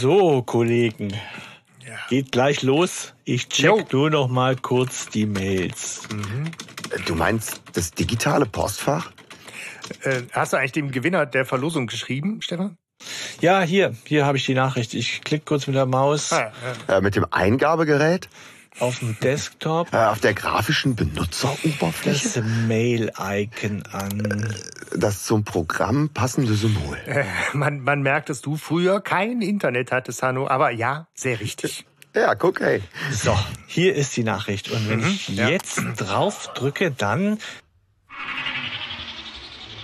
So, Kollegen. Geht gleich los. Ich check Jo. nur noch mal kurz die Mails. Du meinst das digitale Postfach? Äh, hast du eigentlich dem Gewinner der Verlosung geschrieben, Stefan? Ja, hier, hier habe ich die Nachricht. Ich klicke kurz mit der Maus Ah, ja. Äh, mit dem Eingabegerät? Auf dem Desktop Äh, auf der grafischen Benutzeroberfläche? das Mail-Icon an. Das zum Programm passende Symbol. Äh, man, man merkt, dass du früher kein Internet hattest, Hanno, aber ja, sehr richtig. Ja, guck, hey. So, hier ist die Nachricht. Und wenn ich ja. jetzt drauf drücke, dann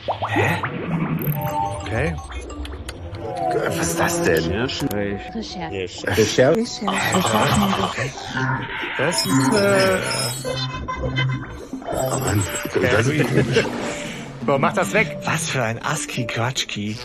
Okay. Was ist das denn? Recherche. Das ist, äh, Oh Mann, das ist, so, mach das weg. was für ein ASCII-Quatschki.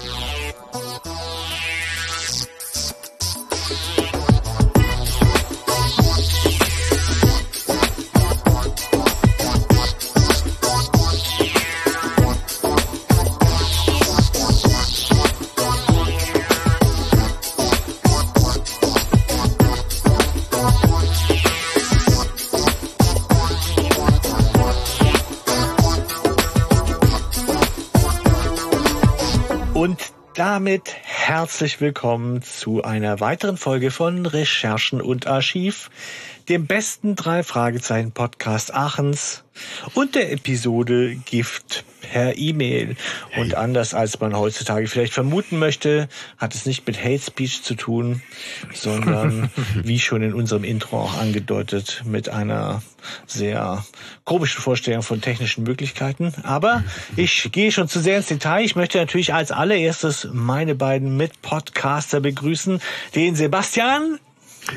Und damit herzlich willkommen zu einer weiteren Folge von Recherchen und Archiv, dem besten drei Fragezeichen Podcast Aachens und der Episode Gift per E-Mail. Und anders als man heutzutage vielleicht vermuten möchte, hat es nicht mit Hate Speech zu tun, sondern wie schon in unserem Intro auch angedeutet, mit einer sehr komischen Vorstellung von technischen Möglichkeiten. Aber ich gehe schon zu sehr ins Detail. Ich möchte natürlich als allererstes meine beiden Mitpodcaster begrüßen. Den Sebastian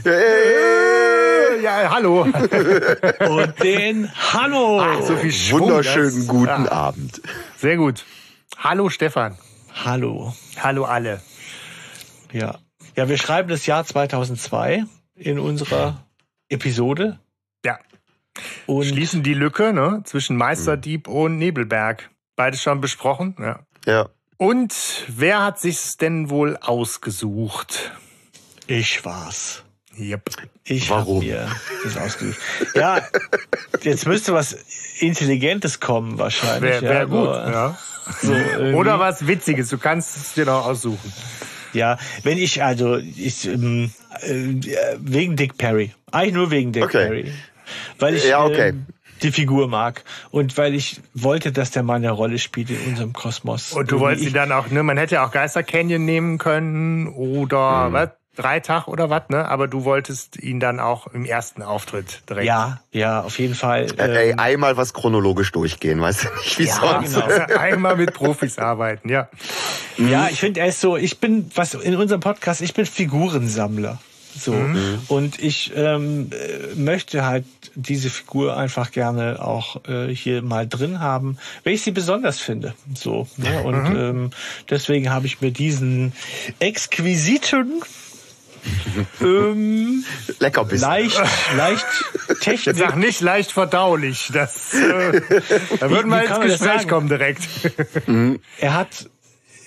Äh, Ja, hallo. und den Hanno. So viel Schwung, wunderschönen das- guten Ja, Abend. sehr gut. Hallo, Stefan. Hallo. Hallo alle. Ja. Ja, wir schreiben das Jahr 2002 in unserer Episode. Ja, Und schließen die Lücke ne, zwischen Meisterdieb und Nebelberg. Beides schon besprochen. Ja. Ja. Und wer hat sich's denn wohl ausgesucht? ich war's. Yep. Ich Warum? das ausgesucht. Ja, jetzt müsste was Intelligentes kommen wahrscheinlich. Wäre wär ja, gut. Ja. So. Oder was Witziges. Du kannst es dir noch aussuchen. Ja, wenn ich, also, ich, ähm, äh, wegen Dick Perry. Eigentlich nur wegen Dick Okay. Perry. Weil ich Ja, okay. ähm, die Figur mag. Und weil ich wollte, dass der mal eine Rolle spielt in unserem Kosmos. Und du wolltest ihn ich, dann auch, ne, man hätte ja auch Geister Canyon nehmen können oder Hm. was? Drei Tag oder was, ne? Aber du wolltest ihn dann auch im ersten Auftritt direkt. Ja, ja, auf jeden Fall. Äh, ey, einmal was chronologisch durchgehen, weißt du nicht, wie Ja, sonst. genau. Einmal mit Profis arbeiten, ja. Ja, ich finde, er ist so, ich bin, was in unserem Podcast, ich bin Figurensammler. So. Und ich ähm, äh, möchte halt diese Figur einfach gerne auch äh, hier mal drin haben, weil ich sie besonders finde. So. Ne? Und ähm, deswegen habe ich mir diesen exquisiten ähm, Lecker bist leicht, leicht Technik. sag nicht leicht verdaulich. Das, äh, da würden wir ins Gespräch kommen direkt. Er hat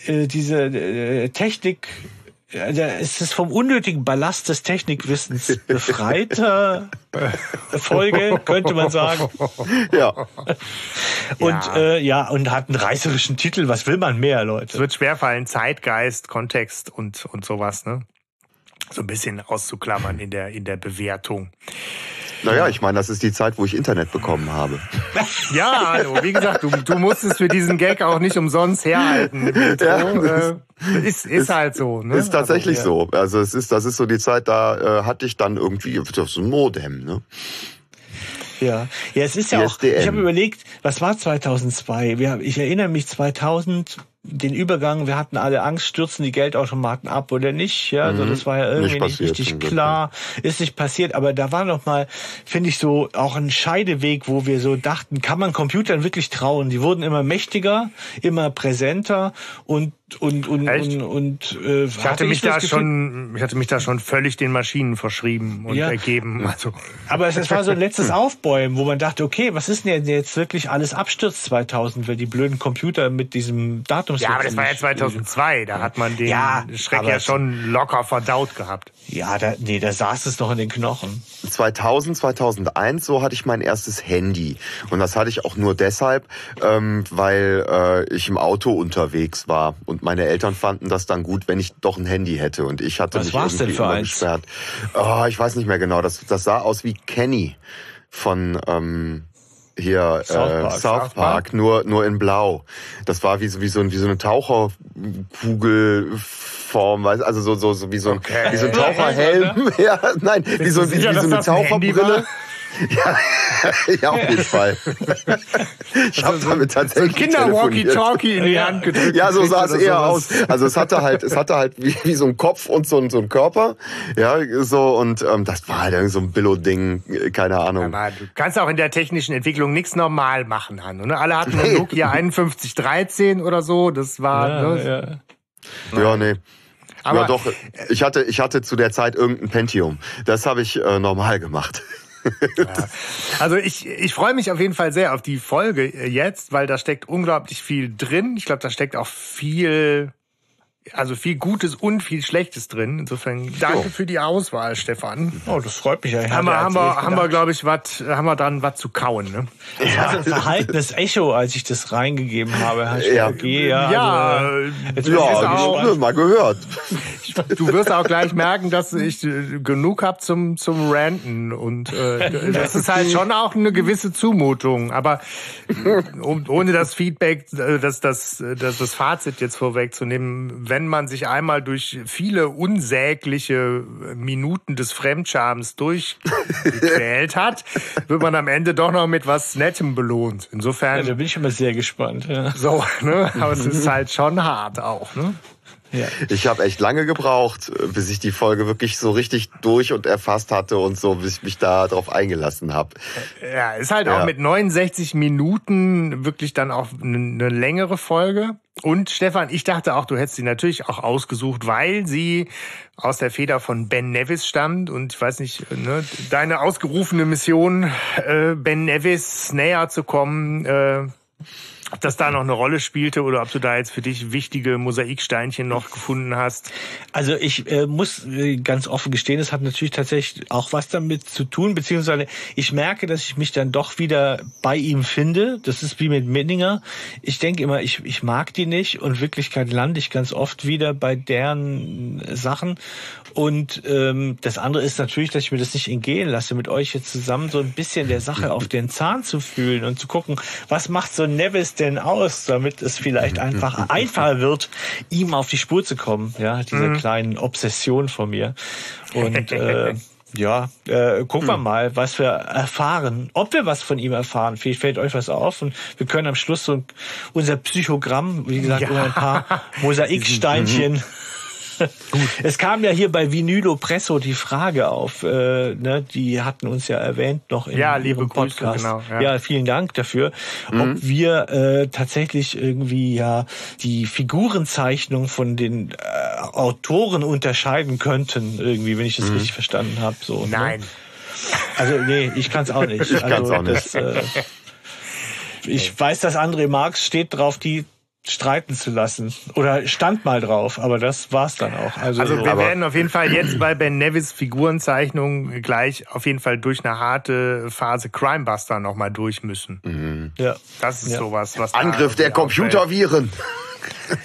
äh, diese äh, Technik, äh, es ist vom unnötigen Ballast des Technikwissens befreite Folge, könnte man sagen. Ja. Und Ja. äh, ja, und hat einen reißerischen Titel. Was will man mehr, Es Leute? wird schwerfallen, Zeitgeist, Kontext und, und sowas, ne? So ein bisschen auszuklammern in der, in der Bewertung. Naja, ich meine, das ist die Zeit, wo ich Internet bekommen habe. Ja, hallo, wie gesagt, du, du musstest für diesen Gag auch nicht umsonst herhalten. Ja. Äh, ist, ist halt so, ne? Ist tatsächlich Also, ja. so. Also es ist, das ist so die Zeit, da äh, hatte ich dann irgendwie so ein Modem, ne? Ja, ja, es ist ja auch. ISDN. Ich habe überlegt, was war 2002? Wir, ich erinnere mich 2000 den Übergang. Wir hatten alle Angst, stürzen die Geldautomaten ab oder nicht? Ja, also das war ja irgendwie nicht, passiert, richtig klar. Ist nicht passiert, aber da war noch mal, finde ich so auch ein Scheideweg, wo wir so dachten, kann man Computern wirklich trauen? Die wurden immer mächtiger, immer präsenter und und und Echt? und, und äh, Ich hatte mich so das da schon, ich hatte mich da schon völlig den Maschinen verschrieben und Ja. ergeben. Also, Aber es, es war so ein letztes Aufbäumen, wo man dachte, okay, was ist denn jetzt wirklich alles abstürzt 2000, weil die blöden Computer mit diesem Ja, aber das war ja 2002. Da hat man den ja, Schreck ja schon locker verdaut gehabt. Ja, da, nee, da saß es noch in den Knochen. 2000, 2001, so hatte ich mein erstes Handy. Und das hatte ich auch nur deshalb, ähm, weil äh, ich im Auto unterwegs war. Und meine Eltern fanden das dann gut, wenn ich doch ein Handy hätte. Und ich hatte Was mich war's irgendwie denn für immer eins? gesperrt. Oh, ich weiß nicht mehr genau. Das, das sah aus wie Kenny von ähm, hier South äh, Park. South South Park, nur nur in Blau. Das war wie so wie so, ein- wie so eine Taucherkugelform, weißt also so so, so wie so ein Okay. wie so ein Taucherhelm. ja, nein, wie so, wie, wie sicher, so dass eine ein Taucherbrille. war? Ja, ja, auf jeden Fall. Ich habe damit tatsächlich telefoniert. Kinder-Walkie-Talkie in die Hand gedrückt. Ja, so sah es eher sowas. aus. Also es hatte halt, es hatte halt wie, wie so ein Kopf und so, ein- so ein Körper. Ja, so und ähm, das war halt irgend so ein Billo-Ding, keine Ahnung. Aber du kannst auch in der technischen Entwicklung nichts normal machen, Hanno. Ne? Alle hatten einen Nokia 5113 oder so. Das war. Ja, ne? ja. Ja, nee. Aber ja, doch. Ich hatte, ich hatte zu der Zeit irgendein Pentium. Das habe ich äh, normal gemacht. Also ich, ich freue mich auf jeden Fall sehr auf die Folge äh, jetzt, weil da steckt unglaublich viel drin. Ich glaube, da steckt auch viel, also viel Gutes und viel Schlechtes drin. Insofern danke Jo. für die Auswahl, Stefan. Oh, das freut mich. Ich Haben wir, haben wir, haben wir glaube ich, was, haben wir dann was zu kauen, ne? Es hatte ein verhaltenes Echo, als ich das reingegeben habe. Du Ja. okay, ja. Ja, also, jetzt bin ich auch- mal gehört. Du wirst auch gleich merken, dass ich genug hab zum zum Ranten und äh, das ist halt schon auch eine gewisse Zumutung. Aber ohne das Feedback, äh, das das das das Fazit jetzt vorwegzunehmen, wenn man sich einmal durch viele unsägliche Minuten des Fremdschams durchgequält hat, wird man am Ende doch noch mit was Nettem belohnt. Insofern Ja, da bin ich immer sehr gespannt. Ja. so, ne? Aber es ist halt schon hart auch, ne? Ja. Ich habe echt lange gebraucht, bis ich die Folge wirklich so richtig durch und erfasst hatte und so, bis ich mich da drauf eingelassen habe. Ja, ist halt Ja. auch mit 69 Minuten wirklich dann auch eine, eine längere Folge. Und Stefan, ich dachte auch, du hättest sie natürlich auch ausgesucht, weil sie aus der Feder von Ben Nevis stammt. Und ich weiß nicht, ne, deine ausgerufene Mission, äh, Ben Nevis näher zu kommen, äh, ob das da noch eine Rolle spielte oder ob du da jetzt für dich wichtige Mosaiksteinchen noch gefunden hast. Also ich äh, muss äh, ganz offen gestehen, es hat natürlich tatsächlich auch was damit zu tun, beziehungsweise ich merke, dass ich mich dann doch wieder bei ihm finde. Das ist wie mit Minninger. Ich denke immer, ich, ich mag die nicht und Wirklichkeit lande ich ganz oft wieder bei deren Sachen. Und ähm, das andere ist natürlich, dass ich mir das nicht entgehen lasse, mit euch jetzt zusammen so ein bisschen der Sache auf den Zahn zu fühlen und zu gucken, was macht so Nevis denn aus, damit es vielleicht einfach einfacher wird, ihm auf die Spur zu kommen, ja, dieser kleinen Obsession von mir. Und äh, ja, äh, gucken wir mal, was wir erfahren, ob wir was von ihm erfahren. Vielleicht fällt euch was auf und wir können am Schluss so unser Psychogramm, wie gesagt, Ja. ein paar Mosaiksteinchen. Es kam ja hier bei Vinylo Presso die Frage auf, äh, ne, die hatten uns ja erwähnt noch in Ja, liebe ihrem Grüße, Podcast. genau, ja. ja. vielen Dank dafür. Ob wir äh, tatsächlich irgendwie ja die Figurenzeichnung von den äh, Autoren unterscheiden könnten, irgendwie, wenn ich das richtig verstanden habe. So, Nein. Ne? Also nee, ich kann es auch nicht. Ich kann's also, auch nicht. Das, äh, ich weiß, dass André Marx steht drauf, die streiten zu lassen. Oder stand mal drauf, aber das war's dann auch. Also, Also so. wir werden auf jeden Fall jetzt bei Ben Nevis Figurenzeichnung gleich auf jeden Fall durch eine harte Phase Crimebuster nochmal durch müssen. ja. Das ist Ja. sowas, was Angriff der. Computerviren.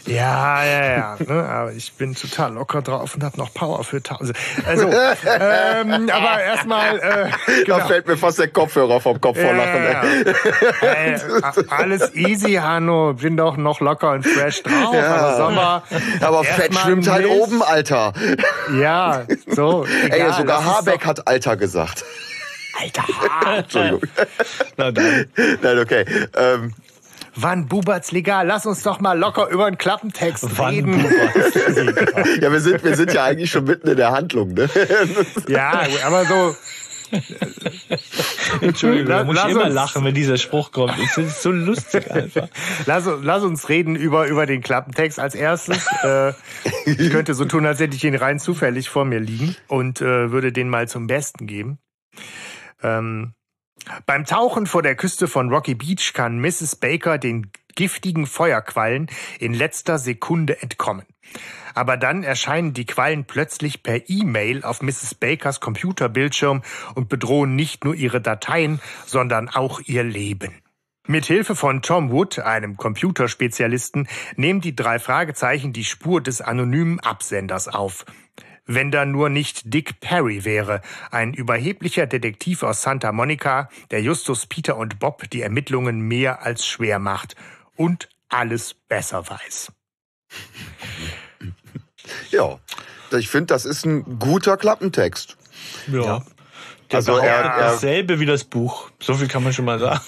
Ja, ja, ja. Ne? Aber ich bin total locker drauf und habe noch Power für Tausend. Also, ähm, aber erstmal, äh, Da genau. fällt mir fast der Kopfhörer vom Kopf vor Lachen. Ja, ey. ja. Ey, alles easy, Hanno. Bin doch noch locker und fresh drauf. Ja. Aber Sommer. Aber Fett schwimmt halt Mist. oben, Alter. Ja, so. Ey, egal, sogar lass uns Habeck hat Alter gesagt. Alter. Entschuldigung. Na dann. Nein, okay. Ähm, Wann bubert's legal? Lass uns doch mal locker über einen Klappentext Wann reden. ja, wir sind, wir sind ja eigentlich schon mitten in der Handlung, ne? Ja, aber so. Entschuldigung, da muss ich lass immer uns- lachen, wenn dieser Spruch kommt. Ich finde es so lustig einfach. Lass, lass uns reden über, über den Klappentext als erstes. Äh, ich könnte so tun, als hätte ich ihn rein zufällig vor mir liegen und äh, würde den mal zum Besten geben. Ähm, beim Tauchen vor der Küste von Rocky Beach kann Mrs. Baker den giftigen Feuerquallen in letzter Sekunde entkommen. Aber dann erscheinen die Quallen plötzlich per E-Mail auf Mrs. Bakers Computerbildschirm und bedrohen nicht nur ihre Dateien, sondern auch ihr Leben. Mit Hilfe von Tom Wood, einem Computerspezialisten, nehmen die drei Fragezeichen die Spur des anonymen Absenders auf. Wenn da nur nicht Dick Perry wäre, ein überheblicher Detektiv aus Santa Monica, der Justus, Peter und Bob die Ermittlungen mehr als schwer macht und alles besser weiß. Ja, ich finde, das ist ein guter Klappentext. Ja. Ja. Der Also er, er- dasselbe wie das Buch. So viel kann man schon mal sagen.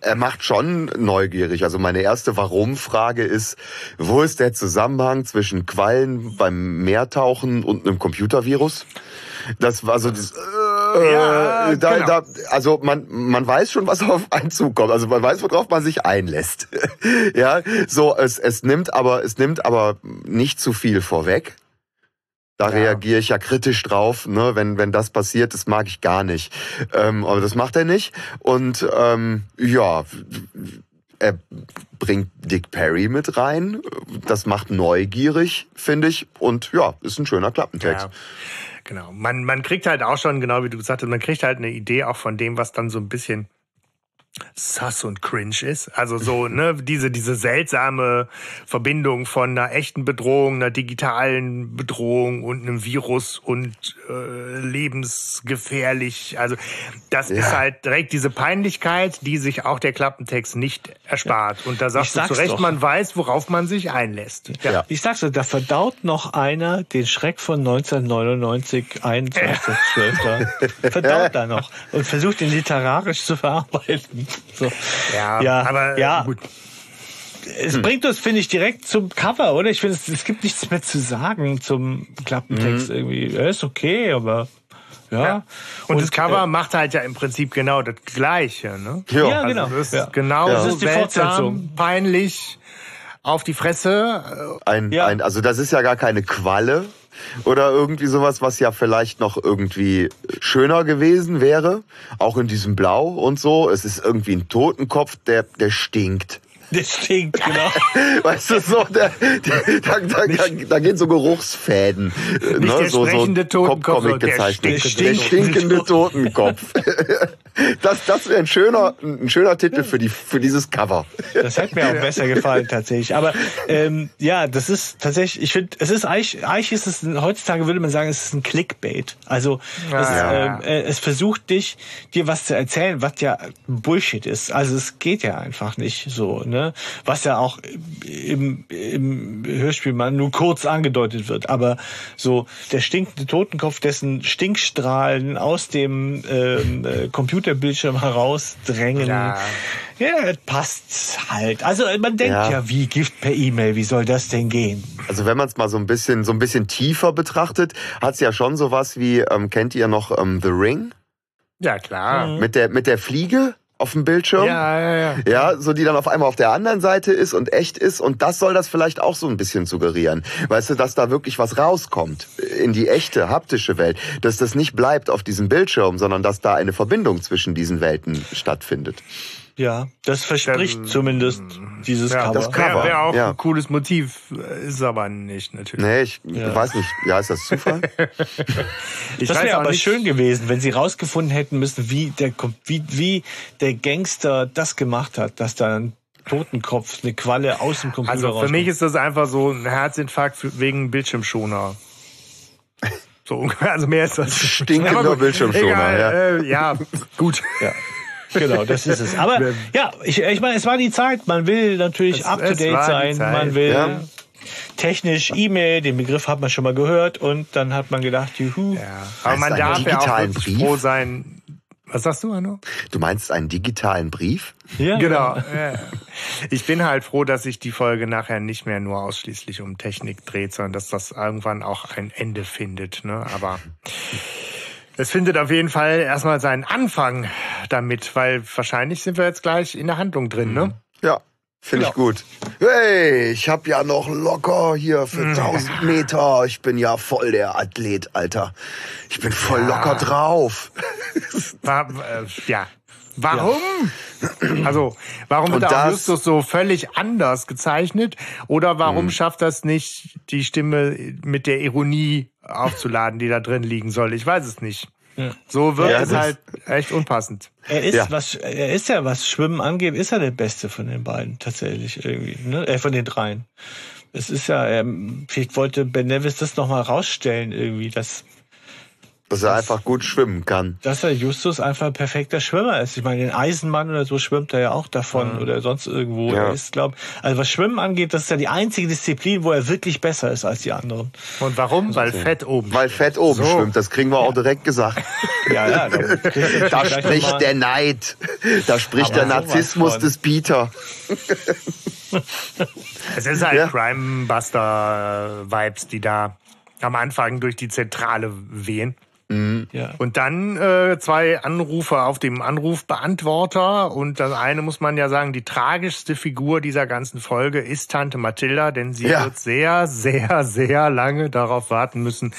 Er macht schon neugierig. Also meine erste Warum-Frage ist, wo ist der Zusammenhang zwischen Quallen beim Meertauchen und einem Computervirus? Das war so das, äh, Ja, da, genau. da, also man, man weiß schon, was auf einen zukommt. Also man weiß, worauf man sich einlässt. ja, so, es, es nimmt aber, es nimmt aber nicht zu viel vorweg. Da Ja. reagiere ich ja kritisch drauf, ne, wenn, wenn das passiert, das mag ich gar nicht. Ähm, aber das macht er nicht. Und ähm, ja, er bringt Dick Perry mit rein. Das macht neugierig, finde ich. Und ja, ist ein schöner Klappentext. Ja, genau. Man, man kriegt halt auch schon, genau wie du gesagt hast, man kriegt halt eine Idee auch von dem, was dann so ein bisschen sus und cringe ist. Also so, ne, diese, diese seltsame Verbindung von einer echten Bedrohung, einer digitalen Bedrohung und einem Virus und äh, lebensgefährlich. Also das Ja. ist halt direkt diese Peinlichkeit, die sich auch der Klappentext nicht erspart. Und da sagst Ich du zu Recht, doch. man weiß, worauf man sich einlässt. Ja. Ich sag's dir, da verdaut noch einer den Schreck von 1999, 21.12. verdaut da noch und versucht ihn literarisch zu verarbeiten. So. Ja, ja, aber ja. gut. Es bringt uns, finde ich, direkt zum Cover, oder? Ich finde, es, es gibt nichts mehr zu sagen zum Klappentext irgendwie. Er ist okay, aber ja. Ja. Und, das Cover äh, macht halt ja im Prinzip genau das Gleiche. Ne? Ja. Ja, Also genau. Das ist Ja. genau Das so ist die seltsam, Fortsetzung. peinlich, auf die Fresse. Ein, Ja. ein, also das ist ja gar keine Qualle oder irgendwie sowas, was ja vielleicht noch irgendwie schöner gewesen wäre. Auch in diesem Blau und so. Es ist irgendwie ein Totenkopf, der, der stinkt. Das stinkt, genau. Weißt du, so, der, der, da, da, da, da gehen so Geruchsfäden. Nicht der sprechende Totenkopf, Comic sondern der gezeichnet. stinkende Der stinkende Totenkopf. Das, das wäre ein schöner, ein schöner Titel für, die, für dieses Cover. Das hätte mir auch besser gefallen tatsächlich. Aber ähm, ja, das ist tatsächlich, ich finde, es ist eigentlich, eigentlich ist es, heutzutage würde man sagen, es ist ein Clickbait. Also es, Ja. ähm, äh, es versucht dich, dir was zu erzählen, was ja Bullshit ist. Also es geht ja einfach nicht so, ne? Was ja auch im, im Hörspiel mal nur kurz angedeutet wird. Aber so der stinkende Totenkopf, dessen Stinkstrahlen aus dem ähm, äh, Computerbildschirm herausdrängen. Ja. Ja, das passt halt. Also man denkt ja, Ja. wie Gift per E-Mail, wie soll das denn gehen? Also wenn man es mal so ein bisschen, so ein bisschen tiefer betrachtet, hat es ja schon sowas wie, ähm, kennt ihr noch ähm, The Ring? Ja, klar. Mit der, mit der Fliege auf dem Bildschirm? Ja, ja, ja. Ja, so die dann auf einmal auf der anderen Seite ist und echt ist. Und das soll das vielleicht auch so ein bisschen suggerieren. Weißt du, dass da wirklich was rauskommt in die echte, haptische Welt. Dass das nicht bleibt auf diesem Bildschirm, sondern dass da eine Verbindung zwischen diesen Welten stattfindet. Ja, das verspricht Ähm, zumindest dieses ja Cover. das Cover. Wäre wär auch ja. ein cooles Motiv, ist aber nicht natürlich. Nee, ich Ja. weiß nicht. Ja, ist das Zufall? Ich das wäre aber nicht- schön gewesen, wenn sie rausgefunden hätten müssen, wie der, wie, wie der Gangster das gemacht hat, dass da ein Totenkopf, eine Qualle aus dem Computer Also für rauskommt. mich ist das einfach so ein Herzinfarkt wegen Bildschirmschoner. So ungefähr, also mehr ist das. Stinkender Bildschirmschoner, egal, ja. Äh, ja, gut. Ja. Genau, das ist es. Aber ja, ich, ich meine, es war die Zeit. Man will natürlich Es- up to date sein. Man will Ja. technisch E-Mail, den Begriff hat man schon mal gehört und dann hat man gedacht, juhu. Ja. Aber man darf ja auch digitalen wirklich Brief? froh sein. Was sagst du, Hanno? Du meinst einen digitalen Brief? Ja, Genau. Ja. Ich bin halt froh, dass sich die Folge nachher nicht mehr nur ausschließlich um Technik dreht, sondern dass das irgendwann auch ein Ende findet. Ne? Aber es findet auf jeden Fall erstmal seinen Anfang damit, weil wahrscheinlich sind wir jetzt gleich in der Handlung drin. Ne? Ja, finde ich gut. Hey, ich hab ja noch locker hier für 1000 Meter. Ich bin ja voll der Athlet, Alter. Ich bin voll locker drauf. War, äh, ja. Warum? Also, warum wird der das- Augustus so völlig anders gezeichnet? Oder warum Hm. schafft das nicht, die Stimme mit der Ironie aufzuladen, die da drin liegen soll? Ich weiß es nicht. So wird Ja, es halt echt unpassend. Er ist, Ja. was, er ist ja, was Schwimmen angeht, ist er der Beste von den beiden, tatsächlich, irgendwie, ne? Äh, von den dreien. Es ist ja, ähm, vielleicht wollte Ben Nevis das nochmal rausstellen, irgendwie, dass, Dass er einfach gut schwimmen kann. dass er Justus einfach ein perfekter Schwimmer ist. Ich meine, den Eisenmann oder so schwimmt er ja auch davon oder sonst irgendwo. Ja. Er ist, glaub, also was Schwimmen angeht, das ist ja die einzige Disziplin, wo er wirklich besser ist als die anderen. Und warum? Weil Fett oben. Weil Fett oben So. schwimmt, das kriegen wir auch direkt gesagt. Ja, ja. Da, spricht der Neid. Da spricht Aber der Narzissmus des Bieter. Es ist halt Ja. Crime-Buster-Vibes, die da am Anfang durch die Zentrale wehen. Ja. Und dann äh, zwei Anrufe auf dem Anrufbeantworter. Und das eine muss man ja sagen, die tragischste Figur dieser ganzen Folge ist Tante Mathilda, denn sie Ja. wird sehr, sehr, sehr lange darauf warten müssen,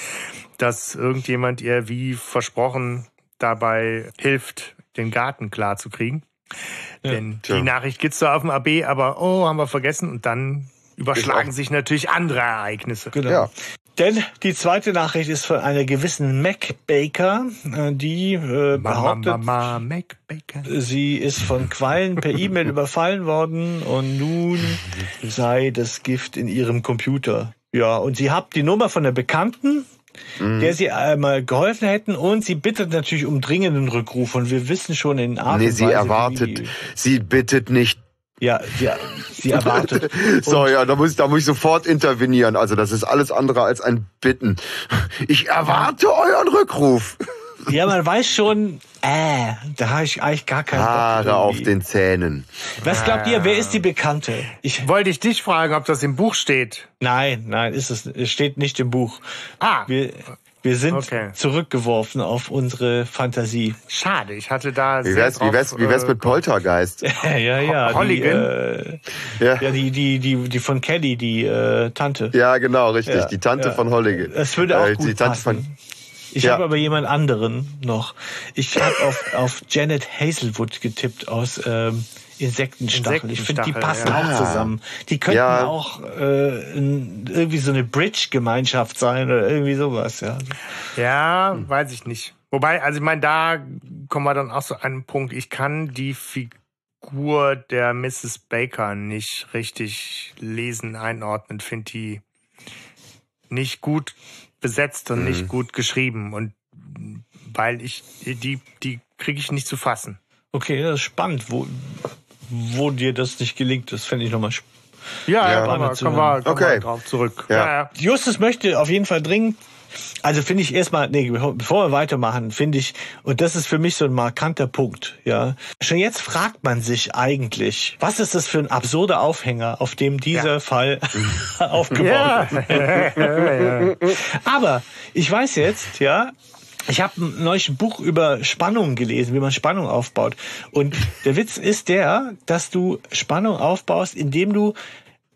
dass irgendjemand ihr wie versprochen dabei hilft, den Garten klar zu kriegen. Denn Tja. die Nachricht gibt's da auf dem AB, aber oh, haben wir vergessen. Und dann überschlagen sich natürlich andere Ereignisse. Genau. Ja. Denn die zweite Nachricht ist von einer gewissen Mac Baker, äh, die äh, Mama, behauptet, Mama, Mac Bacon. sie ist von Quallen per E-Mail überfallen worden und nun sei das Gift in ihrem Computer. Ja, und sie hat die Nummer von der Bekannten, Mhm. der sie einmal geholfen hätten und sie bittet natürlich um dringenden Rückruf und wir wissen schon in Art Nee, und sie Weise, erwartet. Wie, Sie bittet nicht. Ja, ja, sie erwartet. So, ja, da muss, ich- da muss ich sofort intervenieren. Also, das ist alles andere als ein Bitten. Ich erwarte euren Rückruf. Ja, man weiß schon, äh, da habe ich eigentlich gar keinen. Haare auf den Zähnen. Was glaubt ihr, wer ist die Bekannte? Ich, Wollte ich dich fragen, ob das im Buch steht. nein, nein, ist es, es steht nicht im Buch. Ah, Wir, wir sind Okay. zurückgeworfen auf unsere Fantasie. schade. Ich hatte da Wie sehr wär's, wie drauf, wär's, wie wär's äh, mit Poltergeist? ja, ja. Holligan? Die, äh, Ja, ja, die, die, die, die von Kelly, die äh, Tante. ja genau, richtig. Ja, Die Tante ja. von Holligan. Das würde auch Äh, gut die Tante passen. von, Ich Ja. habe aber jemand anderen noch. Ich habe auf, auf Janet Hazelwood getippt aus ähm, Insektenstachel. Ich finde, die Insektenstachel, passen ja. auch zusammen. Die könnten Ja. auch äh, irgendwie so eine Bridge-Gemeinschaft sein oder irgendwie sowas. Ja. Ja, weiß ich nicht. Wobei, also ich meine, da kommen wir dann auch so an einen Punkt. Ich kann die Figur der Mrs. Baker nicht richtig lesen, einordnen. Finde die nicht gut besetzt und nicht gut geschrieben. Und weil ich die, die kriege ich nicht zu fassen. Okay, das ist spannend, wo, wo dir das nicht gelingt. Das fände ich nochmal spannend. Ja, Ja. zu kommen wir, kommen Okay. drauf zurück. Ja. ja. Justus möchte auf jeden Fall dringend, also finde ich erstmal, nee, bevor wir weitermachen, finde ich, und das ist für mich so ein markanter Punkt, ja. Schon jetzt fragt man sich eigentlich, was ist das für ein absurder Aufhänger, auf dem dieser Ja. Fall aufgebaut Ja. ist. Aber ich weiß jetzt, ja, ich habe ein neues Buch über Spannung gelesen, wie man Spannung aufbaut. Und der Witz ist der, dass du Spannung aufbaust, indem du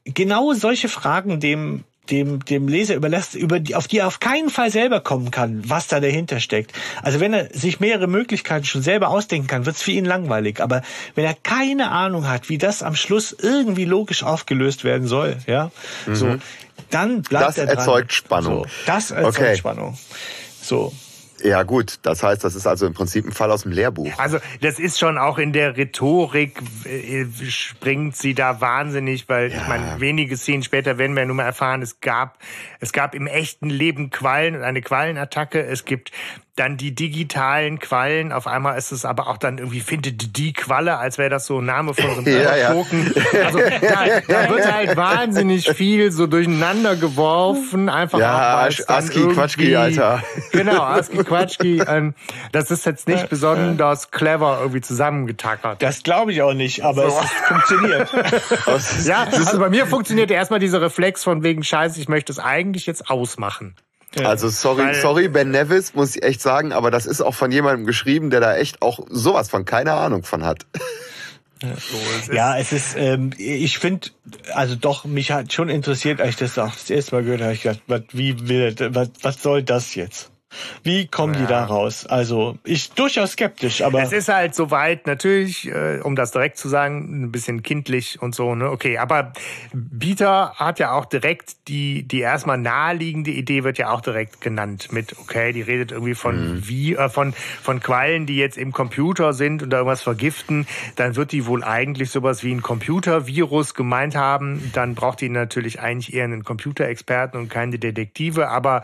genau solche Fragen dem dem, dem Leser überlässt, über die, auf die er auf keinen Fall selber kommen kann, was da dahinter steckt. Also wenn er sich mehrere Möglichkeiten schon selber ausdenken kann, wird es für ihn langweilig. Aber wenn er keine Ahnung hat, wie das am Schluss irgendwie logisch aufgelöst werden soll, ja, so, dann bleibt Das er dran. erzeugt Spannung. So, das erzeugt Okay. Spannung. So. Ja, gut. Das heißt, das ist also im Prinzip ein Fall aus dem Lehrbuch. Also das ist schon auch in der Rhetorik äh, springt sie da wahnsinnig, weil ich meine, wenige Szenen später werden wir nun mal erfahren, es gab es gab im echten Leben Quallen und eine Quallenattacke. Es gibt dann die digitalen Quallen. Auf einmal ist es aber auch dann irgendwie findet die Qualle, als wäre das so ein Name von so einem Ja, ja. Schurken. Also da, da wird halt wahnsinnig viel so durcheinander geworfen, einfach Ja, Aski irgendwie- Quatschki, Alter. Genau, Aski Quatschki. Ähm, das ist jetzt nicht besonders clever irgendwie zusammengetackert. Das glaube ich auch nicht, aber es funktioniert. Ja, also bei mir funktioniert erstmal dieser Reflex von wegen Scheiße, ich möchte es eigentlich jetzt ausmachen. Also sorry, Weil- sorry, Ben Nevis, muss ich echt sagen, aber das ist auch von jemandem geschrieben, der da echt auch sowas von keine Ahnung von hat. So, Ja, es ist, ähm, ich finde, also doch, mich hat schon interessiert, als ich das auch das erste Mal gehört habe, ich gedacht, was, wie will, was, was soll das jetzt? Wie kommen ja. die da raus? Also ich durchaus skeptisch, aber es ist halt soweit natürlich, äh, um das direkt zu sagen, ein bisschen kindlich und so. Ne, okay, aber Bieter hat ja auch direkt die die erstmal naheliegende Idee wird ja auch direkt genannt mit okay, die redet irgendwie von mhm. wie äh, von von Quallen, die jetzt im Computer sind und da irgendwas vergiften. Dann wird die wohl eigentlich sowas wie ein Computervirus gemeint haben. Dann braucht die natürlich eigentlich eher einen Computerexperten und keine Detektive, aber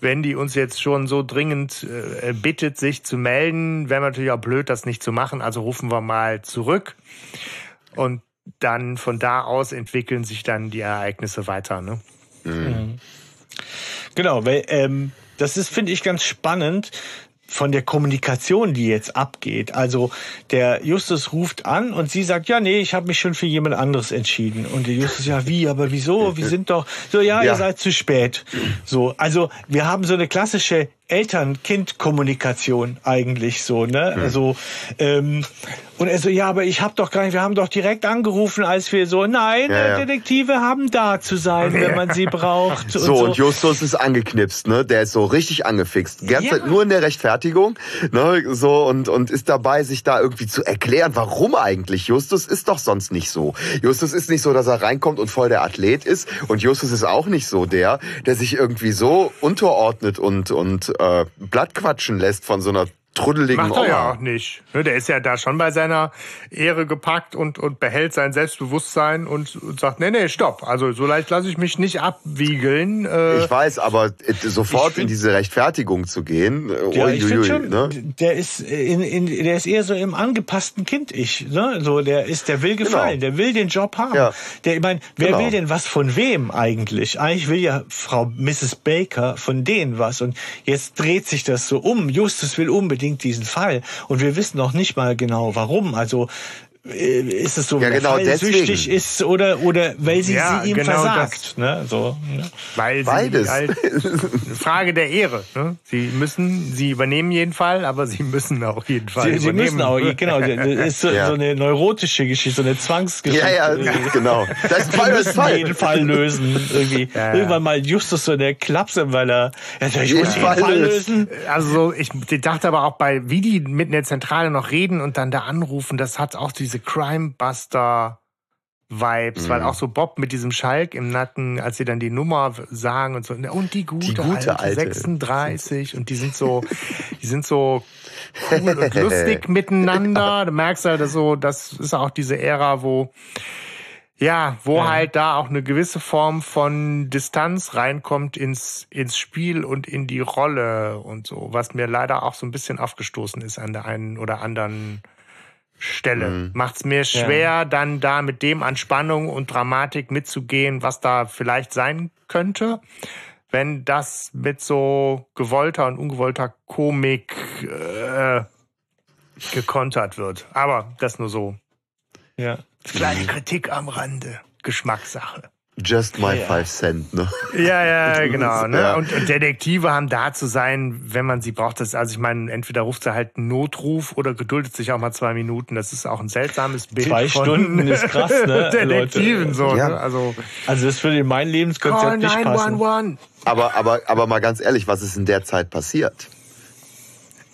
wenn die uns jetzt schon so dringend äh, bittet, sich zu melden, wäre natürlich auch blöd, das nicht zu machen. Also rufen wir mal zurück. Und dann von da aus entwickeln sich dann die Ereignisse weiter. Ne? Mhm. Genau, weil ähm, das ist, finde ich, ganz spannend, von der Kommunikation, die jetzt abgeht. Also der Justus ruft an und sie sagt, ja, nee, ich habe mich schon für jemand anderes entschieden. Und der Justus, ja, wie, aber wieso? Wir sind doch so, ja, ja. ihr seid zu spät. So, also wir haben so eine klassische Eltern-Kind-Kommunikation eigentlich so, ne? Hm. Also ähm, und er so, ja, aber ich habe doch gar nicht, wir haben doch direkt angerufen, als wir so, nein, ja, ja. Detektive haben da zu sein, wenn man sie braucht. so, und, so. und Justus ist angeknipst, ne? Der ist so richtig angefixt. Die ja. nur in der Rechtfertigung, ne? So und und ist dabei, sich da irgendwie zu erklären, warum eigentlich. Justus ist doch sonst nicht so. Justus ist nicht so, dass er reinkommt und voll der Athlet ist. Und Justus ist auch nicht so der, der sich irgendwie so unterordnet und und äh, Blatt quatschen lässt von so einer truddeligen Macht er Oma. ja auch nicht. Ne, der ist ja da schon bei seiner Ehre gepackt und, und behält sein Selbstbewusstsein und, und sagt, nee, nee, stopp. Also so leicht lasse ich mich nicht abwiegeln. Äh, ich weiß, aber sofort find, in diese Rechtfertigung zu gehen, äh, ja, ich ui, schon, ne? der ist in, in, der ist eher so im angepassten Kind-Ich. Ne? So, der ist, der will genau. gefallen, genau. der will den Job haben. Ja. Der, ich meine, wer genau. will denn was von wem eigentlich? Eigentlich will ja Frau Mrs. Baker von denen was. Und jetzt dreht sich das so um. Justus will unbedingt unbedingt diesen Fall. Und wir wissen noch nicht mal genau warum. Also ist es so, ja, genau süchtig ist oder oder weil sie, ja, sie ihm genau versagt, ne? So, ne? Weil Beides. Halt Frage der Ehre. Ne? Sie müssen, sie übernehmen jeden Fall, aber sie müssen auch jeden Fall. Sie, sie müssen auch, genau. Das ist so, ja. so, eine neurotische Geschichte, so eine Zwangsgeschichte. Ja, ja, genau. Das ist Fall müssen Fall. jeden Fall lösen. Irgendwie. Ja, Irgendwann mal Justus so eine Klapse, weil er ja, ich jeden muss jeden Fall, Fall lösen. Also ich dachte aber auch bei, wie die mitten in der Zentrale noch reden und dann da anrufen, das hat auch diese Crimebuster Vibes, mhm. weil auch so Bob mit diesem Schalk im Nacken, als sie dann die Nummer sagen und so, und die gute, die gute alte, alte 36 und die sind so, die sind so cool und lustig miteinander. Du merkst halt so, das ist auch diese Ära, wo ja, wo ja. halt da auch eine gewisse Form von Distanz reinkommt ins, ins Spiel und in die Rolle und so, was mir leider auch so ein bisschen aufgestoßen ist an der einen oder anderen Stelle. Mhm. Macht es mir schwer, ja. dann da mit dem an Spannung und Dramatik mitzugehen, was da vielleicht sein könnte. Wenn das mit so gewollter und ungewollter Komik äh, gekontert wird. Aber das nur so. Ja. Kleine Kritik am Rande. Geschmackssache. Just my ja. five cent, ne? Ja, ja, genau. Ne? Ja. Und, und, Detektive haben da zu sein, wenn man sie braucht. Das, also ich meine, entweder ruft sie halt einen Notruf oder geduldet sich auch mal zwei Minuten. Das ist auch ein seltsames Bild. Zwei Stunden ist krass, ne? Detektiven so. Ja. Ne? Also, also das würde in mein Lebenskonzept nicht passen. Aber, aber, aber mal ganz ehrlich, was ist in der Zeit passiert?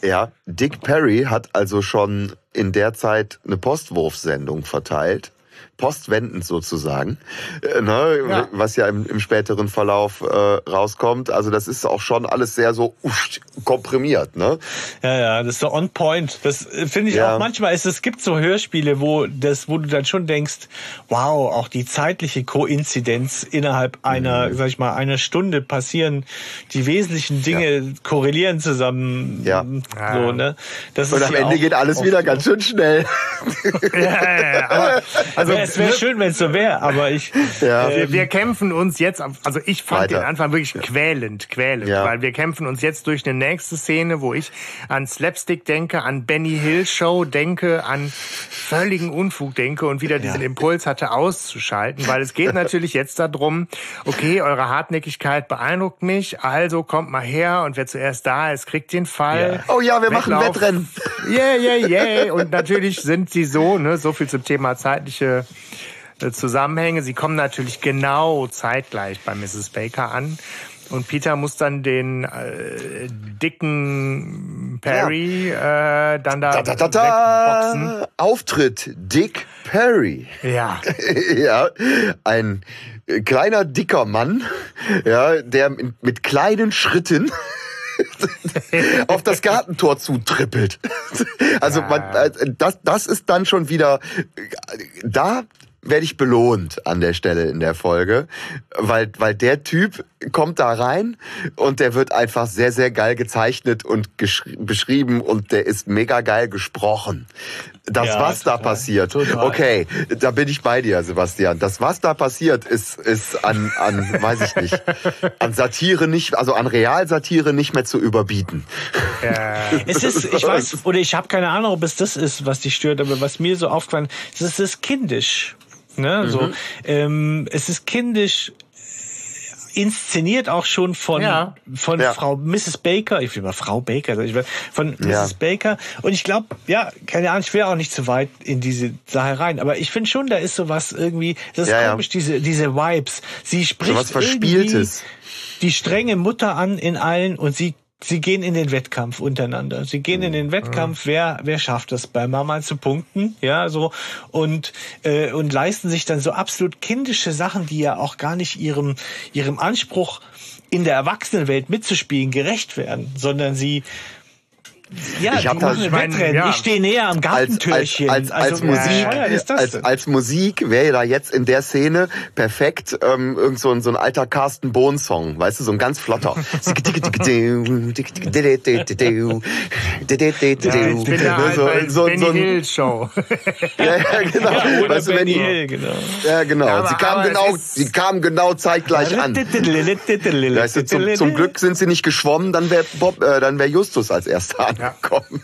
Ja, Dick Perry hat also schon in der Zeit eine Postwurfsendung verteilt postwendend sozusagen, äh, ne, ja. was ja im, im späteren Verlauf äh, rauskommt. Also das ist auch schon alles sehr so uff, komprimiert. Ne? Ja, ja, das ist so on point. Das äh, finde ich ja. auch manchmal. Ist, es gibt so Hörspiele, wo das, wo du dann schon denkst, wow, auch die zeitliche Koinzidenz innerhalb einer, mhm. sag ich mal, einer Stunde passieren, die wesentlichen Dinge ja. korrelieren zusammen. Ja. So, ne? Das Und am Ende geht alles wieder ganz schön schnell. ja, ja, ja. Aber, also es wäre schön, wenn es so wäre, aber ich. Ja. Ähm, wir, wir, kämpfen uns jetzt, also ich fand weiter. den Anfang wirklich quälend, quälend, ja. weil wir kämpfen uns jetzt durch eine nächste Szene, wo ich an Slapstick denke, an Benny Hill Show denke, an völligen Unfug denke und wieder diesen ja. Impuls hatte auszuschalten, weil es geht natürlich jetzt darum, okay, eure Hartnäckigkeit beeindruckt mich, also kommt mal her und wer zuerst da ist, kriegt den Fall. Ja. Oh ja, wir Wettlauf. machen Wettrennen. Yeah, yeah, yeah. Und natürlich sind sie so, ne, so viel zum Thema zeitliche Zusammenhänge. Sie kommen natürlich genau zeitgleich bei Mrs. Baker an. Und Peter muss dann den äh, dicken Perry ja. äh, dann da, da, da, da, wegboxen. Auftritt Dick Perry. Ja. ja, ein kleiner dicker Mann, ja, der mit kleinen Schritten auf das Gartentor zutrippelt. Also man, äh, das, das ist dann schon wieder, da werde ich belohnt an der Stelle in der Folge, weil, weil der Typ kommt da rein und der wird einfach sehr, sehr geil gezeichnet und beschrieben und der ist mega geil gesprochen. Das, ja, was total, da passiert, total. okay, da bin ich bei dir, Sebastian. Das, was da passiert, ist, ist an, an, weiß ich nicht, an Satire nicht, also an Realsatire nicht mehr zu überbieten. Ja. Es ist, ich weiß, oder ich habe keine Ahnung, ob es das ist, was dich stört, aber was mir so aufgefallen ist, es ist kindisch. Ne? Mhm. So, ähm, es ist kindisch inszeniert auch schon von ja. von ja. Frau Mrs. Baker, ich will mal Frau Baker, ich will, von Mrs. Ja. Baker und ich glaube, ja, keine Ahnung, ich will auch nicht zu weit in diese Sache rein, aber ich finde schon, da ist sowas irgendwie, das ist komisch, diese diese Vibes. Sie spricht so was Verspieltes. die strenge Mutter an in allen und sie sie gehen in den Wettkampf untereinander. Sie gehen in den Wettkampf, wer wer schafft es bei Mama zu punkten, ja so. Und äh, und leisten sich dann so absolut kindische Sachen, die ja auch gar nicht ihrem ihrem Anspruch in der Erwachsenenwelt mitzuspielen gerecht werden, sondern sie ja, ich habe das, ich, mein, ja. ich stehe näher am Gartentürchen. Als, als, als, also, Musik, als, als, Musik wäre da jetzt in der Szene perfekt ähm, irgend so ein, so ein alter Carsten Bohn Song, weißt du, so ein ganz flotter. ja, da halt so, Benny so, Hill Show. ja, ja, genau. Ja, weißt du, Benny Hill, genau. Ja, genau. Aber, sie kamen genau, sie kamen genau zeitgleich an. weißt du, zum, zum Glück sind sie nicht geschwommen, dann wäre Bob, äh, dann wäre Justus als erster ankommen.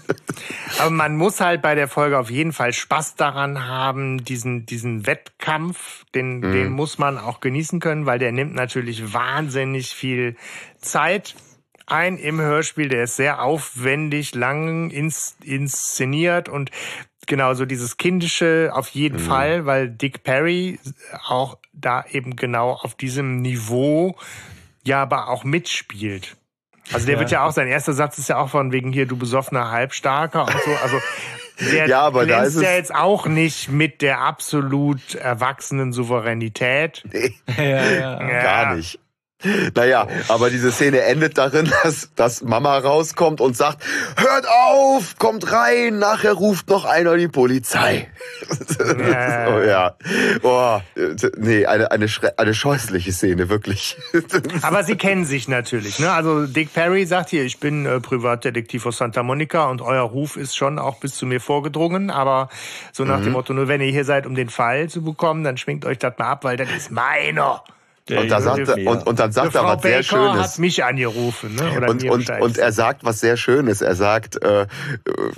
Aber man muss halt bei der Folge auf jeden Fall Spaß daran haben, diesen, diesen Wettkampf, den, mhm. den muss man auch genießen können, weil der nimmt natürlich wahnsinnig viel Zeit ein im Hörspiel. Der ist sehr aufwendig, lang ins, inszeniert und genau so dieses kindische auf jeden mhm. Fall, weil Dick Perry auch da eben genau auf diesem Niveau ja aber auch mitspielt. Also der ja. wird ja auch, sein erster Satz ist ja auch von wegen hier, du besoffener Halbstarker und so. Also der ja, aber da ist ja jetzt auch nicht mit der absolut erwachsenen Souveränität. Nee. Ja, ja. Gar nicht. Naja, aber diese Szene endet darin, dass, dass Mama rauskommt und sagt, hört auf, kommt rein, nachher ruft noch einer die Polizei. Ja. oh, ja. Oh, nee, eine, eine, eine scheußliche Szene, wirklich. aber sie kennen sich natürlich, ne? Also Dick Perry sagt hier, ich bin äh, Privatdetektiv aus Santa Monica und euer Ruf ist schon auch bis zu mir vorgedrungen, aber so nach mhm. dem Motto, nur wenn ihr hier seid, um den Fall zu bekommen, dann schwingt euch das mal ab, weil das ist meiner. Und, da sagt, und, und dann sagt er was Baker sehr Schönes. hat mich angerufen. Ne? Oder und, und, und er sagt was sehr Schönes. Er sagt, äh,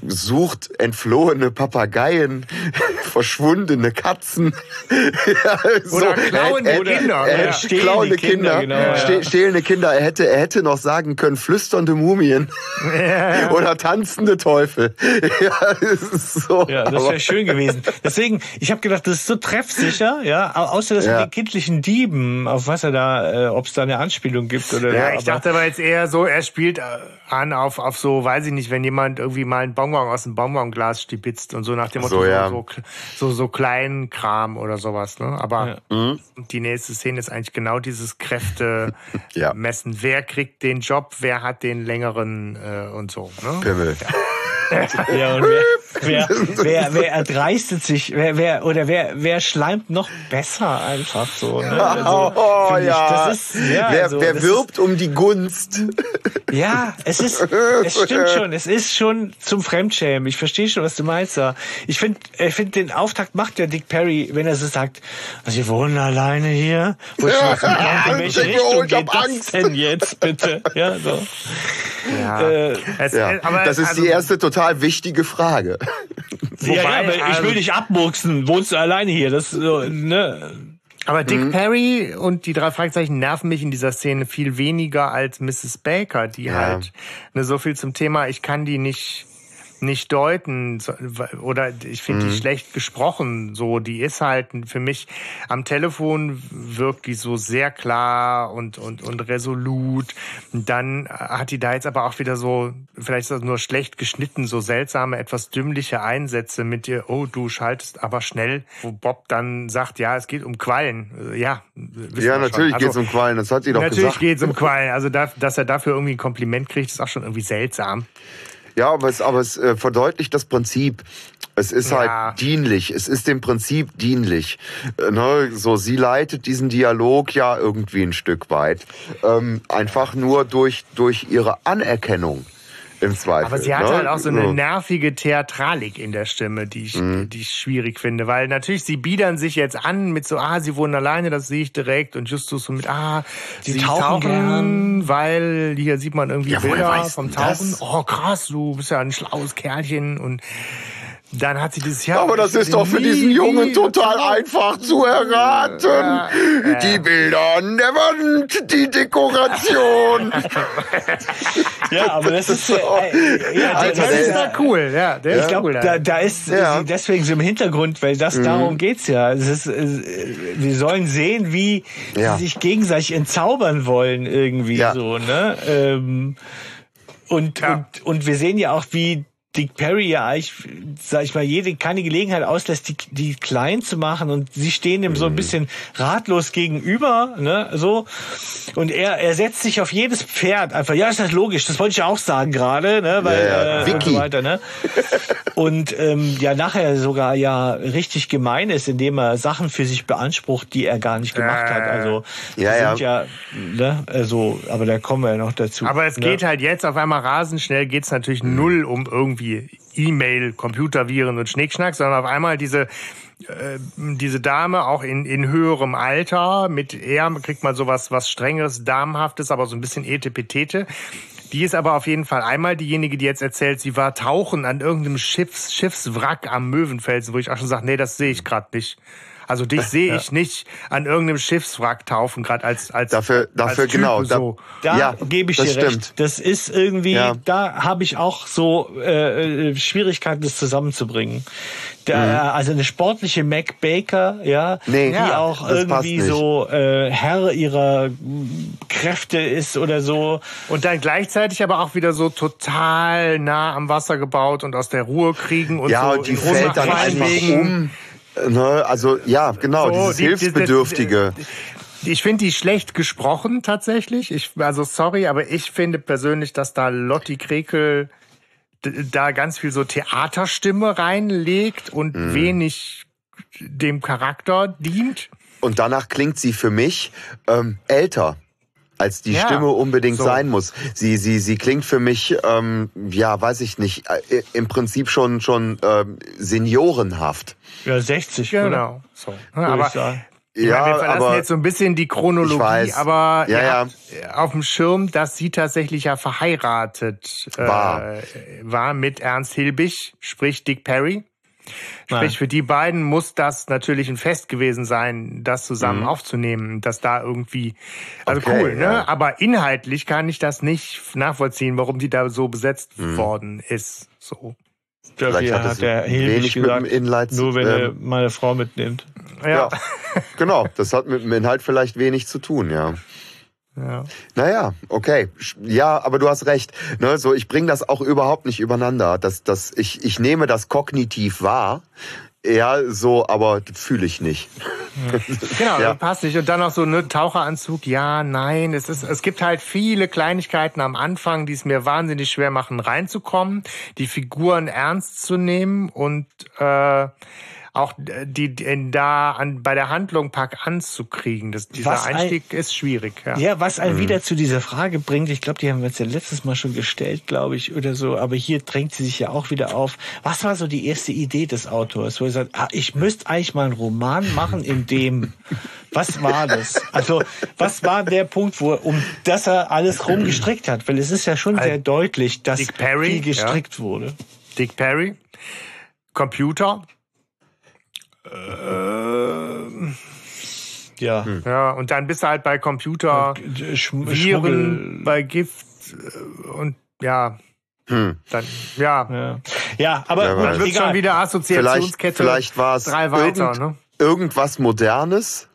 sucht entflohene Papageien, verschwundene Katzen. ja, so. Oder klauende er, er, Kinder. Er, er, ja. Klauende Kinder, Kinder genau, ja. stehlende Kinder. Er hätte, er hätte noch sagen können, flüsternde Mumien. Oder tanzende Teufel. ja, das so. Ja, das wäre schön gewesen. Deswegen, ich habe gedacht, das ist so treffsicher, ja, außer das ja. mit den kindlichen Dieben auf was er da, äh, ob es da eine Anspielung gibt oder Ja, ich dachte aber jetzt eher so, er spielt äh, an auf, auf so, weiß ich nicht, wenn jemand irgendwie mal einen Bonbon aus dem Bonbonglas stipitzt und so nach dem Motto so, ja. so, so, so kleinen Kram oder sowas, ne? Aber ja. Mhm. die nächste Szene ist eigentlich genau dieses Kräfte ja. messen. Wer kriegt den Job, wer hat den längeren äh, und so, ne? Pimmel. Ja. ja, und wer, wer, wer, wer erdreistet sich, wer, wer, oder wer, wer schleimt noch besser einfach so. Ne? Also, oh, ja. Ist, ja. Wer, also, wer wirbt ist, um die Gunst? Ja, es ist, es stimmt schon, es ist schon zum Fremdschämen. Ich verstehe schon, was du meinst. Ja. Ich finde, ich finde, den Auftakt macht ja Dick Perry, wenn er so sagt, Sie wohnen alleine hier? Wo ich ja, ja, in welche Richtung geht das Angst. denn jetzt, bitte? Ja, so. Ja. Äh, es, ja. Aber, das ist also, die erste total wichtige Frage. Wobei, ja, aber ich will dich abmurksen. Wohnst du alleine hier? Das so, ne? Aber Dick mhm. Perry und die drei Fragezeichen nerven mich in dieser Szene viel weniger als Mrs. Baker, die ja. halt ne, so viel zum Thema, ich kann die nicht nicht deuten oder ich finde mhm. die schlecht gesprochen. So, die ist halt für mich am Telefon wirkt die so sehr klar und und und resolut. dann hat die da jetzt aber auch wieder so vielleicht ist das nur schlecht geschnitten, so seltsame, etwas dümmliche Einsätze mit dir. Oh, du schaltest aber schnell, wo Bob dann sagt, ja, es geht um Quallen. Ja, ja, natürlich also, geht es um Quallen. Das hat sie doch natürlich gesagt. Natürlich geht es um Quallen. Also, dass er dafür irgendwie ein Kompliment kriegt, ist auch schon irgendwie seltsam. Ja, aber es, aber es äh, verdeutlicht das Prinzip. Es ist ja. halt dienlich. Es ist dem Prinzip dienlich. Äh, ne? So, sie leitet diesen Dialog ja irgendwie ein Stück weit. Ähm, einfach nur durch, durch ihre Anerkennung im Zweifel. Aber sie hat ne? halt auch so eine nervige Theatralik in der Stimme, die ich, mhm. die ich schwierig finde. Weil natürlich, sie biedern sich jetzt an mit so, ah, sie wohnen alleine, das sehe ich direkt. Und Justus so mit, ah, sie, sie tauchen, tauchen gern. weil hier sieht man irgendwie ja, Bilder vom Tauchen. Das? Oh, krass, du bist ja ein schlaues Kerlchen. Und dann hat sie dieses Jahr. Aber das ist doch für diesen Jungen total einfach zu erraten. Ja, ja. Die Bilder an der Wand, die Dekoration. ja, aber das ist äh, ja, also der, ist ja cool. Ja, der ich ist glaube, cool, da, da ist ja. deswegen so im Hintergrund, weil das mhm. darum geht's ja. Es ist, äh, wir sollen sehen, wie sie sich gegenseitig entzaubern wollen irgendwie so. Ne? Ähm, und, und, und wir sehen ja auch, wie Dick Perry ja eigentlich, sag ich mal, jede keine Gelegenheit auslässt, die, die klein zu machen und sie stehen ihm so ein mhm. bisschen ratlos gegenüber, ne, so. Und er, er setzt sich auf jedes Pferd einfach. Ja, ist das logisch. Das wollte ich auch sagen gerade, ne, weil ja, ja. Äh, und so weiter, ne. und ähm, ja nachher sogar ja richtig gemein ist, indem er Sachen für sich beansprucht, die er gar nicht gemacht hat. Also ja, sind ja, ne, also, aber da kommen wir ja noch dazu. Aber es ne? geht halt jetzt auf einmal rasend schnell, geht's natürlich mhm. null um irgendwie wie E-Mail, Computerviren und Schnickschnack, sondern auf einmal diese äh, diese Dame auch in, in höherem Alter, mit eher kriegt man sowas was strengeres, damenhaftes, aber so ein bisschen etepetete. Die ist aber auf jeden Fall einmal diejenige, die jetzt erzählt, sie war tauchen an irgendeinem Schiffs, Schiffswrack am Möwenfelsen, wo ich auch schon sage, nee, das sehe ich gerade nicht. Also dich sehe ich ja. nicht an irgendeinem Schiffswrack taufen, gerade als als dafür dafür als genau. Da, so. da ja, gebe ich dir stimmt. recht. Das ist irgendwie, ja. da habe ich auch so äh, äh, Schwierigkeiten, das zusammenzubringen. Der, mhm. Also eine sportliche Mac Baker, ja, nee, die ja, auch irgendwie so äh, Herr ihrer Kräfte ist oder so. Und dann gleichzeitig aber auch wieder so total nah am Wasser gebaut und aus der Ruhe kriegen und ja, so und die fällt dann einfach um Ne, also ja, genau, so, dieses die, Hilfsbedürftige. Die, die, ich finde die schlecht gesprochen tatsächlich. Ich, also sorry, aber ich finde persönlich, dass da Lotti Krekel da ganz viel so Theaterstimme reinlegt und mhm. wenig dem Charakter dient. Und danach klingt sie für mich ähm, älter als die ja, Stimme unbedingt so. sein muss. Sie, sie, sie klingt für mich, ähm, ja, weiß ich nicht, äh, im Prinzip schon, schon ähm, seniorenhaft. Ja, 60, genau. Oder? So. aber ja, wir verlassen aber, jetzt so ein bisschen die Chronologie, weiß, aber ja, ja. auf dem Schirm, dass sie tatsächlich ja verheiratet äh, war. war mit Ernst Hilbig, sprich Dick Perry. Sprich, Nein. für die beiden muss das natürlich ein Fest gewesen sein, das zusammen mhm. aufzunehmen, dass da irgendwie, also okay, cool, ne? Ja. Aber inhaltlich kann ich das nicht nachvollziehen, warum die da so besetzt mhm. worden ist, so. Vielleicht hat, hat der Hilbig gesagt, Inlights, nur wenn ähm, er meine Frau mitnimmt. Ja. ja. genau. Das hat mit dem Inhalt vielleicht wenig zu tun, ja. Ja. Naja, okay. Ja, aber du hast recht. Ne, so, ich bringe das auch überhaupt nicht übereinander. Das, das, ich, ich nehme das kognitiv wahr. Ja, so, aber fühle ich nicht. Genau, ja. passt nicht. Und dann noch so ein Taucheranzug. Ja, nein. Es ist, es gibt halt viele Kleinigkeiten am Anfang, die es mir wahnsinnig schwer machen, reinzukommen, die Figuren ernst zu nehmen und äh, auch die, die da an, bei der Handlung Pack anzukriegen. Das, dieser was Einstieg ein, ist schwierig. Ja, ja was einen mhm. wieder zu dieser Frage bringt, ich glaube, die haben wir uns ja letztes Mal schon gestellt, glaube ich, oder so, aber hier drängt sie sich ja auch wieder auf. Was war so die erste Idee des Autors, wo er sagt, ah, ich müsste eigentlich mal einen Roman machen, in dem was war das? Also, was war der Punkt, wo, um das er alles rumgestrickt hat? Weil es ist ja schon sehr deutlich, dass Dick Perry, viel gestrickt ja. wurde. Dick Perry, Computer, äh, ja. Hm. Ja, und dann bist du halt bei Computer, Sch Viren, bei Gift äh, und ja. Hm. Dann, ja. ja. Ja, aber ja, gut, wird schon wieder Assoziationskette. Vielleicht, vielleicht war es drei weiter, irgend, ne? irgendwas Modernes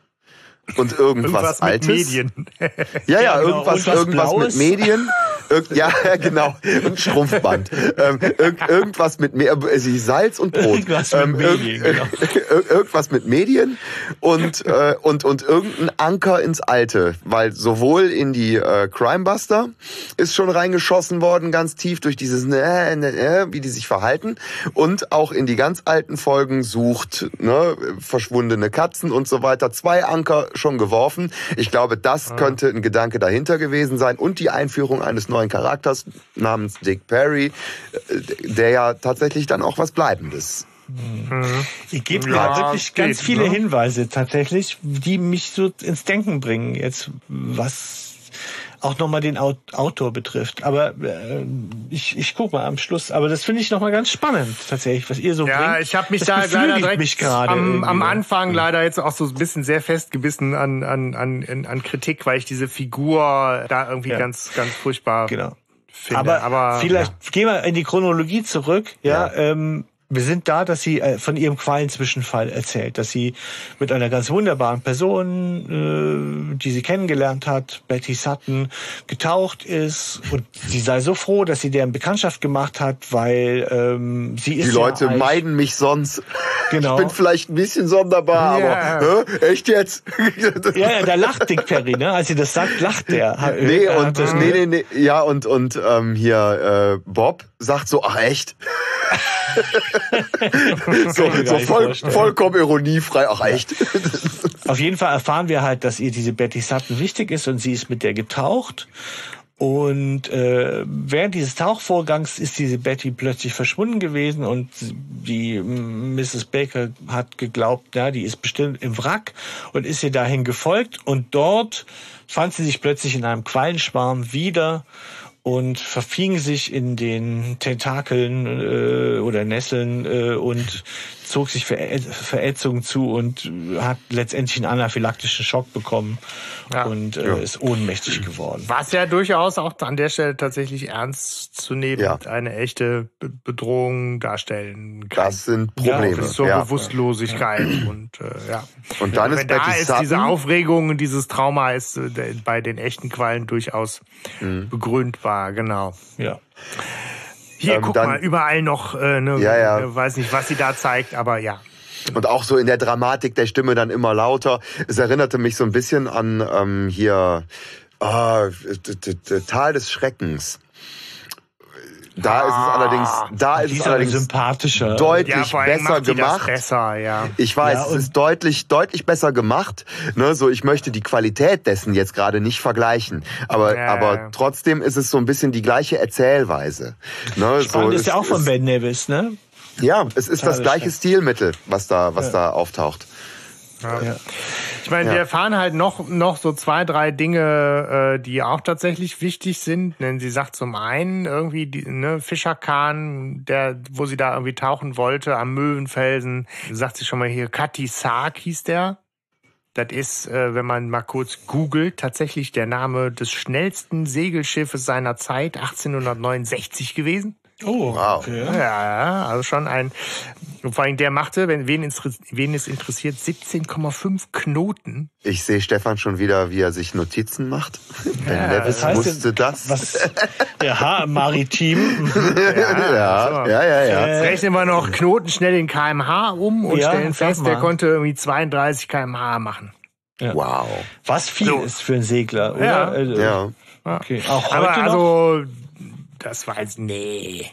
und irgendwas, irgendwas Altes. Medien. Ja, ja, ja genau. irgendwas, irgendwas mit Medien. Ir ja, genau. Und Strumpfband. ähm, ir irgendwas mit Me äh, Salz und Brot. Irgendwas ähm, mit Medien, genau. irgendwas mit Medien und, äh, und, und irgendein Anker ins Alte. Weil sowohl in die äh, Crimebuster ist schon reingeschossen worden, ganz tief durch dieses, äh, äh, wie die sich verhalten. Und auch in die ganz alten Folgen sucht ne, verschwundene Katzen und so weiter. Zwei Anker schon geworfen. Ich glaube, das ah. könnte ein Gedanke dahinter gewesen sein. Und die Einführung eines neuen Charakters namens Dick Perry, äh, der ja tatsächlich dann auch was Bleibendes Mhm. Ich gebe ja, wirklich ganz geht, viele ne? Hinweise tatsächlich, die mich so ins Denken bringen, jetzt was auch nochmal den Autor betrifft. Aber äh, ich, ich guck mal am Schluss. Aber das finde ich nochmal ganz spannend tatsächlich, was ihr so ja, bringt. Ja, ich habe mich das da leider direkt mich am, am Anfang leider jetzt auch so ein bisschen sehr festgebissen an, an, an, an Kritik, weil ich diese Figur da irgendwie ja. ganz, ganz furchtbar genau. finde. Aber, aber vielleicht ja. gehen wir in die Chronologie zurück. Ja, ja. Ähm, wir sind da, dass sie äh, von ihrem Qualenzwischenfall erzählt, dass sie mit einer ganz wunderbaren Person, äh, die sie kennengelernt hat, Betty Sutton, getaucht ist und sie sei so froh, dass sie deren Bekanntschaft gemacht hat, weil ähm, sie ist die Leute ja meiden mich sonst. Genau. Ich bin vielleicht ein bisschen sonderbar, ja. aber hä? echt jetzt? ja, ja, da lacht Dick Perry, ne? Als sie das sagt, lacht der. Nee, und nee, nee, nee, ja und und ähm, hier äh, Bob sagt so, ach echt. so, so voll, vollkommen ironiefrei, ach echt. Auf jeden Fall erfahren wir halt, dass ihr diese Betty Sutton wichtig ist und sie ist mit der getaucht. Und äh, während dieses Tauchvorgangs ist diese Betty plötzlich verschwunden gewesen und die Mrs. Baker hat geglaubt, ja, die ist bestimmt im Wrack und ist ihr dahin gefolgt und dort fand sie sich plötzlich in einem Quallenschwarm wieder und verfing sich in den Tentakeln äh, oder Nesseln äh, und zog sich Verätzungen zu und hat letztendlich einen anaphylaktischen Schock bekommen ja. und äh, ja. ist ohnmächtig geworden. Was ja durchaus auch an der Stelle tatsächlich ernst zu nehmen ja. eine echte Bedrohung darstellen kann. Das sind Probleme. Ja, zur Bewusstlosigkeit und äh, ja. Und dann ist da ist Sutton, diese Aufregung, dieses Trauma ist äh, bei den echten Quallen durchaus mhm. begründbar, genau. Ja. Hier, ähm, guck dann, mal, überall noch, äh, ne, ja, ja. Äh, weiß nicht, was sie da zeigt, aber ja. Und auch so in der Dramatik der Stimme dann immer lauter. Es erinnerte mich so ein bisschen an ähm, hier oh, Tal des Schreckens. Da ist es ah, allerdings, da ist es allerdings sympathischer. deutlich ja, besser gemacht. Besser, ja. Ich weiß, ja, es ist deutlich, deutlich besser gemacht. Ne, so ich möchte die Qualität dessen jetzt gerade nicht vergleichen, aber, ja, aber trotzdem ist es so ein bisschen die gleiche Erzählweise. Ne, Spannend so, ist ja auch von Ben Nevis, ne? Ja, es ist das gleiche Stilmittel, was da, was da auftaucht. Ja. Ich meine, ja. wir erfahren halt noch, noch so zwei, drei Dinge, äh, die auch tatsächlich wichtig sind. Denn sie sagt zum einen irgendwie, die, ne, Fischerkahn, der, wo sie da irgendwie tauchen wollte, am Möwenfelsen, sagt sie schon mal hier, Kati Sark hieß der. Das ist, äh, wenn man mal kurz googelt, tatsächlich der Name des schnellsten Segelschiffes seiner Zeit, 1869 gewesen. Oh, wow. Okay. Ja, also schon ein, vor allem der machte, wenn, wen, wen es interessiert, 17,5 Knoten. Ich sehe Stefan schon wieder, wie er sich Notizen macht. Ja, Nevis heißt wusste das. Was, ja, maritim. ja, ja, ja, ja, ja. Jetzt rechnen wir noch Knoten schnell in kmh um und ja, stellen fest, der konnte irgendwie 32 kmh machen. Ja. Wow. Was viel so. ist für einen Segler, oder? Ja. Also, ja. Okay. Auch heute Aber also, das war jetzt, nee.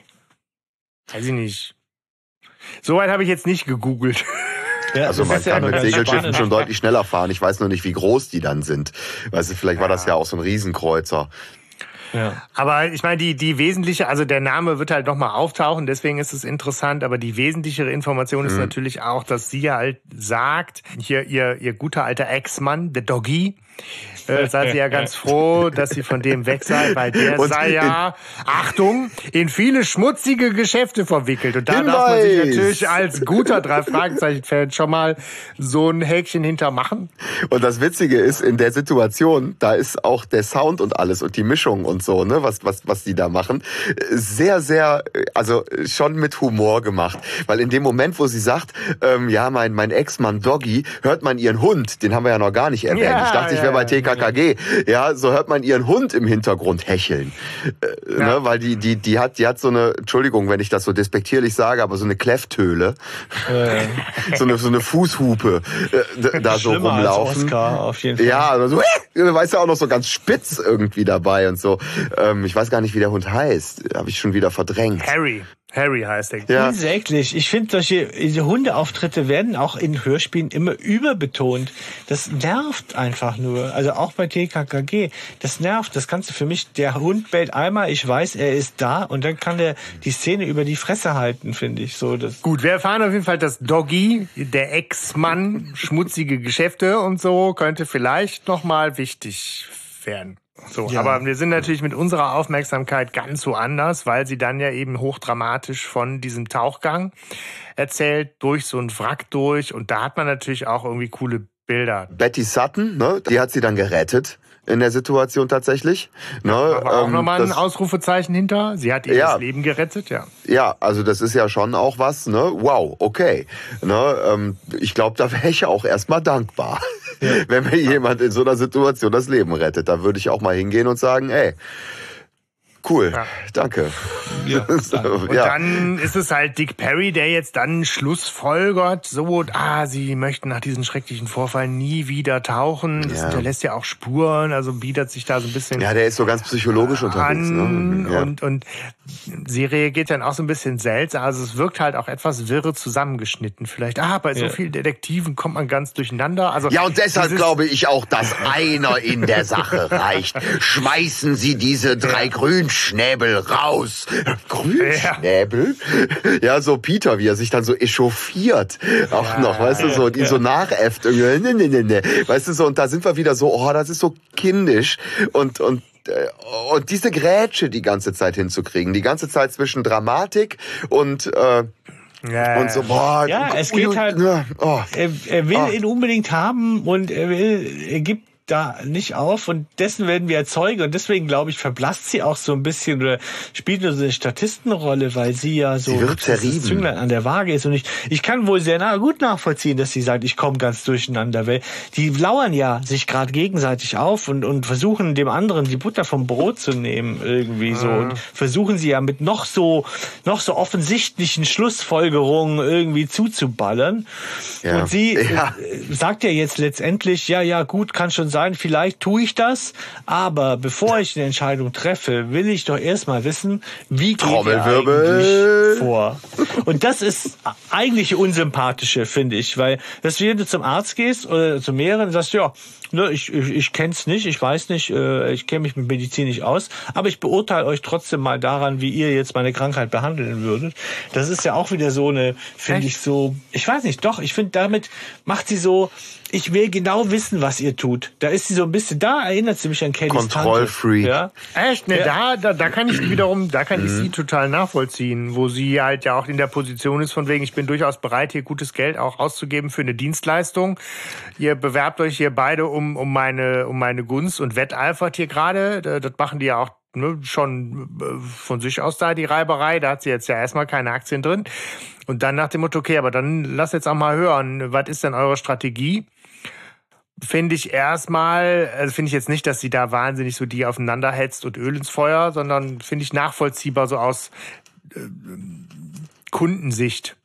Weiß ich nicht. Soweit habe ich jetzt nicht gegoogelt. Ja, also man kann ja mit Segelschiffen schon deutlich schneller fahren. Ich weiß nur nicht, wie groß die dann sind. Weißt du, vielleicht war das ja auch so ein Riesenkreuzer. Ja. Aber ich meine, die, die wesentliche, also der Name wird halt nochmal auftauchen, deswegen ist es interessant, aber die wesentlichere Information ist mhm. natürlich auch, dass sie halt sagt, hier ihr, ihr guter alter Ex-Mann, der Doggy, äh, seid ihr ja ganz froh, dass sie von dem weg seid, weil der und sei ja, Achtung, in viele schmutzige Geschäfte verwickelt. Und da Hinweis. darf man sich natürlich als guter Drei-Fragezeichen-Fan schon mal so ein Häkchen hintermachen. Und das Witzige ist, in der Situation, da ist auch der Sound und alles und die Mischung und so, ne, was, was, was die da machen, sehr, sehr, also schon mit Humor gemacht. Weil in dem Moment, wo sie sagt, ähm, ja, mein, mein Ex-Mann Doggy, hört man ihren Hund, den haben wir ja noch gar nicht erwähnt. Ja, ich dachte, ja, ich wäre bei TK KKG, ja, so hört man ihren Hund im Hintergrund hecheln. Äh, ne, weil die, die, die hat, die hat so eine, Entschuldigung, wenn ich das so despektierlich sage, aber so eine Klefftöle. Äh. so eine, so eine Fußhupe, äh, da so rumlaufen. Oscar, auf jeden Fall. Ja, so, äh, weißt du auch noch so ganz spitz irgendwie dabei und so. Ähm, ich weiß gar nicht, wie der Hund heißt. Habe ich schon wieder verdrängt. Harry. Harry heißt er. Ja. Unsäglich. Ich finde, solche Hundeauftritte werden auch in Hörspielen immer überbetont. Das nervt einfach nur. Also auch bei TKKG. Das nervt. Das kannst du für mich, der Hund bellt einmal, ich weiß, er ist da und dann kann der die Szene über die Fresse halten, finde ich. So, das Gut, wir erfahren auf jeden Fall, dass Doggy, der Ex-Mann, schmutzige Geschäfte und so, könnte vielleicht nochmal wichtig werden. So, ja. aber wir sind natürlich mit unserer Aufmerksamkeit ganz woanders, weil sie dann ja eben hochdramatisch von diesem Tauchgang erzählt, durch so ein Wrack durch. Und da hat man natürlich auch irgendwie coole Bilder. Betty Sutton, ne, die hat sie dann gerettet in der Situation tatsächlich. Ne? Aber auch ähm, nochmal ein Ausrufezeichen hinter. Sie hat ihr ja, das Leben gerettet, ja. Ja, also das ist ja schon auch was, ne? Wow, okay. Ne? Ähm, ich glaube, da wäre ich auch erstmal dankbar, ja. wenn mir jemand in so einer Situation das Leben rettet. Da würde ich auch mal hingehen und sagen, ey, Cool, ja. danke. Ja, und ja. dann ist es halt Dick Perry, der jetzt dann Schlussfolgert, so, ah, sie möchten nach diesem schrecklichen Vorfall nie wieder tauchen. Das ja. hinterlässt ja auch Spuren, also bietet sich da so ein bisschen. Ja, der ist so ganz psychologisch unterwegs. Ne? Ja. Und, und sie reagiert dann auch so ein bisschen seltsam. Also es wirkt halt auch etwas wirre zusammengeschnitten. Vielleicht, ah, bei so vielen Detektiven kommt man ganz durcheinander. Also ja, und deshalb glaube ich auch, dass einer in der Sache reicht. Schmeißen Sie diese drei Grün Grünschnäbel raus. Grünschnäbel? Ja, so Peter, wie er sich dann so echauffiert. Auch ja, noch, weißt du, so, die so nachäfft. Nee, nee, nee, nee. Weißt du, so, und da sind wir wieder so, oh, das ist so kindisch. Und, und, und diese Grätsche die ganze Zeit hinzukriegen. Die ganze Zeit zwischen Dramatik und, äh, ja, und so, boah, ja, es geht halt, oh, er, er will oh. ihn unbedingt haben und er will, er gibt da nicht auf und dessen werden wir erzeugen und deswegen glaube ich verblasst sie auch so ein bisschen oder spielt nur so eine Statistenrolle, weil sie ja so sie Zünglein an der Waage ist und ich ich kann wohl sehr nah, gut nachvollziehen, dass sie sagt, ich komme ganz durcheinander, weil die lauern ja sich gerade gegenseitig auf und und versuchen dem anderen die Butter vom Brot zu nehmen irgendwie so mhm. und versuchen sie ja mit noch so noch so offensichtlichen Schlussfolgerungen irgendwie zuzuballern ja. und sie ja. Äh, sagt ja jetzt letztendlich ja ja gut kann schon sein sein, vielleicht tue ich das, aber bevor ich eine Entscheidung treffe, will ich doch erstmal wissen, wie geht ihr eigentlich vor. Und das ist eigentlich unsympathische, finde ich, weil, dass du zum Arzt gehst oder zu mehreren sagst, ja, ne, ich, ich, ich kenne es nicht, ich weiß nicht, äh, ich kenne mich mit Medizin nicht aus, aber ich beurteile euch trotzdem mal daran, wie ihr jetzt meine Krankheit behandeln würdet. Das ist ja auch wieder so eine, finde ich so, ich weiß nicht, doch, ich finde damit macht sie so, ich will genau wissen, was ihr tut. Da ist sie so ein bisschen, da erinnert sie mich an Kellys Kontrollfreak. Ja. Echt? Ne, ja. da, da, da kann ich wiederum, da kann mhm. ich sie total nachvollziehen, wo sie halt ja auch in der Position ist, von wegen, ich bin durchaus bereit, hier gutes Geld auch auszugeben für eine Dienstleistung. Ihr bewerbt euch hier beide um, um meine, um meine Gunst und wetteifert hier gerade. Das machen die ja auch ne, schon äh, von sich aus da die Reiberei. Da hat sie jetzt ja erstmal keine Aktien drin. Und dann nach dem Motto, okay, aber dann lass jetzt auch mal hören, was ist denn eure Strategie? Finde ich erstmal, also finde ich jetzt nicht, dass sie da wahnsinnig so die aufeinander hetzt und Öl ins Feuer, sondern finde ich nachvollziehbar so aus äh, Kundensicht.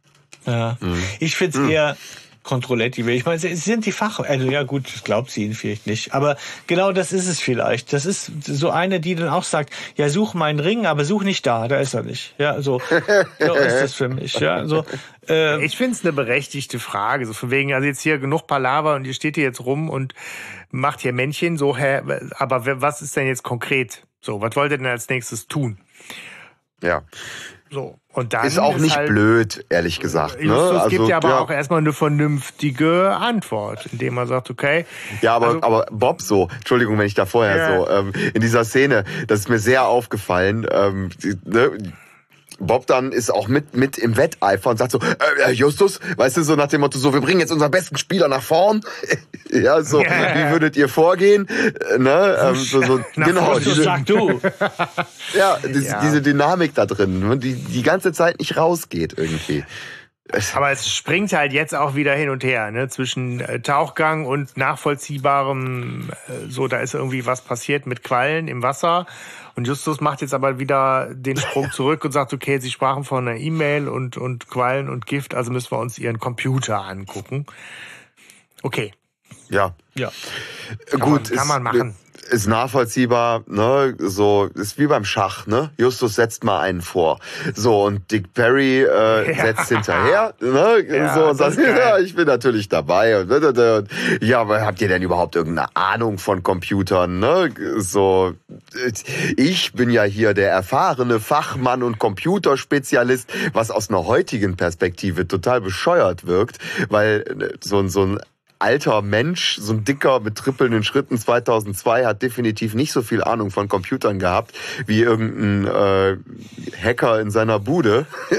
Ja. Mhm. Ich finde es mhm. eher Controletti will. Ich meine, sie sind die Fach, also ja gut, das glaubt sie ihnen vielleicht nicht. Aber genau das ist es vielleicht. Das ist so eine, die dann auch sagt, ja, such meinen Ring, aber such nicht da, da ist er nicht. Ja, so, so ist das für mich. Ja, so, äh, ich finde es eine berechtigte Frage. So von wegen, also jetzt hier genug Palaver und ihr steht hier jetzt rum und macht hier Männchen, so, hä, aber was ist denn jetzt konkret? So, was wollt ihr denn als nächstes tun? Ja. So. Und dann ist auch ist nicht halt, blöd, ehrlich gesagt. Ne? Justus also, gibt ja aber ja. auch erstmal eine vernünftige Antwort, indem er sagt, okay. Ja, aber, also- aber Bob so, Entschuldigung, wenn ich da vorher Ja. so, ähm, in dieser Szene, das ist mir sehr aufgefallen, ähm, ne, Bob dann ist auch mit, mit im Wetteifer und sagt so, äh, äh, Justus, weißt du, so nach dem Motto, so, wir bringen jetzt unseren besten Spieler nach vorn. ja, so, Ja. wie würdet ihr vorgehen? Äh, Ne, ähm, so, so, genau, Justus, diese, sag du. ja, diese, Ja. diese Dynamik da drin, ne, die die ganze Zeit nicht rausgeht irgendwie. Aber es springt halt jetzt auch wieder hin und her, ne? Zwischen äh, Tauchgang und nachvollziehbarem, so, da ist irgendwie was passiert mit Quallen im Wasser. Und Justus macht jetzt aber wieder den Sprung zurück und sagt, okay, sie sprachen von einer E-Mail und, und Quallen und Gift, also müssen wir uns ihren Computer angucken. Okay, Ja, Ja. gut. man- kann man machen. Ist nachvollziehbar, ne? So ist wie beim Schach, ne? Justus setzt mal einen vor, so und Dick Perry äh, Ja. setzt hinterher, ne? Ja, so und sagt, ja, ich bin natürlich dabei und, und, und ja, aber habt ihr denn überhaupt irgendeine Ahnung von Computern, ne? So, ich bin ja hier der erfahrene Fachmann und Computerspezialist, was aus einer heutigen Perspektive total bescheuert wirkt, weil äh, so, ein so ein alter Mensch, so ein dicker mit trippelnden Schritten 2002 hat definitiv nicht so viel Ahnung von Computern gehabt wie irgendein äh, Hacker in seiner Bude.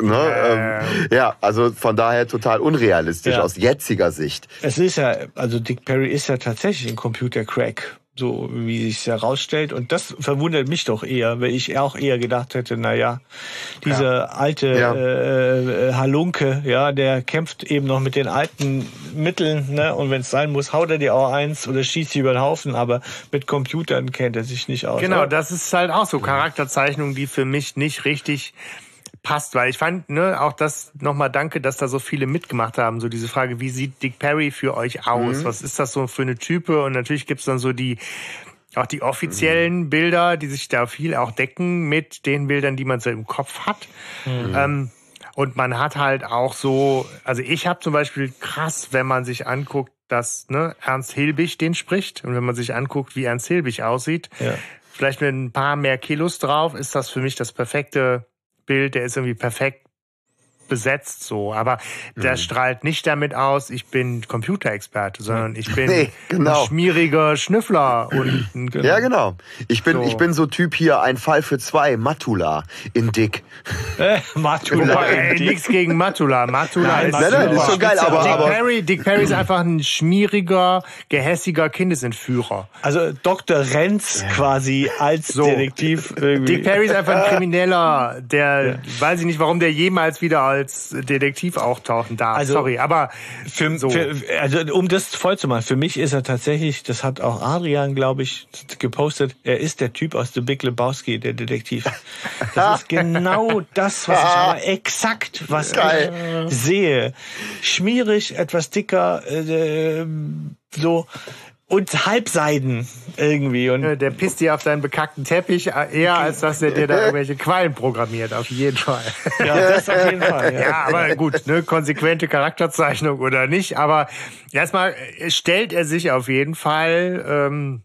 ne? ähm, ja, also von daher total unrealistisch Ja. aus jetziger Sicht. Es ist ja, also Dick Perry ist ja tatsächlich ein Computer-Crack, so wie sich herausstellt. Und das verwundert mich doch eher, weil ich auch eher gedacht hätte, na ja, dieser alte Ja. Äh, äh, Halunke, ja, der kämpft eben noch mit den alten Mitteln, ne? Und wenn es sein muss, haut er dir auch eins oder schießt sie über den Haufen, aber mit Computern kennt er sich nicht aus. Genau, Aber- das ist halt auch so Charakterzeichnung, die für mich nicht richtig passt, weil ich fand, ne, auch das nochmal danke, dass da so viele mitgemacht haben. So diese Frage, wie sieht Dick Perry für euch aus? Was ist das so für eine Type? Und natürlich gibt's dann so die auch die offiziellen Bilder, die sich da viel auch decken mit den Bildern, die man so im Kopf hat. Ähm, und man hat halt auch so, also ich habe zum Beispiel krass, wenn man sich anguckt, dass ne, Ernst Hilbig den spricht und wenn man sich anguckt, wie Ernst Hilbig aussieht, Ja. vielleicht mit ein paar mehr Kilos drauf, ist das für mich das perfekte Bild. Der ist irgendwie perfekt besetzt so, aber der strahlt nicht damit aus, ich bin Computerexperte, sondern ich bin Nee, genau. ein schmieriger Schnüffler und ein Ja, genau. Ich bin, So. ich bin so Typ hier, ein Fall für zwei, Matula in Dick. Äh, Matula. Wobei, ey, nichts gegen Matula. Matula Nein, ist, nein, nein, ist schon geil, aber- Dick, aber- Perry, Dick Perry ist einfach ein schmieriger, gehässiger Kindesentführer. Also Dr. Renz quasi als So. Detektiv irgendwie. Dick Perry ist einfach ein Krimineller, der weiß ich nicht, warum der jemals wieder als Detektiv auftauchen darf. Also- Sorry, aber Für, so. für, also um das voll zu machen, für mich ist er tatsächlich, das hat auch Adrian, glaube ich, gepostet, er ist der Typ aus The Big Lebowski, der Detektiv. Das ist genau das, was ich aber exakt, was Geil. ich sehe. Schmierig, etwas dicker, äh, so und Halbseiden irgendwie und äh, der pisst dir auf deinen bekackten Teppich äh, eher, als dass der dir da irgendwelche Quallen programmiert, auf jeden Fall. ja, das auf jeden Fall. Ja. Ja, aber gut, ne, konsequente Charakterzeichnung oder nicht. Aber erstmal äh, stellt er sich auf jeden Fall ähm,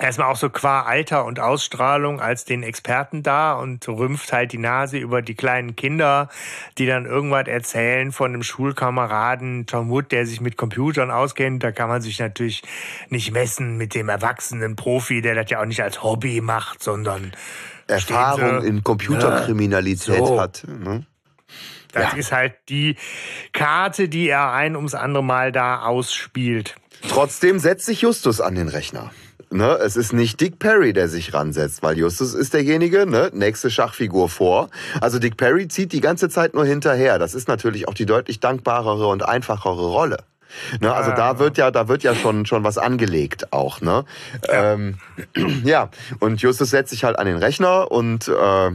erstmal auch so qua Alter und Ausstrahlung als den Experten da und rümpft halt die Nase über die kleinen Kinder, die dann irgendwas erzählen von einem Schulkameraden Tom Wood, der sich mit Computern auskennt. Da kann man sich natürlich nicht messen mit dem erwachsenen Profi, der das ja auch nicht als Hobby macht, sondern Erfahrung sie- in Computerkriminalität So. hat. Ne? Das ist halt die Karte, die er ein ums andere Mal da ausspielt. Trotzdem setzt sich Justus an den Rechner. Ne, es ist nicht Dick Perry, der sich ransetzt, weil Justus ist derjenige, ne, nächste Schachfigur vor. Also Dick Perry zieht die ganze Zeit nur hinterher. Das ist natürlich auch die deutlich dankbarere und einfachere Rolle. Ne, also da wird ja, da wird ja schon schon was angelegt auch. Ne, ja. Ähm, ja. Und Justus setzt sich halt an den Rechner und äh,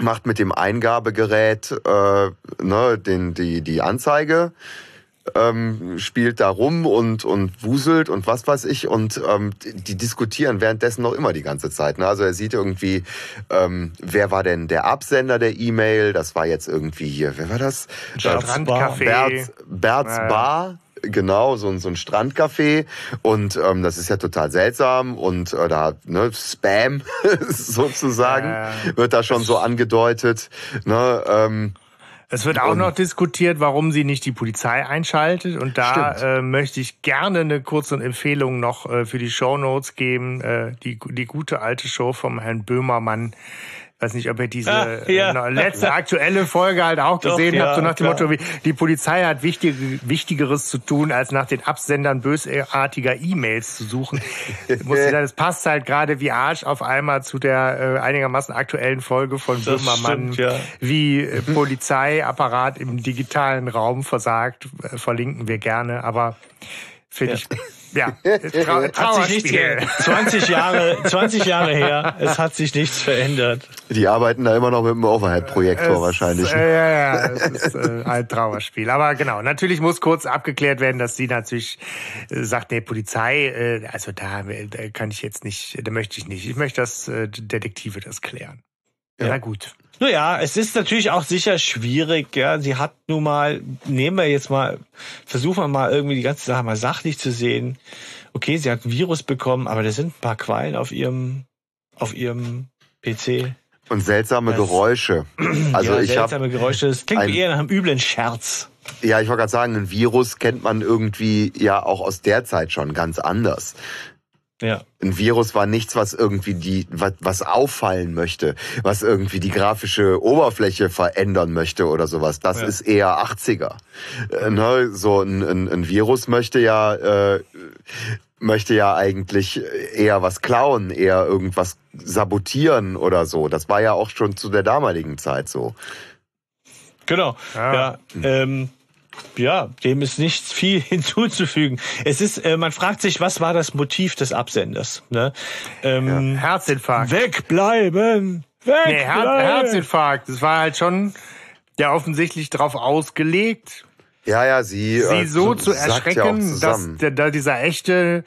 macht mit dem Eingabegerät äh, ne, den die die Anzeige ähm, spielt da rum und, und wuselt und was weiß ich. Und ähm, die diskutieren währenddessen noch immer die ganze Zeit. Ne? Also er sieht irgendwie, ähm, wer war denn der Absender der E-Mail? Das war jetzt irgendwie hier, wer war das? Strandcafé. Berts, Berts Ja. Bar genau, so, ein so ein Strandcafé und ähm, das ist ja total seltsam und äh, da ne, Spam sozusagen ja, ja. wird da schon so angedeutet. Ne, ähm, es wird auch noch diskutiert, warum sie nicht die Polizei einschaltet. Und da äh, möchte ich gerne eine kurze Empfehlung noch äh, für die Show Notes geben. Äh, die, die gute alte Show vom Herrn Böhmermann weiß nicht, ob ihr diese ah, ja. letzte aktuelle Folge halt auch Doch, gesehen ja, habt, so nach dem klar. Motto, wie, die Polizei hat wichtig, Wichtigeres zu tun, als nach den Absendern bösartiger E-Mails zu suchen. muss ich sagen, das passt halt gerade wie Arsch auf einmal zu der äh, einigermaßen aktuellen Folge von Böhmermann, ja. wie äh, Polizeiapparat im digitalen Raum versagt, äh, verlinken wir gerne, aber finde ich ja, Trau Trauerspiel. 20 Jahre, 20 Jahre her, es hat sich nichts verändert. Die arbeiten da immer noch mit dem Overhead-Projektor wahrscheinlich. Äh, ja, ja, es ist äh, ein Trauerspiel. Aber genau, natürlich muss kurz abgeklärt werden, dass sie natürlich äh, sagt, nee, Polizei, äh, also da, da kann ich jetzt nicht, da möchte ich nicht. Ich möchte, dass äh, Detektive das klären. Ja. Na gut. Naja, es ist natürlich auch sicher schwierig. Ja, sie hat nun mal, nehmen wir jetzt mal, versuchen wir mal irgendwie die ganze Sache mal sachlich zu sehen. Okay, sie hat ein Virus bekommen, aber da sind ein paar Qualen auf ihrem, auf ihrem PC. Und seltsame das, Geräusche. Also ja, ich seltsame Geräusche. Das klingt eher nach einem üblen Scherz. Ja, ich wollte gerade sagen, ein Virus kennt man irgendwie ja auch aus der Zeit schon ganz anders. Ja. Ein Virus war nichts, was irgendwie die, was, was auffallen möchte, was irgendwie die grafische Oberfläche verändern möchte oder sowas. Das ja. ist eher 80er. Äh, ne? So ein, ein, ein Virus möchte ja, äh, möchte ja eigentlich eher was klauen, eher irgendwas sabotieren oder so. Das war ja auch schon zu der damaligen Zeit so. Genau. Ja. ja ähm, ja, dem ist nichts viel hinzuzufügen. Es ist, äh, man fragt sich, was war das Motiv des Absenders? Ne? Ähm, ja, Herzinfarkt. Wegbleiben! Wegbleiben! Nee, Her Herzinfarkt. Das war halt schon ja offensichtlich darauf ausgelegt. Ja, ja, sie. Sie äh, so zu erschrecken, ja dass der, da dieser echte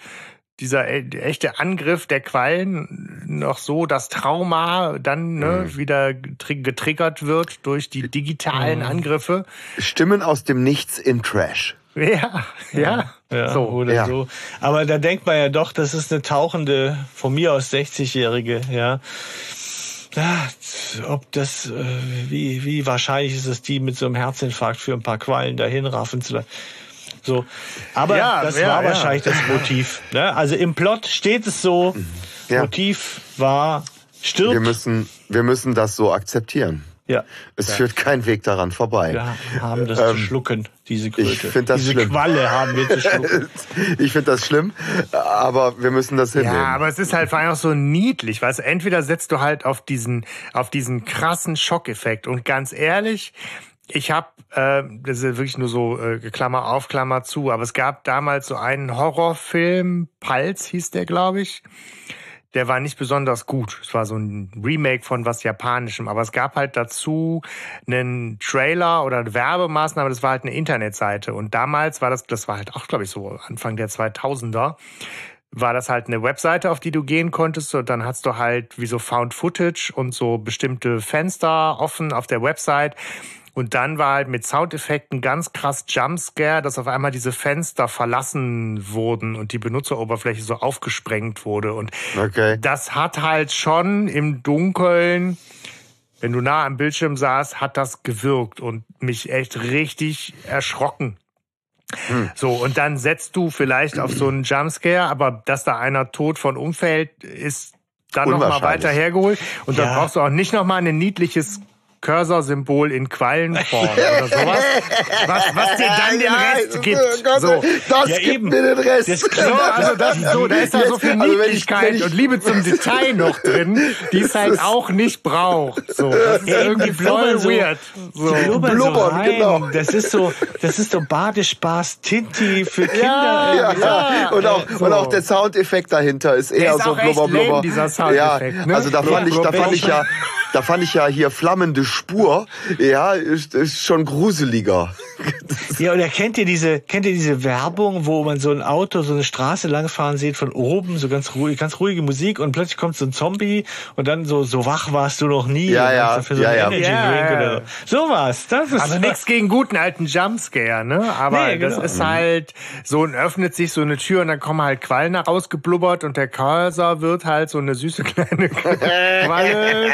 dieser e, echte Angriff der Quallen noch so das Trauma dann ne, mhm. wieder getriggert wird durch die digitalen mhm. Angriffe. Stimmen aus dem Nichts in Trash. Ja, ja, ja, so oder ja. so. Aber da denkt man ja doch, das ist eine tauchende, von mir aus 60-Jährige, ja. Ja, ob das, äh, wie, wie wahrscheinlich ist es, die mit so einem Herzinfarkt für ein paar Quallen dahin raffen zu lassen? So. Aber ja, das ja, war ja. wahrscheinlich das Motiv. Ne? Also im Plot steht es so, Motiv war stirbt. Wir müssen, wir müssen das so akzeptieren. Ja. Es führt kein Weg daran vorbei. Wir haben das ähm, zu schlucken, diese Kröte. Ich finde das diese schlimm. Qualle haben wir zu schlucken. ich finde das schlimm, aber wir müssen das hinnehmen. Ja, aber es ist halt vor allem auch so niedlich, weißt entweder setzt du halt auf diesen, auf diesen krassen Schockeffekt und ganz ehrlich, ich habe, äh, das ist wirklich nur so äh, Klammer auf, Klammer zu, aber es gab damals so einen Horrorfilm, Pulse hieß der, glaube ich. Der war nicht besonders gut. Es war so ein Remake von was Japanischem, aber es gab halt dazu einen Trailer oder eine Werbemaßnahme, das war halt eine Internetseite. Und damals war das, das war halt auch, glaube ich, so Anfang der 2000er, war das halt eine Webseite, auf die du gehen konntest und dann hast du halt wie so Found Footage und so bestimmte Fenster offen auf der Website und dann war halt mit Soundeffekten ganz krass Jumpscare, dass auf einmal diese Fenster verlassen wurden und die Benutzeroberfläche so aufgesprengt wurde. Und okay. das hat halt schon im Dunkeln, wenn du nah am Bildschirm saßt, hat das gewirkt und mich echt richtig erschrocken. Hm. So, und dann setzt du vielleicht auf so einen Jumpscare, aber dass da einer tot von umfällt, ist dann nochmal weiter hergeholt. Und ja. dann brauchst du auch nicht nochmal ein niedliches Cursor-Symbol in Quallenform oder sowas, was, was dir dann den Rest gibt. So. Das ja, gibt eben. mir den Rest. Das so, also das, so, da ist da so viel Niedlichkeit also ich, ich, und Liebe zum Detail noch drin, die es halt auch nicht braucht. So, das ist ja, irgendwie voll so, weird. So. Blubbern, Blubbern so genau. Das ist so, das ist so Badespaß, Tinti für Kinder. Ja, ja, ja. Und, auch, so. und auch der Soundeffekt dahinter ist eher ist so blubber, blubber. Lame, dieser Soundeffekt, ja, ne? also da fand ich, da fand ich ja, da fand ich ja hier flammende Spur, ja, ist, ist schon gruseliger. Ja, oder kennt ihr diese, kennt ihr diese Werbung, wo man so ein Auto, so eine Straße langfahren sieht von oben, so ganz ruhig, ganz ruhige Musik und plötzlich kommt so ein Zombie und dann so, so wach warst du noch nie. Ja, ja, für so ja, ja. Energy Ja, Drink ja. oder so. Sowas, das ist Also nichts gegen guten alten Jumpscare, ne? Aber Nee, genau. das ist halt, so und öffnet sich so eine Tür und dann kommen halt Quallen rausgeblubbert und der Cursor wird halt so eine süße kleine Qualle.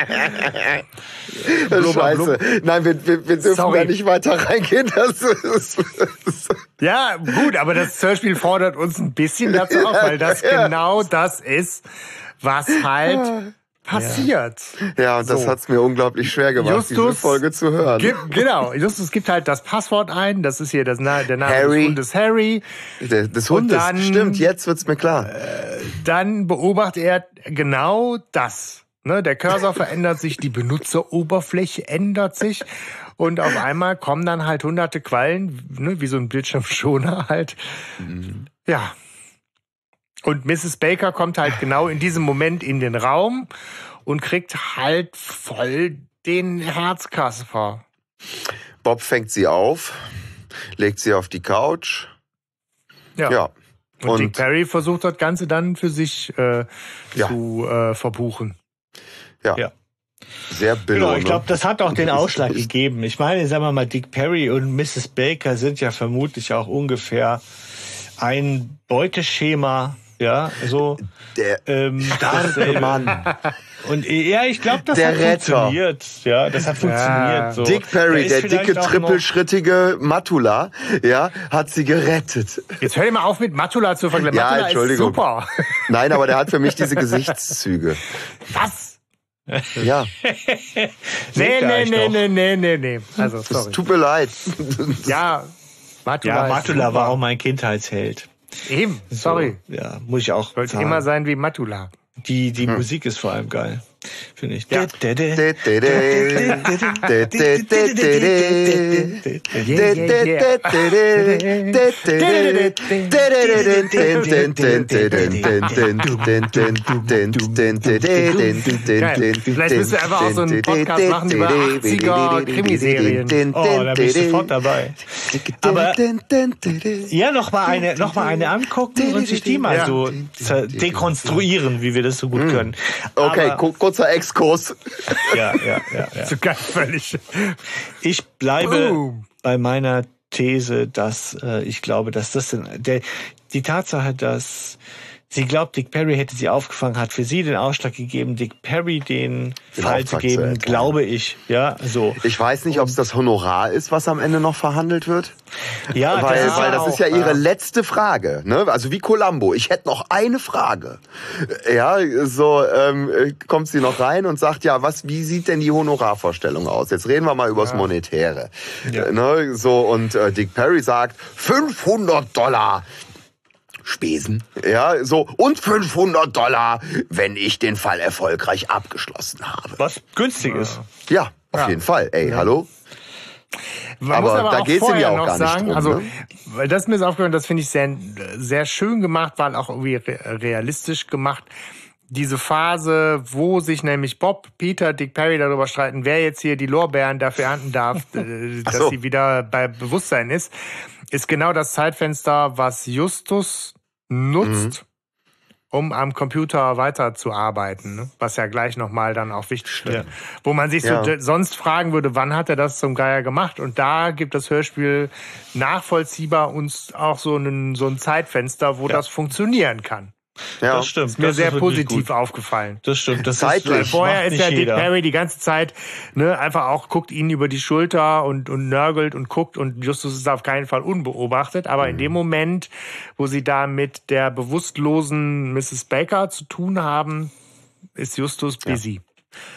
Scheiße. Nein, wir, wir, wir dürfen Sorry. da nicht weiter reingehen. Das ist, Ja, gut, aber das Hörspiel fordert uns ein bisschen dazu auf, weil das Ja. genau das ist, was halt passiert. ja, und das So. hat's mir unglaublich schwer gemacht, diese Justus Folge zu hören. Gib, genau, Justus gibt halt das Passwort ein, das ist hier das, der Name Harry. des Hundes Harry. Des, des Hundes. dann- Stimmt, jetzt wird's mir klar. dann beobachtet er genau das. Ne, der Cursor verändert sich, die Benutzeroberfläche ändert sich und auf einmal kommen dann halt hunderte Quallen, ne, wie so ein Bildschirmschoner halt. Ja. Und Mrs. Baker kommt halt genau in diesem Moment in den Raum und kriegt halt voll den Herzkasper. Bob fängt sie auf, legt sie auf die Couch. Ja. Ja. Und, Dick Und Perry versucht das Ganze dann für sich äh, Ja. zu äh, verbuchen. Ja, Ja. sehr billig. Genau, ich glaube, das hat auch den Ausschlag gegeben. Ich meine, sagen wir mal, Dick Perry und Mrs. Baker sind ja vermutlich auch ungefähr ein Beuteschema, ja, so. Der Ähm, starke. Mann. Und ja, ich glaube, das Der hat Retter. funktioniert. Ja, das hat funktioniert. So. Dick Perry, der vielleicht dicke, trippelschrittige Matula, ja, hat sie gerettet. Jetzt hör dir mal auf mit Matula zu vergleichen. Ja, Matula ist Entschuldigung. super. Nein, aber der hat für mich diese Gesichtszüge. Was? Ja, Nee, nee, nee, nee, nee, nee, nee. Also, es sorry. tut mir leid. Ja, Matula, Ja, Matula war auch mein Kindheitsheld. Eben, sorry. So, ja, muss ich auch Wollte sagen. immer sein wie Matula. Die, die Musik ist vor allem geil. Finde ich. Ja. Vielleicht müssen wir einfach auch so einen Podcast machen über 80er Krimiserien. Oh, da bin ich sofort dabei. Aber- Ja, noch mal eine, noch mal eine angucken und sich die mal so dekonstruieren, wie wir das so gut können. Okay, Aber, ku- kurzer Exkurs. ja, ja, ja, ja. So ganz völlig. Ich bleibe Boom. bei meiner These, dass äh, ich glaube, dass das denn, der, die Tatsache, dass sie glaubt, Dick Perry hätte sie aufgefangen, hat für sie den Ausschlag gegeben, Dick Perry den, Den Fall zu geben, glaube ich. Ja, so. Ich weiß nicht, ob es das Honorar ist, was am Ende noch verhandelt wird. Ja, weil, das weil das ist ja ihre letzte Frage, ne? Also wie Columbo. Ich hätte noch eine Frage. Ja, so ähm, äh, kommt sie noch rein und sagt, ja, was, wie sieht denn die Honorarvorstellung aus? Jetzt reden wir mal übers Monetäre. Ja. Äh, Ne? So und äh, Dick Perry sagt 500 Dollar. Spesen, ja, so und 500 Dollar, wenn ich den Fall erfolgreich abgeschlossen habe. Was günstig ist. Ja, auf Ja. jeden Fall. Ey, hallo. Man Aber muss da auch geht's ihm ja auch noch gar nicht sagen, drum, also, ne? weil das ist mir ist aufgefallen, das finde ich sehr, sehr schön gemacht, weil auch irgendwie re- realistisch gemacht. Diese Phase, wo sich nämlich Bob, Peter, Dick Perry darüber streiten, wer jetzt hier die Lorbeeren dafür ernten darf, äh, dass so. sie wieder bei Bewusstsein ist, ist genau das Zeitfenster, was Justus nutzt, um am Computer weiterzuarbeiten, ne? was ja gleich nochmal dann auch wichtig wird. Ja. Wo man sich Ja. so sonst fragen würde, wann hat er das zum Geier gemacht? Und da gibt das Hörspiel nachvollziehbar uns auch so ein, so ein Zeitfenster, wo das funktionieren kann. Ja. Das stimmt. Ist mir das sehr ist positiv gut. aufgefallen. Das stimmt. Das Zeitlich. ist, vorher macht ist ja Dick. Perry die ganze Zeit ne, einfach auch guckt ihnen über die Schulter und, und nörgelt und guckt und Justus ist auf keinen Fall unbeobachtet. Aber in dem Mhm. Moment, wo sie da mit der bewusstlosen Mrs. Baker zu tun haben, ist Justus busy.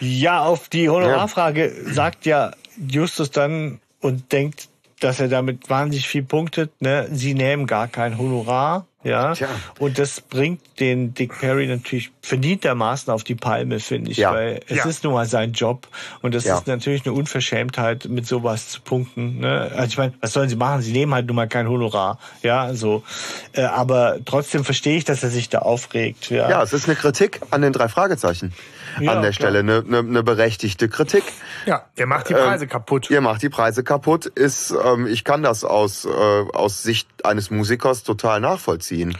Ja, auf die Honorarfrage sagt ja Justus dann und denkt, dass er damit wahnsinnig viel punktet. Ne? Sie nehmen gar kein Honorar. Ja. Tja. Und das bringt den Dick Perry natürlich verdientermaßen auf die Palme, finde ich. Ja. Weil es ja. ist nun mal sein Job. Und das ja. ist natürlich eine Unverschämtheit, mit sowas zu punkten. Ne? Also ich meine, was sollen sie machen? Sie nehmen halt nun mal kein Honorar. Ja, so. Äh, aber trotzdem verstehe ich, dass er sich da aufregt. Ja. ja, es ist eine Kritik an den drei Fragezeichen. Ja, an der klar. Stelle eine, eine, eine berechtigte Kritik. Ja, ihr macht die Preise ähm, kaputt. Ihr macht die Preise kaputt. Ist, ähm, ich kann das aus, äh, aus Sicht eines Musikers total nachvollziehen.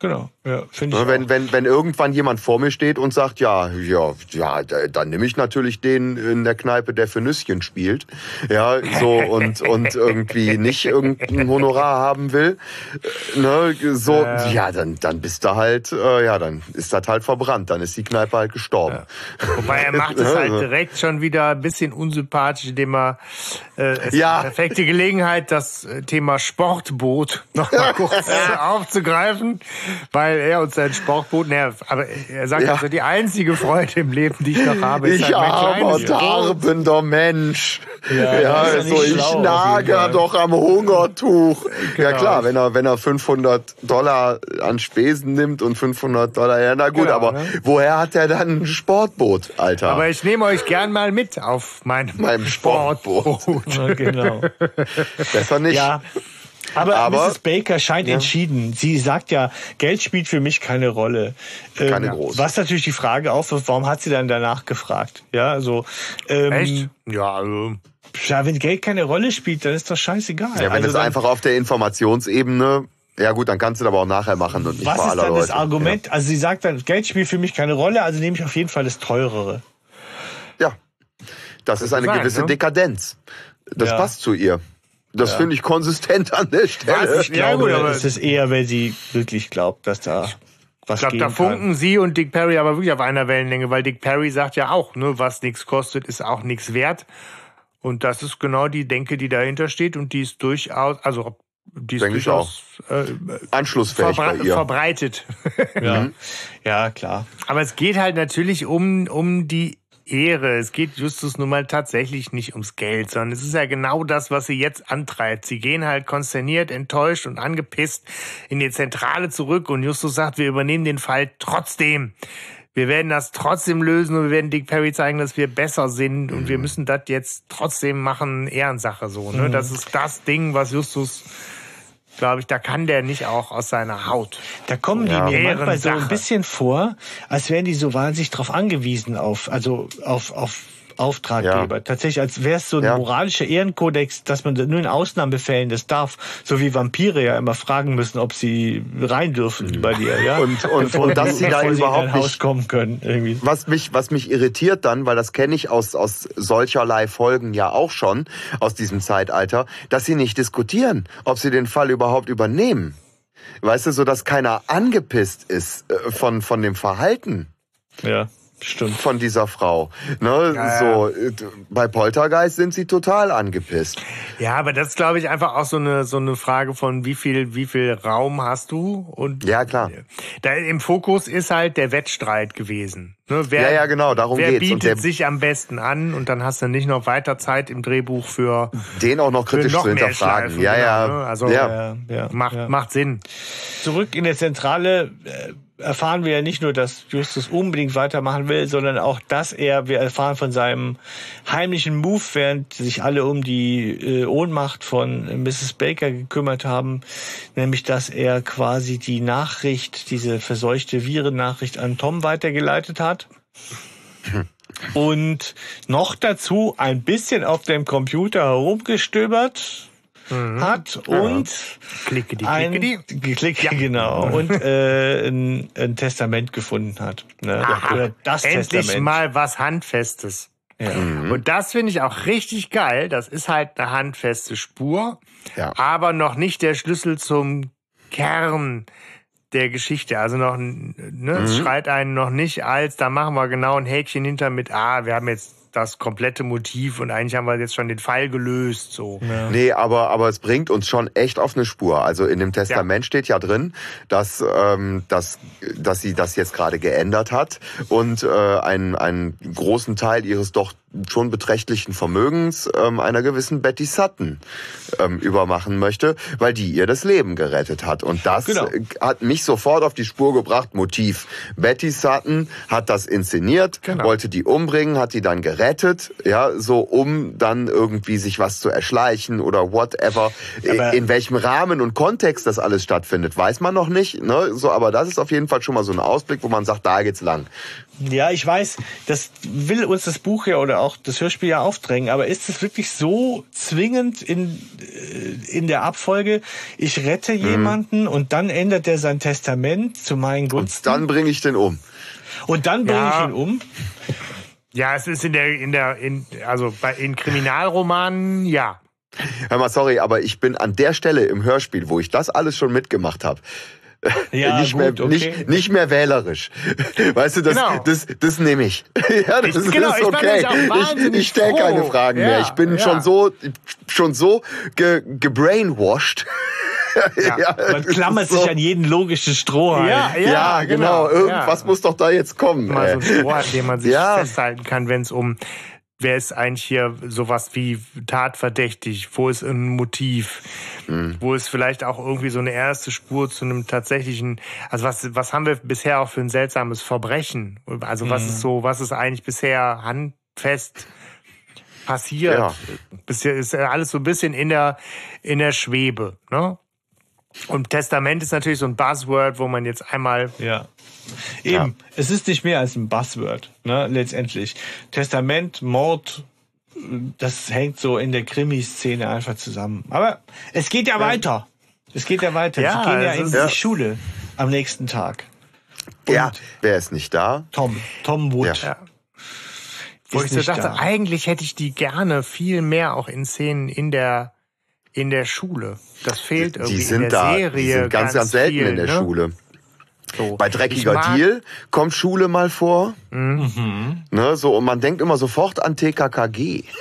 Genau, ja, finde ich. Wenn, auch. wenn, wenn irgendwann jemand vor mir steht und sagt, ja, ja, ja, dann nehme ich natürlich den in der Kneipe, der für Nüsschen spielt. Ja, so und, und irgendwie nicht irgendein Honorar haben will. Ne, so, ja, ja dann, dann bist du halt, äh, ja, dann ist das halt verbrannt, dann ist die Kneipe halt gestorben. Ja. Wobei er macht es halt direkt schon wieder ein bisschen unsympathisch, indem er äh, es ja. perfekte Gelegenheit, das äh, Thema Sportboot noch mal kurz aufzugreifen weil er und sein Sportboot, ne, aber er sagt ja. also, die einzige Freude im Leben, die ich noch habe, ist ich halt mein kleines darbender Mensch. Ja, ja also ich schlau, nage doch am Hungertuch. Genau. Ja klar, wenn er, wenn er 500 Dollar an Spesen nimmt und 500 Dollar, ja na gut, genau, aber ne? woher hat er dann ein Sportboot, Alter? Aber ich nehme euch gern mal mit auf meinem, meinem Sportboot. Sportboot. Ja, genau. Besser nicht. Ja. Aber, Aber Mrs. Baker scheint ja. entschieden. Sie sagt ja, Geld spielt für mich keine Rolle. Keine ähm, große. Was natürlich die Frage aufwirft, warum hat sie dann danach gefragt? Ja, also. Ähm, Echt? Ja, also. Ja, wenn Geld keine Rolle spielt, dann ist das scheißegal. Ja, wenn also es einfach auf der Informationsebene ja gut, dann kannst du das aber auch nachher machen und nicht Was Leute. Ist dann das Argument? Ja. Also sie sagt dann, Geld spielt für mich keine Rolle, also nehme ich auf jeden Fall das teurere. Ja, das, das ist eine sein, gewisse ne? Dekadenz. Das ja. passt zu ihr. Das ja. finde ich konsistent an der Stelle. Was? Ich glaube, ja, gut, es ist eher, wenn sie wirklich glaubt, dass da was Ich glaube, da funken kann. sie und Dick Perry aber wirklich auf einer Wellenlänge, weil Dick Perry sagt ja auch, ne, was nichts kostet, ist auch nichts wert. Und das ist genau die Denke, die dahinter steht und die ist durchaus, also die ist Denke durchaus äh, anschlussfähig bei ihr. verbreitet. Ja. Mhm. ja, klar. Aber es geht halt natürlich um, um die Ehre. Es geht Justus nun mal tatsächlich nicht ums Geld, sondern es ist ja genau das, was sie jetzt antreibt. Sie gehen halt konsterniert, enttäuscht und angepisst in die Zentrale zurück und Justus sagt, wir übernehmen den Fall trotzdem. Wir werden das trotzdem lösen und wir werden Dick Perry zeigen, dass wir besser sind und wir mhm. müssen das jetzt trotzdem machen. Ehrensache so, ne? Mhm. Das ist das Ding, was Justus glaube ich, da kann der nicht auch aus seiner Haut. Da kommen die ja. mir manchmal so ein bisschen vor, als wären die so wahnsinnig drauf angewiesen auf, also auf, auf Auftraggeber. Ja. Tatsächlich, als wäre es so ein ja. moralischer Ehrenkodex, dass man nur in Ausnahmefällen das darf. So wie Vampire ja immer fragen müssen, ob sie rein dürfen mhm. bei dir, ja. Und, und, und dass sie da überhaupt Haus kommen können, irgendwie. Was mich, was mich irritiert dann, weil das kenne ich aus, aus solcherlei Folgen ja auch schon, aus diesem Zeitalter, dass sie nicht diskutieren, ob sie den Fall überhaupt übernehmen. Weißt du, so dass keiner angepisst ist äh, von, von dem Verhalten. Ja. Stimmt. von dieser Frau. Ne? Ja, so ja. bei Poltergeist sind sie total angepisst. Ja, aber das ist, glaube ich, einfach auch so eine so eine Frage von wie viel wie viel Raum hast du und ja klar. Da im Fokus ist halt der Wettstreit gewesen. Ne? Wer, ja, ja, genau, darum wer geht's. bietet und der, sich am besten an und dann hast du nicht noch weiter Zeit im Drehbuch für den auch noch kritisch noch zu hinterfragen. Ja, genau, ja, ne? also ja. Ja, macht macht Sinn. Zurück in der Zentrale. Äh, erfahren wir ja nicht nur, dass Justus unbedingt weitermachen will, sondern auch, dass er, wir erfahren von seinem heimlichen Move, während sich alle um die äh, Ohnmacht von Mrs. Baker gekümmert haben, nämlich, dass er quasi die Nachricht, diese verseuchte Virennachricht an Tom weitergeleitet hat. Und noch dazu ein bisschen auf dem Computer herumgestöbert mhm. hat und klickedi, klickedi. ein Klick, ja. genau und äh, ein, ein, Testament gefunden hat. Ne? Oder das Endlich Testament. mal was handfestes. Ja. Mhm. Und das finde ich auch richtig geil. Das ist halt eine handfeste Spur, ja. aber noch nicht der Schlüssel zum Kern der Geschichte. Also noch, ne, mhm. es schreit einen noch nicht als, da machen wir genau ein Häkchen hinter mit, ah, wir haben jetzt das komplette Motiv und eigentlich haben wir jetzt schon den Fall gelöst. So. Ja. Nee, aber, aber es bringt uns schon echt auf eine Spur. Also in dem Testament ja. steht ja drin, dass, ähm, dass, dass sie das jetzt gerade geändert hat und äh, einen, einen großen Teil ihres doch schon beträchtlichen Vermögens ähm, einer gewissen Betty Sutton ähm, übermachen möchte, weil die ihr das Leben gerettet hat. Und das genau. Äh, hat mich sofort auf die Spur gebracht. Motiv. Betty Sutton hat das inszeniert, genau. wollte die umbringen, hat die dann gerettet, ja, so um dann irgendwie sich was zu erschleichen oder whatever. Aber in welchem Rahmen und Kontext das alles stattfindet, weiß man noch nicht. Ne? So, aber das ist auf jeden Fall schon mal so ein Ausblick, wo man sagt, da geht's lang. Ja, ich weiß, das will uns das Buch ja oder auch das Hörspiel ja aufdrängen, aber ist es wirklich so zwingend in, äh, in der Abfolge, ich rette mhm. jemanden und dann ändert er sein Testament zu meinen Gunsten? Und dann bringe ich den um. Und dann bringe ja. ich ihn um? Ja, es ist in der, in der, in, also bei, in Kriminalromanen, ja. Hör mal, sorry, aber ich bin an der Stelle im Hörspiel, wo ich das alles schon mitgemacht habe, ja, nicht, gut, mehr, okay. nicht, nicht mehr wählerisch. Weißt du, das, genau. das, das nehme ich. ja, das ich, genau, ist okay. Ich, ich, ich stelle keine Fragen ja, mehr. Ich bin ja. schon so, schon so ge, gebrainwashed. Ja, ja, man klammert so. sich an jeden logischen Strohhalm. Ja, ja, ja genau. genau. Irgendwas muss doch da jetzt kommen. Mal so ein Strohhalm, den man sich festhalten kann, wenn es um wer ist eigentlich hier sowas wie tatverdächtig? Wo ist ein Motiv? Mhm. Wo ist vielleicht auch irgendwie so eine erste Spur zu einem tatsächlichen, also was, was haben wir bisher auch für ein seltsames Verbrechen? Also was mhm. ist so, was ist eigentlich bisher handfest passiert? Ja. Bisher ist alles so ein bisschen in der, in der Schwebe, ne? Und Testament ist natürlich so ein Buzzword, wo man jetzt einmal. Ja. Eben, ja. es ist nicht mehr als ein Buzzword, ne, letztendlich. Testament, Mord, das hängt so in der Krimi-Szene einfach zusammen. Aber es geht ja, ja. weiter. Es geht ja weiter. Ja, Sie gehen ja in die Schule am nächsten Tag. Und ja, wer ist nicht da? Tom. Tom Wood. Ja. Wo ich so dachte, da. eigentlich hätte ich die gerne viel mehr auch in Szenen in der in der Schule. Das fehlt irgendwie die sind in der da, Serie. Die sind ganz, ganz, selten viel, in der ne? Schule. So. Bei Dreckiger Deal kommt Schule mal vor. Mhm. Ne, so, und man denkt immer sofort an TKKG.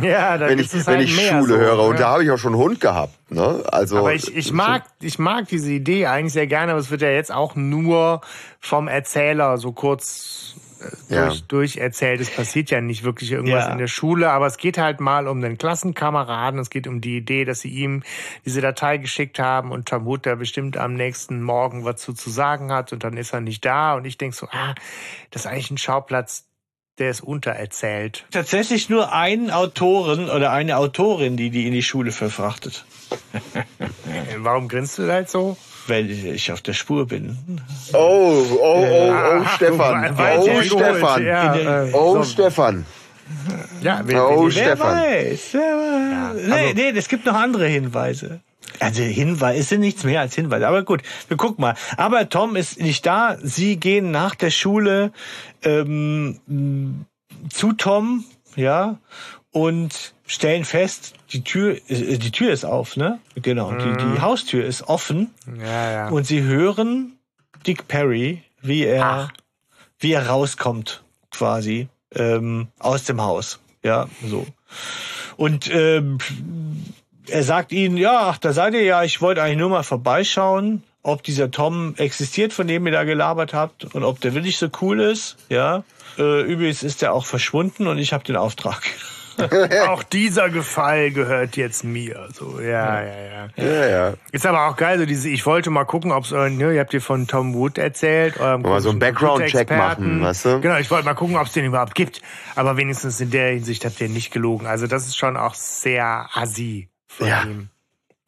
Ja, da wenn ich, es wenn halt ich Schule so, höre. Und da habe ich auch schon einen Hund gehabt. Ne? Also, aber ich, ich, mag, ich mag diese Idee eigentlich sehr gerne, aber es wird ja jetzt auch nur vom Erzähler so kurz ja. durch, durcherzählt. Es passiert ja nicht wirklich irgendwas ja. in der Schule, aber es geht halt mal um den Klassenkameraden. Es geht um die Idee, dass sie ihm diese Datei geschickt haben und Tamut da bestimmt am nächsten Morgen was zu, zu sagen hat und dann ist er nicht da. Und ich denk so, ah, das ist eigentlich ein Schauplatz, der ist untererzählt. Tatsächlich nur einen Autoren oder eine Autorin, die die in die Schule verfrachtet. Warum grinst du halt so? Weil ich auf der Spur bin. Oh, oh, oh, oh, Stefan. Oh, Stefan. Ja, oh, Stefan. Ja, wer, oh, wer Stefan. weiß. Wer weiß. Ja, also nee, nee, es gibt noch andere Hinweise. Also Hinweise sind nichts mehr als Hinweise. Aber gut, wir gucken mal. Aber Tom ist nicht da. Sie gehen nach der Schule ähm, zu Tom, ja, und stellen fest, die Tür, äh, die Tür ist auf, ne? Genau, mhm. die, die mhm. Haustür ist offen. Ja, ja. Und sie hören Dick Perry, wie er, Ach. wie er rauskommt, quasi, ähm, aus dem Haus. Ja, so. Und ähm, er sagt ihnen, ja, ach, da seid ihr ja, ich wollte eigentlich nur mal vorbeischauen, ob dieser Tom existiert, von dem ihr da gelabert habt und ob der wirklich so cool ist, ja. Äh, übrigens ist er auch verschwunden und ich habe den Auftrag. auch dieser Gefall gehört jetzt mir. So, ja, ja, ja. Ja, ja. Ist aber auch geil, so diese, ich wollte mal gucken, ob es, ne, ihr habt ihr von Tom Wood erzählt. Eurem mal so einen Background-Check machen, weißt du? Genau, ich wollte mal gucken, ob es den überhaupt gibt. Aber wenigstens in der Hinsicht habt ihr nicht gelogen. Also das ist schon auch sehr assi von ja. ihm.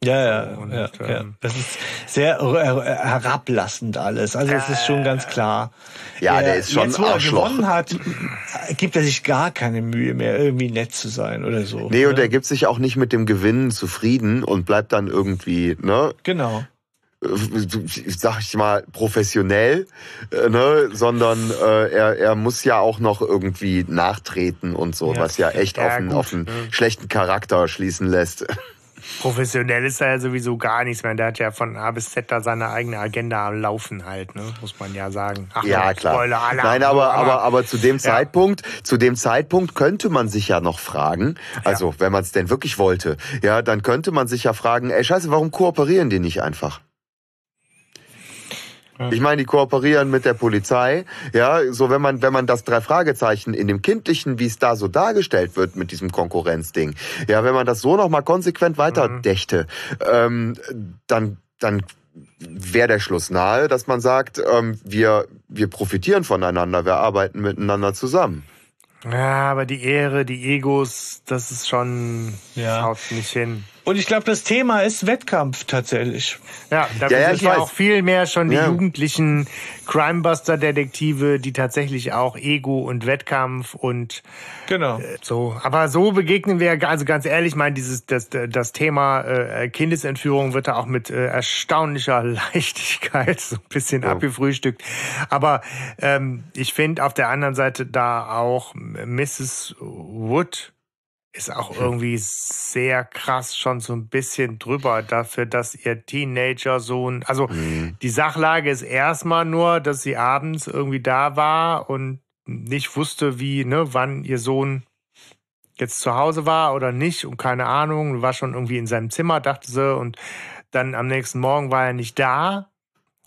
Ja, ja, und, ja, ähm, ja. Das ist sehr herablassend alles. Also es ist schon ganz klar. Ja, der, der ist schon jetzt, wo er gewonnen hat, gibt er sich gar keine Mühe mehr, irgendwie nett zu sein oder so. Nee, und ne? er gibt sich auch nicht mit dem Gewinnen zufrieden und bleibt dann irgendwie, ne? Genau sag ich mal, professionell, äh, ne, sondern äh, er, er muss ja auch noch irgendwie nachtreten und so, ja. was ja echt ja, auf, einen, auf einen schlechten Charakter schließen lässt. Professionell ist er ja sowieso gar nichts mehr. Der hat ja von A bis Z da seine eigene Agenda am Laufen halt, ne? muss man ja sagen. Ach, ja, klar. Spoiler, Alarm, Nein, aber, aber, aber zu dem Zeitpunkt, ja. zu dem Zeitpunkt könnte man sich ja noch fragen, also ja. wenn man es denn wirklich wollte, ja, dann könnte man sich ja fragen, ey, scheiße, warum kooperieren die nicht einfach? Ich meine, die kooperieren mit der Polizei. Ja, so wenn man, wenn man das drei Fragezeichen in dem Kindlichen, wie es da so dargestellt wird mit diesem Konkurrenzding, ja, wenn man das so nochmal konsequent weiterdächte, mhm. ähm, dann, dann wäre der Schluss nahe, dass man sagt, ähm, wir, wir profitieren voneinander, wir arbeiten miteinander zusammen. Ja, aber die Ehre, die Egos, das ist schon, ja. haut nicht hin. Und ich glaube, das Thema ist Wettkampf tatsächlich. Ja, da ja, sind ja auch viel mehr schon die ja. jugendlichen Crimebuster-Detektive, die tatsächlich auch Ego und Wettkampf und genau äh, so. Aber so begegnen wir, also ganz ehrlich, ich meine, dieses das das Thema äh, Kindesentführung wird da auch mit äh, erstaunlicher Leichtigkeit so ein bisschen ja. abgefrühstückt. Aber ähm, ich finde auf der anderen Seite da auch Mrs. Wood ist auch irgendwie sehr krass schon so ein bisschen drüber dafür, dass ihr Teenager-Sohn, also mhm. die Sachlage ist erstmal nur, dass sie abends irgendwie da war und nicht wusste, wie, ne, wann ihr Sohn jetzt zu Hause war oder nicht und keine Ahnung, war schon irgendwie in seinem Zimmer, dachte sie und dann am nächsten Morgen war er nicht da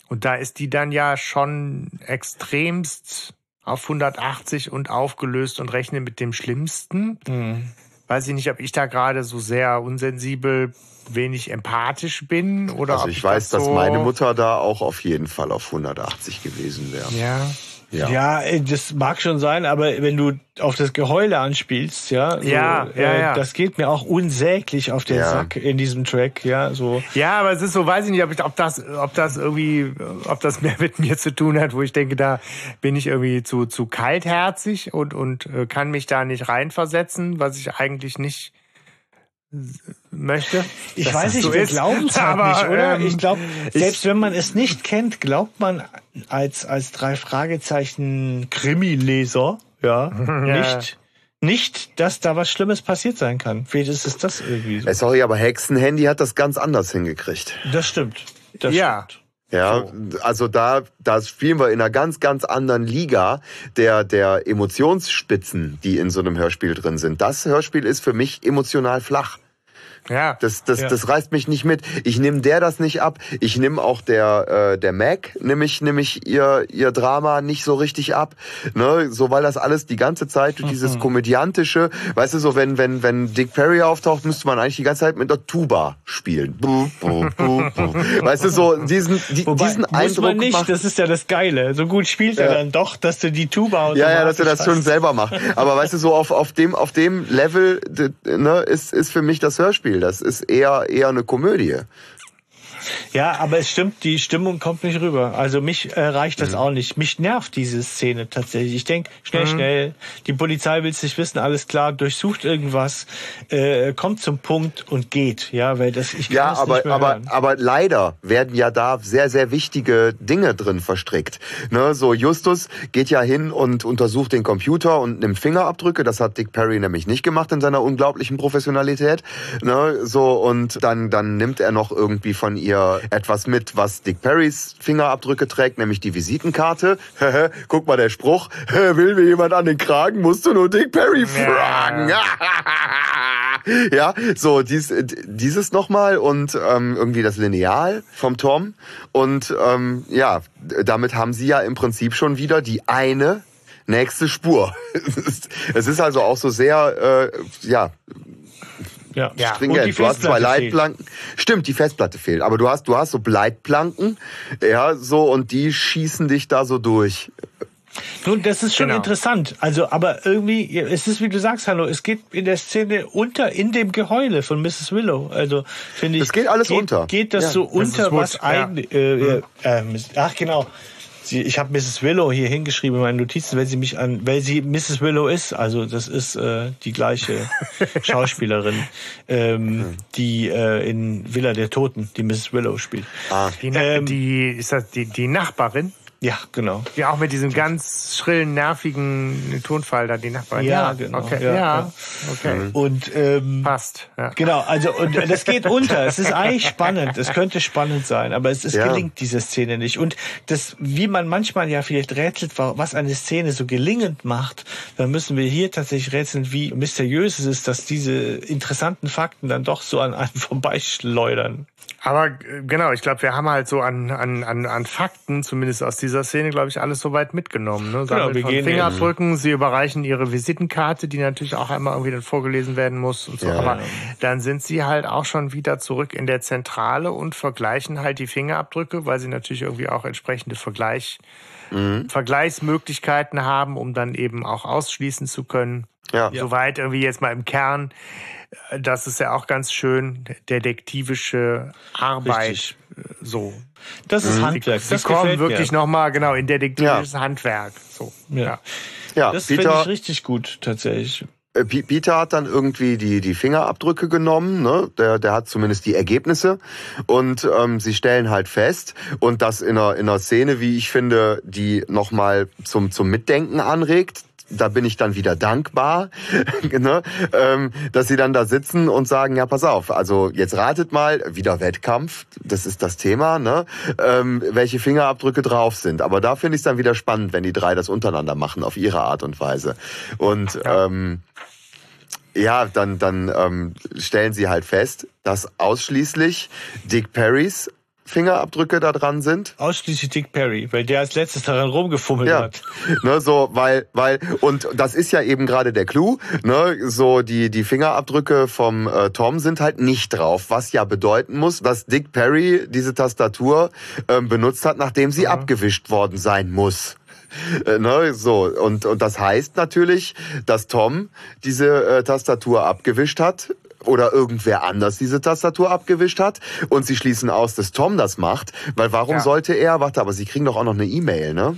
und da ist die dann ja schon extremst auf 180 und aufgelöst und rechnet mit dem Schlimmsten. Mhm weiß ich nicht, ob ich da gerade so sehr unsensibel, wenig empathisch bin oder also ich, ich weiß, das so dass meine Mutter da auch auf jeden Fall auf 180 gewesen wäre. Ja. Ja. ja, äh, das mag schon sein, aber wenn du auf das Geheule anspielst, ja, so, ja, ja, äh, ja, das geht mir auch unsäglich auf den ja. Sack in diesem Track, ja, so. Ja, aber es ist so, weiß ich nicht, ob, ich, ob das, ob das irgendwie, ob das mehr mit mir zu tun hat, wo ich denke, da bin ich irgendwie zu zu kaltherzig und und äh, kann mich da nicht reinversetzen, was ich eigentlich nicht möchte. Ich weiß nicht, so wir glauben es halt nicht, oder? Ähm, ich glaube, selbst wenn man es nicht kennt, glaubt man als als drei Fragezeichen Krimi-Leser, ja, ja, nicht nicht, dass da was Schlimmes passiert sein kann. Vielleicht ist es das irgendwie so. Äh, sorry, aber Hexenhandy hat das ganz anders hingekriegt. Das stimmt. Das ja. Stimmt. Ja, so. also da, da spielen wir in einer ganz, ganz anderen Liga der, der Emotionsspitzen, die in so einem Hörspiel drin sind. Das Hörspiel ist für mich emotional flach. Ja. Das, das, ja. das reißt mich nicht mit. Ich nehme der das nicht ab. Ich nehme auch der, äh, der Mac, nämlich, nämlich ihr, ihr Drama nicht so richtig ab. Ne? So, weil das alles die ganze Zeit mhm. dieses komödiantische, weißt du, so, wenn, wenn, wenn Dick Perry auftaucht, müsste man eigentlich die ganze Zeit mit der Tuba spielen. Weißt du, so, diesen, die, Wobei, diesen muss Eindruck. Man nicht, macht, das ist ja das Geile. So gut spielt ja. er dann doch, dass du die Tuba Ja, ja, dass er das schon selber macht. Aber weißt du, so auf, auf dem, auf dem Level, ne, ist, ist für mich das Hörspiel. Das ist eher, eher eine Komödie. Ja, aber es stimmt, die Stimmung kommt nicht rüber. Also mich äh, reicht das mhm. auch nicht. Mich nervt diese Szene tatsächlich. Ich denke, schnell, mhm. schnell, die Polizei will es nicht wissen, alles klar, durchsucht irgendwas, äh, kommt zum Punkt und geht. Ja, weil das ich Ja, aber, aber, hören. aber leider werden ja da sehr, sehr wichtige Dinge drin verstrickt. Ne, so Justus geht ja hin und untersucht den Computer und nimmt Fingerabdrücke. Das hat Dick Perry nämlich nicht gemacht in seiner unglaublichen Professionalität. Ne, so und dann, dann nimmt er noch irgendwie von ihr etwas mit, was Dick Perrys Fingerabdrücke trägt, nämlich die Visitenkarte. Guck mal, der Spruch, will mir jemand an den Kragen, musst du nur Dick Perry fragen. ja, so dies, dieses nochmal und ähm, irgendwie das Lineal vom Tom. Und ähm, ja, damit haben sie ja im Prinzip schon wieder die eine nächste Spur. es ist also auch so sehr, äh, ja, ja. ja. stringent. Du hast zwei Leitplanken. Fehlt. Stimmt, die Festplatte fehlt. Aber du hast, du hast so Leitplanken, ja, so, und die schießen dich da so durch. Nun, das ist schon Genau. interessant. Also, aber irgendwie, es ist wie du sagst, Hallo, es geht in der Szene unter, in dem Geheule von Mrs. Willow. Also, finde ich. Das geht alles geht, unter. Geht das Ja, so unter, was ja. eigentlich, äh, äh, äh, ach genau. Sie, ich habe Mrs. Willow hier hingeschrieben in meinen Notizen, weil sie mich an, weil sie Mrs. Willow ist. Also das ist äh, die gleiche Schauspielerin, ähm, die äh, in Villa der Toten, die Mrs. Willow spielt. Ah. Die, Ähm, die ist das die, die Nachbarin, Ja, genau. die auch mit diesem ganz schrillen, nervigen Tonfall da die Nachbarin. Ja, genau. Okay, Ja, ja, ja. okay. Und ähm, Passt. Ja. Genau, also und das geht unter. Es ist eigentlich spannend. Es könnte spannend sein, aber es, es Ja. gelingt diese Szene nicht. Und das, wie man manchmal ja vielleicht rätselt, was eine Szene so gelingend macht, dann müssen wir hier tatsächlich rätseln, wie mysteriös es ist, dass diese interessanten Fakten dann doch so an einem vorbeischleudern. Aber äh, genau, ich glaube, wir haben halt so an, an, an, an Fakten, zumindest aus dieser Szene, glaube ich, alles soweit mitgenommen. Ne? Genau, wir gehen Fingerabdrücken, sie überreichen ihre Visitenkarte, die natürlich auch einmal irgendwie dann vorgelesen werden muss und so. Ja, Aber ja. dann sind sie halt auch schon wieder zurück in der Zentrale und vergleichen halt die Fingerabdrücke, weil sie natürlich irgendwie auch entsprechende Vergleich, mhm. Vergleichsmöglichkeiten haben, um dann eben auch ausschließen zu können. Ja. Soweit irgendwie jetzt mal im Kern das ist ja auch ganz schön, detektivische Arbeit. Richtig. So. Das ist mhm. Handwerk. Sie, das kommen wirklich nochmal, genau, in detektivisches ja. Handwerk. So. Ja. ja. ja das finde ich richtig gut, tatsächlich. Äh, Peter hat dann irgendwie die, die Fingerabdrücke genommen, ne? der, der hat zumindest die Ergebnisse und ähm, sie stellen halt fest und das in einer, in einer Szene, wie ich finde, die nochmal zum, zum Mitdenken anregt, da bin ich dann wieder dankbar, ne? ähm, dass sie dann da sitzen und sagen, ja, pass auf, also jetzt ratet mal, wieder Wettkampf, das ist das Thema, ne? ähm, welche Fingerabdrücke drauf sind. Aber da finde ich es dann wieder spannend, wenn die drei das untereinander machen, auf ihre Art und Weise. Und ja. ähm, ja, dann, dann ähm, stellen sie halt fest, dass ausschließlich Dick Perrys Fingerabdrücke da dran sind. Ausschließlich Dick Perry, weil der als letztes daran rumgefummelt ja. hat. Ne, so, weil, weil, und das ist ja eben gerade der Clou, ne, so die, die Fingerabdrücke vom äh, Tom sind halt nicht drauf, was ja bedeuten muss, dass Dick Perry diese Tastatur ähm, benutzt hat, nachdem sie mhm. abgewischt worden sein muss. Äh, ne, so und und das heißt natürlich, dass Tom diese äh, Tastatur abgewischt hat oder irgendwer anders diese Tastatur abgewischt hat und sie schließen aus, dass Tom das macht, weil warum ja. sollte er, warte, aber sie kriegen doch auch noch eine E-Mail, ne?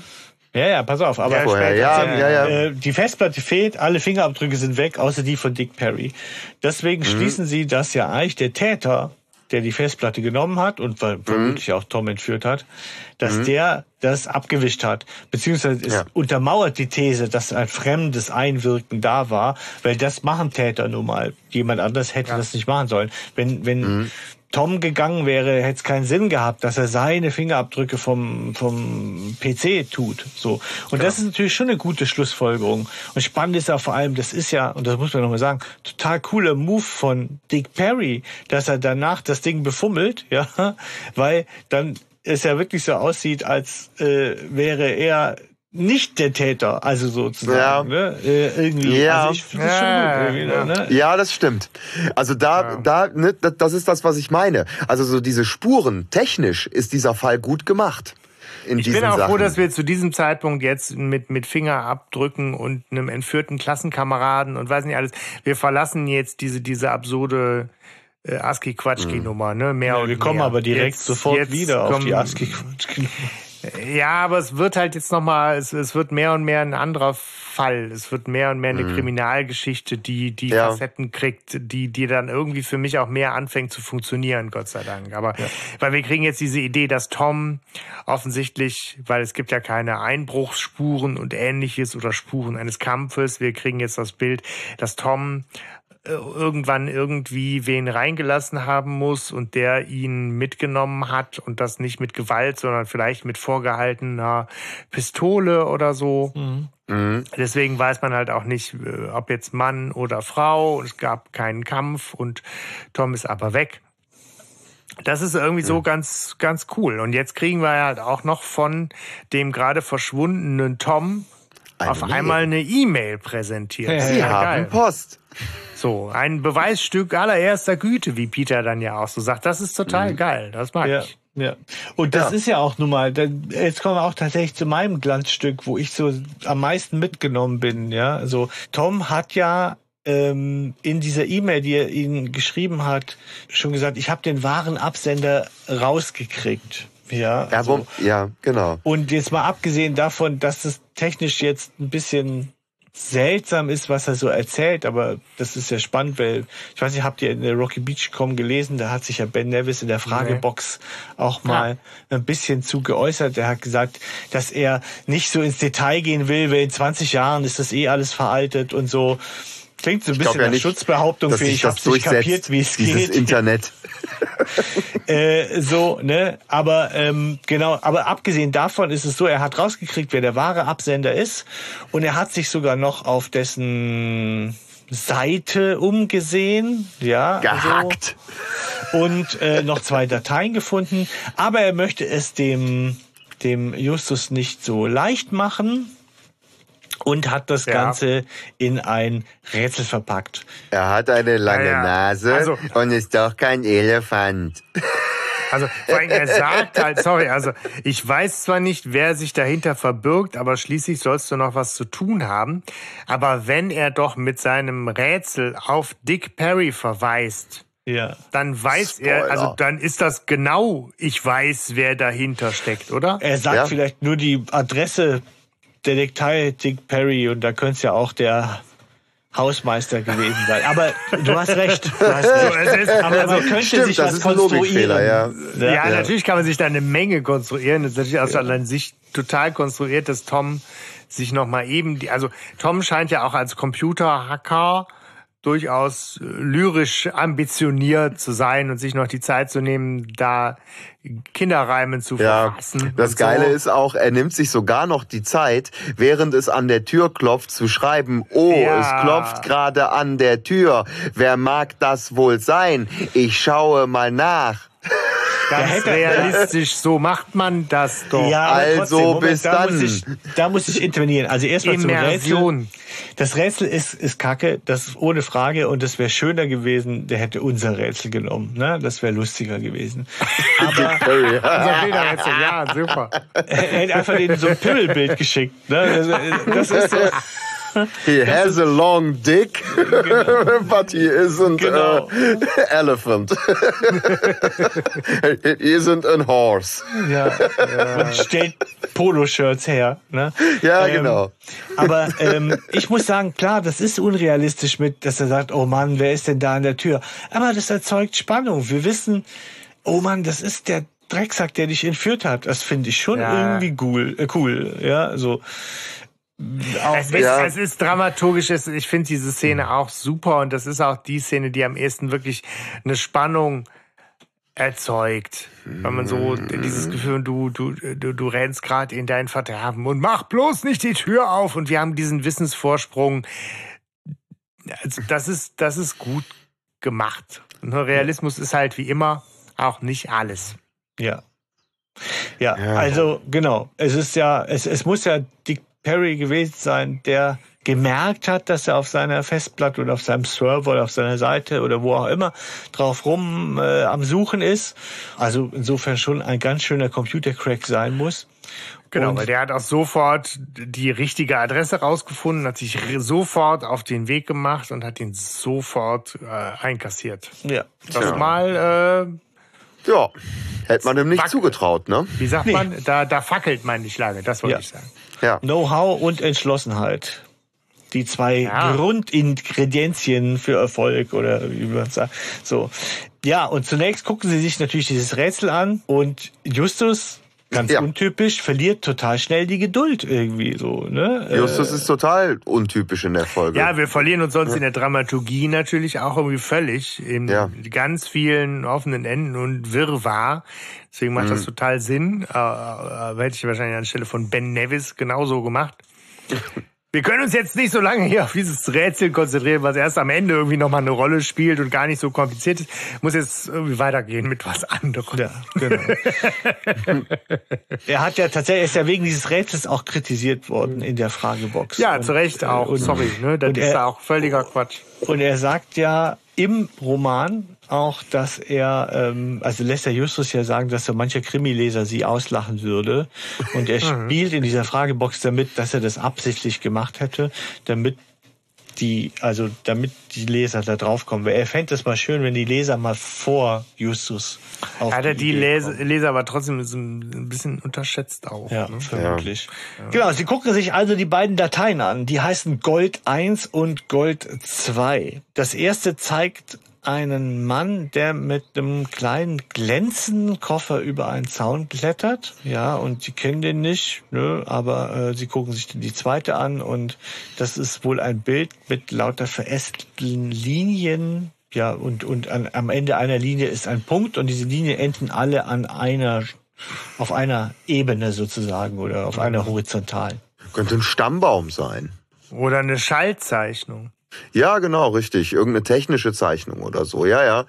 Ja, ja, pass auf, aber ja, ja, ja, ja. Äh, die Festplatte fehlt, alle Fingerabdrücke sind weg, außer die von Dick Perry. Deswegen mhm. schließen sie, dass ja eigentlich der Täter der die Festplatte genommen hat und mhm. vermutlich mhm. auch Tom entführt hat, dass mhm. der das abgewischt hat. Beziehungsweise es ja. untermauert die These, dass ein fremdes Einwirken da war, weil das machen Täter nun mal. Jemand anders hätte ja. das nicht machen sollen. Wenn, wenn, mhm. Tom gegangen wäre, hätte es keinen Sinn gehabt, dass er seine Fingerabdrücke vom, vom PC tut. So. Und ja. das ist natürlich schon eine gute Schlussfolgerung. Und spannend ist ja vor allem, das ist ja, und das muss man nochmal sagen, total cooler Move von Dick Perry, dass er danach das Ding befummelt, ja, weil dann es ja wirklich so aussieht, als äh, wäre er nicht der Täter, also sozusagen. Ja. Ne? Äh, irgendwie. Ja. Also ich finde das ja. schon gut. Ja. Ne? ja, das stimmt. Also da, ja. da, ne, das ist das, was ich meine. Also so diese Spuren, technisch ist dieser Fall gut gemacht. ich bin auch Sachen. froh, dass wir zu diesem Zeitpunkt jetzt mit, mit Fingerabdrücken und einem entführten Klassenkameraden und weiß nicht alles, wir verlassen jetzt diese, diese absurde äh, ASCII-Quatschki-Nummer, ne? Mehr ja, wir kommen mehr. aber direkt jetzt, sofort jetzt wieder auf die ASCII-Quatschki-Nummer. Ja, aber es wird halt jetzt nochmal, es, es wird mehr und mehr ein anderer Fall. Es wird mehr und mehr eine mhm. Kriminalgeschichte, die die ja. Facetten kriegt, die, die dann irgendwie für mich auch mehr anfängt zu funktionieren, Gott sei Dank. Aber ja. weil wir kriegen jetzt diese Idee, dass Tom offensichtlich, weil es gibt ja keine Einbruchsspuren und ähnliches oder Spuren eines Kampfes, wir kriegen jetzt das Bild, dass Tom irgendwann irgendwie wen reingelassen haben muss und der ihn mitgenommen hat und das nicht mit Gewalt, sondern vielleicht mit vorgehaltener Pistole oder so. Mhm. Mhm. Deswegen weiß man halt auch nicht, äh, ob jetzt Mann oder Frau. Es gab keinen Kampf und Tom ist aber weg. Das ist irgendwie so ganz, ganz cool. Und jetzt kriegen wir halt auch noch von dem gerade verschwundenen Tom eine auf einmal eine E-Mail präsentiert. Sie ja, haben geil. Post. So, ein Beweisstück allererster Güte, wie Peter dann ja auch so sagt. Das ist total mhm. geil. Das mag ja. ich. Ja. Und das ja. ist ja auch nun mal, jetzt kommen wir auch tatsächlich zu meinem Glanzstück, wo ich so am meisten mitgenommen bin, ja. Also Tom hat ja ähm, in dieser E-Mail, die er Ihnen geschrieben hat, schon gesagt, ich habe den wahren Absender rausgekriegt. Ja, also, ja, genau. Und jetzt mal abgesehen davon, dass es technisch jetzt ein bisschen seltsam ist, was er so erzählt, aber das ist ja spannend, weil ich weiß nicht, habt ihr in der Rocky Beach.com gelesen, da hat sich ja Ben Nevis in der Fragebox nee. auch mal ja. ein bisschen zu geäußert. Er hat gesagt, dass er nicht so ins Detail gehen will, weil in 20 Jahren ist das eh alles veraltet und so. Klingt so ein bisschen ja nach nicht, Schutzbehauptung für ich hab's nicht kapiert, wie es geht. Internet. äh, so, ne? Aber ähm, genau, aber abgesehen davon ist es so, er hat rausgekriegt, wer der wahre Absender ist und er hat sich sogar noch auf dessen Seite umgesehen, ja. Gehackt. und äh, noch zwei Dateien gefunden. Aber er möchte es dem, dem Justus nicht so leicht machen und hat das ja. Ganze in ein Rätsel verpackt. Er hat eine lange ja, ja. Nase also, und ist doch kein Elefant. Also vor allem er sagt halt, sorry, also ich weiß zwar nicht, wer sich dahinter verbirgt, aber schließlich sollst du noch was zu tun haben. Aber wenn er doch mit seinem Rätsel auf Dick Perry verweist, ja. dann weiß Spoiler. er, also dann ist das genau, ich weiß, wer dahinter steckt, oder? Er sagt ja. vielleicht nur die Adresse Detektiv Dick Perry und da könnte es ja auch der Hausmeister gewesen sein. Aber du hast recht. Du hast recht. Aber man könnte Stimmt, sich was konstruieren. Ja. Ja, ja. natürlich kann man sich da eine Menge konstruieren. Das ist natürlich aus ja. Sicht total konstruiert, dass Tom sich noch mal eben, die, also Tom scheint ja auch als Computerhacker durchaus äh, lyrisch ambitioniert zu sein und sich noch die Zeit zu nehmen, da Kinderreimen zu verfassen. Ja, das Geile so. ist auch, er nimmt sich sogar noch die Zeit, während es an der Tür klopft, zu schreiben, oh, ja. es klopft gerade an der Tür. Wer mag das wohl sein? Ich schaue mal nach. Ganz realistisch, so macht man das doch. Ja, also Moment, bis da dann. Muss ich, da muss ich intervenieren. Also erstmal zum Rätsel. Das Rätsel ist, ist kacke, das ist ohne Frage und es wäre schöner gewesen, der hätte unser Rätsel genommen. Ne? Das wäre lustiger gewesen. Aber unser Bilderrätsel, ja, super. Er hätte einfach den so ein Pimmelbild geschickt. Ne? Das, das ist so, he has a long dick, genau. but he isn't genau. an elephant. he isn't a horse. Ja, ja. und stellt Poloshirts her. Ne? Ja, ähm, genau. Aber ähm, ich muss sagen, klar, das ist unrealistisch mit, dass er sagt, oh Mann, wer ist denn da an der Tür? Aber das erzeugt Spannung. Wir wissen, oh Mann, das ist der Drecksack, der dich entführt hat. Das finde ich schon ja. irgendwie cool, äh, cool. Ja, so. Es ist, ja. es ist dramaturgisch, ich finde diese Szene auch super und das ist auch die Szene, die am ehesten wirklich eine Spannung erzeugt. Wenn man so dieses Gefühl, du, du, du, du rennst gerade in dein Verderben und mach bloß nicht die Tür auf und wir haben diesen Wissensvorsprung. Also das ist, das ist gut gemacht. Und Realismus ist halt wie immer auch nicht alles. Ja. Ja, ja, also genau. Es ist ja, es, es muss ja die Perry gewesen sein, der gemerkt hat, dass er auf seiner Festplatte oder auf seinem Server oder auf seiner Seite oder wo auch immer drauf rum äh, am Suchen ist. Also insofern schon ein ganz schöner Computercrack sein muss. Genau, und weil der hat auch sofort die richtige Adresse rausgefunden, hat sich sofort auf den Weg gemacht und hat ihn sofort äh, einkassiert. Ja. Das ja. mal äh, ja, hätte man ihm nicht zugetraut, ne? Wie sagt nee. man? Da, da fackelt man nicht lange, das wollte ja. ich sagen. Ja. Know-how und Entschlossenheit. Die zwei ja. Grundingredienzien für Erfolg oder wie man sagt. So. Ja, und zunächst gucken sie sich natürlich dieses Rätsel an und Justus ganz ja. untypisch, verliert total schnell die Geduld irgendwie so. Ne? Justus äh, ist total untypisch in der Folge. Ja, wir verlieren uns sonst ja. in der Dramaturgie natürlich auch irgendwie völlig in ja. ganz vielen offenen Enden und Wirrwarr. Deswegen macht mhm. das total Sinn. Äh, äh, hätte ich wahrscheinlich anstelle von Ben Nevis genauso gemacht. Wir können uns jetzt nicht so lange hier auf dieses Rätsel konzentrieren, was erst am Ende irgendwie nochmal eine Rolle spielt und gar nicht so kompliziert ist. Muss jetzt irgendwie weitergehen mit was anderem. Ja, genau. er hat ja tatsächlich, ist ja wegen dieses Rätsels auch kritisiert worden in der Fragebox. Ja, und, zu Recht auch. Und, Sorry, ne? Das ist er, auch völliger Quatsch. Und er sagt ja im Roman, auch, dass er, ähm, also lässt der Justus ja sagen, dass so mancher Krimileser sie auslachen würde. Und er mhm. spielt in dieser Fragebox damit, dass er das absichtlich gemacht hätte, damit die, also damit die Leser da drauf kommen. Er fände es mal schön, wenn die Leser mal vor Justus auf Hat er die, die Leser, Leser aber trotzdem ein bisschen unterschätzt auch. Ja, ne? vermutlich. Ja. Genau, sie gucken sich also die beiden Dateien an. Die heißen Gold 1 und Gold 2. Das erste zeigt einen Mann, der mit einem kleinen glänzenden Koffer über einen Zaun klettert. Ja, und sie kennen den nicht, ne, aber äh, sie gucken sich die zweite an und das ist wohl ein Bild mit lauter verästelten Linien. Ja, und, und an, am Ende einer Linie ist ein Punkt und diese Linien enden alle an einer, auf einer Ebene sozusagen oder auf einer horizontalen. Könnte ein Stammbaum sein. Oder eine Schallzeichnung. Ja, genau, richtig. Irgendeine technische Zeichnung oder so. Ja, ja.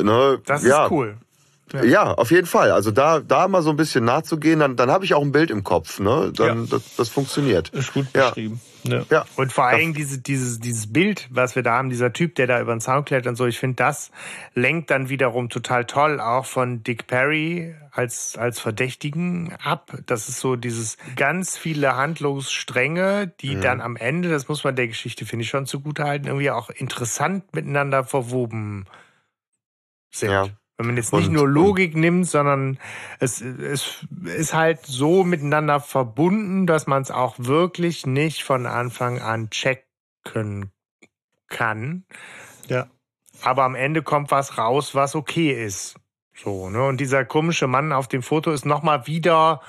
Ne, das ja. ist cool. Ja. ja. auf jeden Fall. Also da, da mal so ein bisschen nachzugehen, dann, dann habe ich auch ein Bild im Kopf. Ne? Dann, ja. das, das funktioniert. Ist gut beschrieben. Ja. ja. Und vor allem diese, dieses, dieses Bild, was wir da haben, dieser Typ, der da über den Zaun klettert und so, ich finde, das lenkt dann wiederum total toll auch von Dick Perry als, als Verdächtigen ab. Das ist so dieses ganz viele Handlungsstränge, die mhm. dann am Ende, das muss man der Geschichte, finde ich, schon zugutehalten, irgendwie auch interessant miteinander verwoben sind. Ja. Wenn man jetzt nicht und, nur Logik nimmt, sondern es, es ist halt so miteinander verbunden, dass man es auch wirklich nicht von Anfang an checken kann. Ja. Aber am Ende kommt was raus, was okay ist. So, ne? Und dieser komische Mann auf dem Foto ist nochmal wieder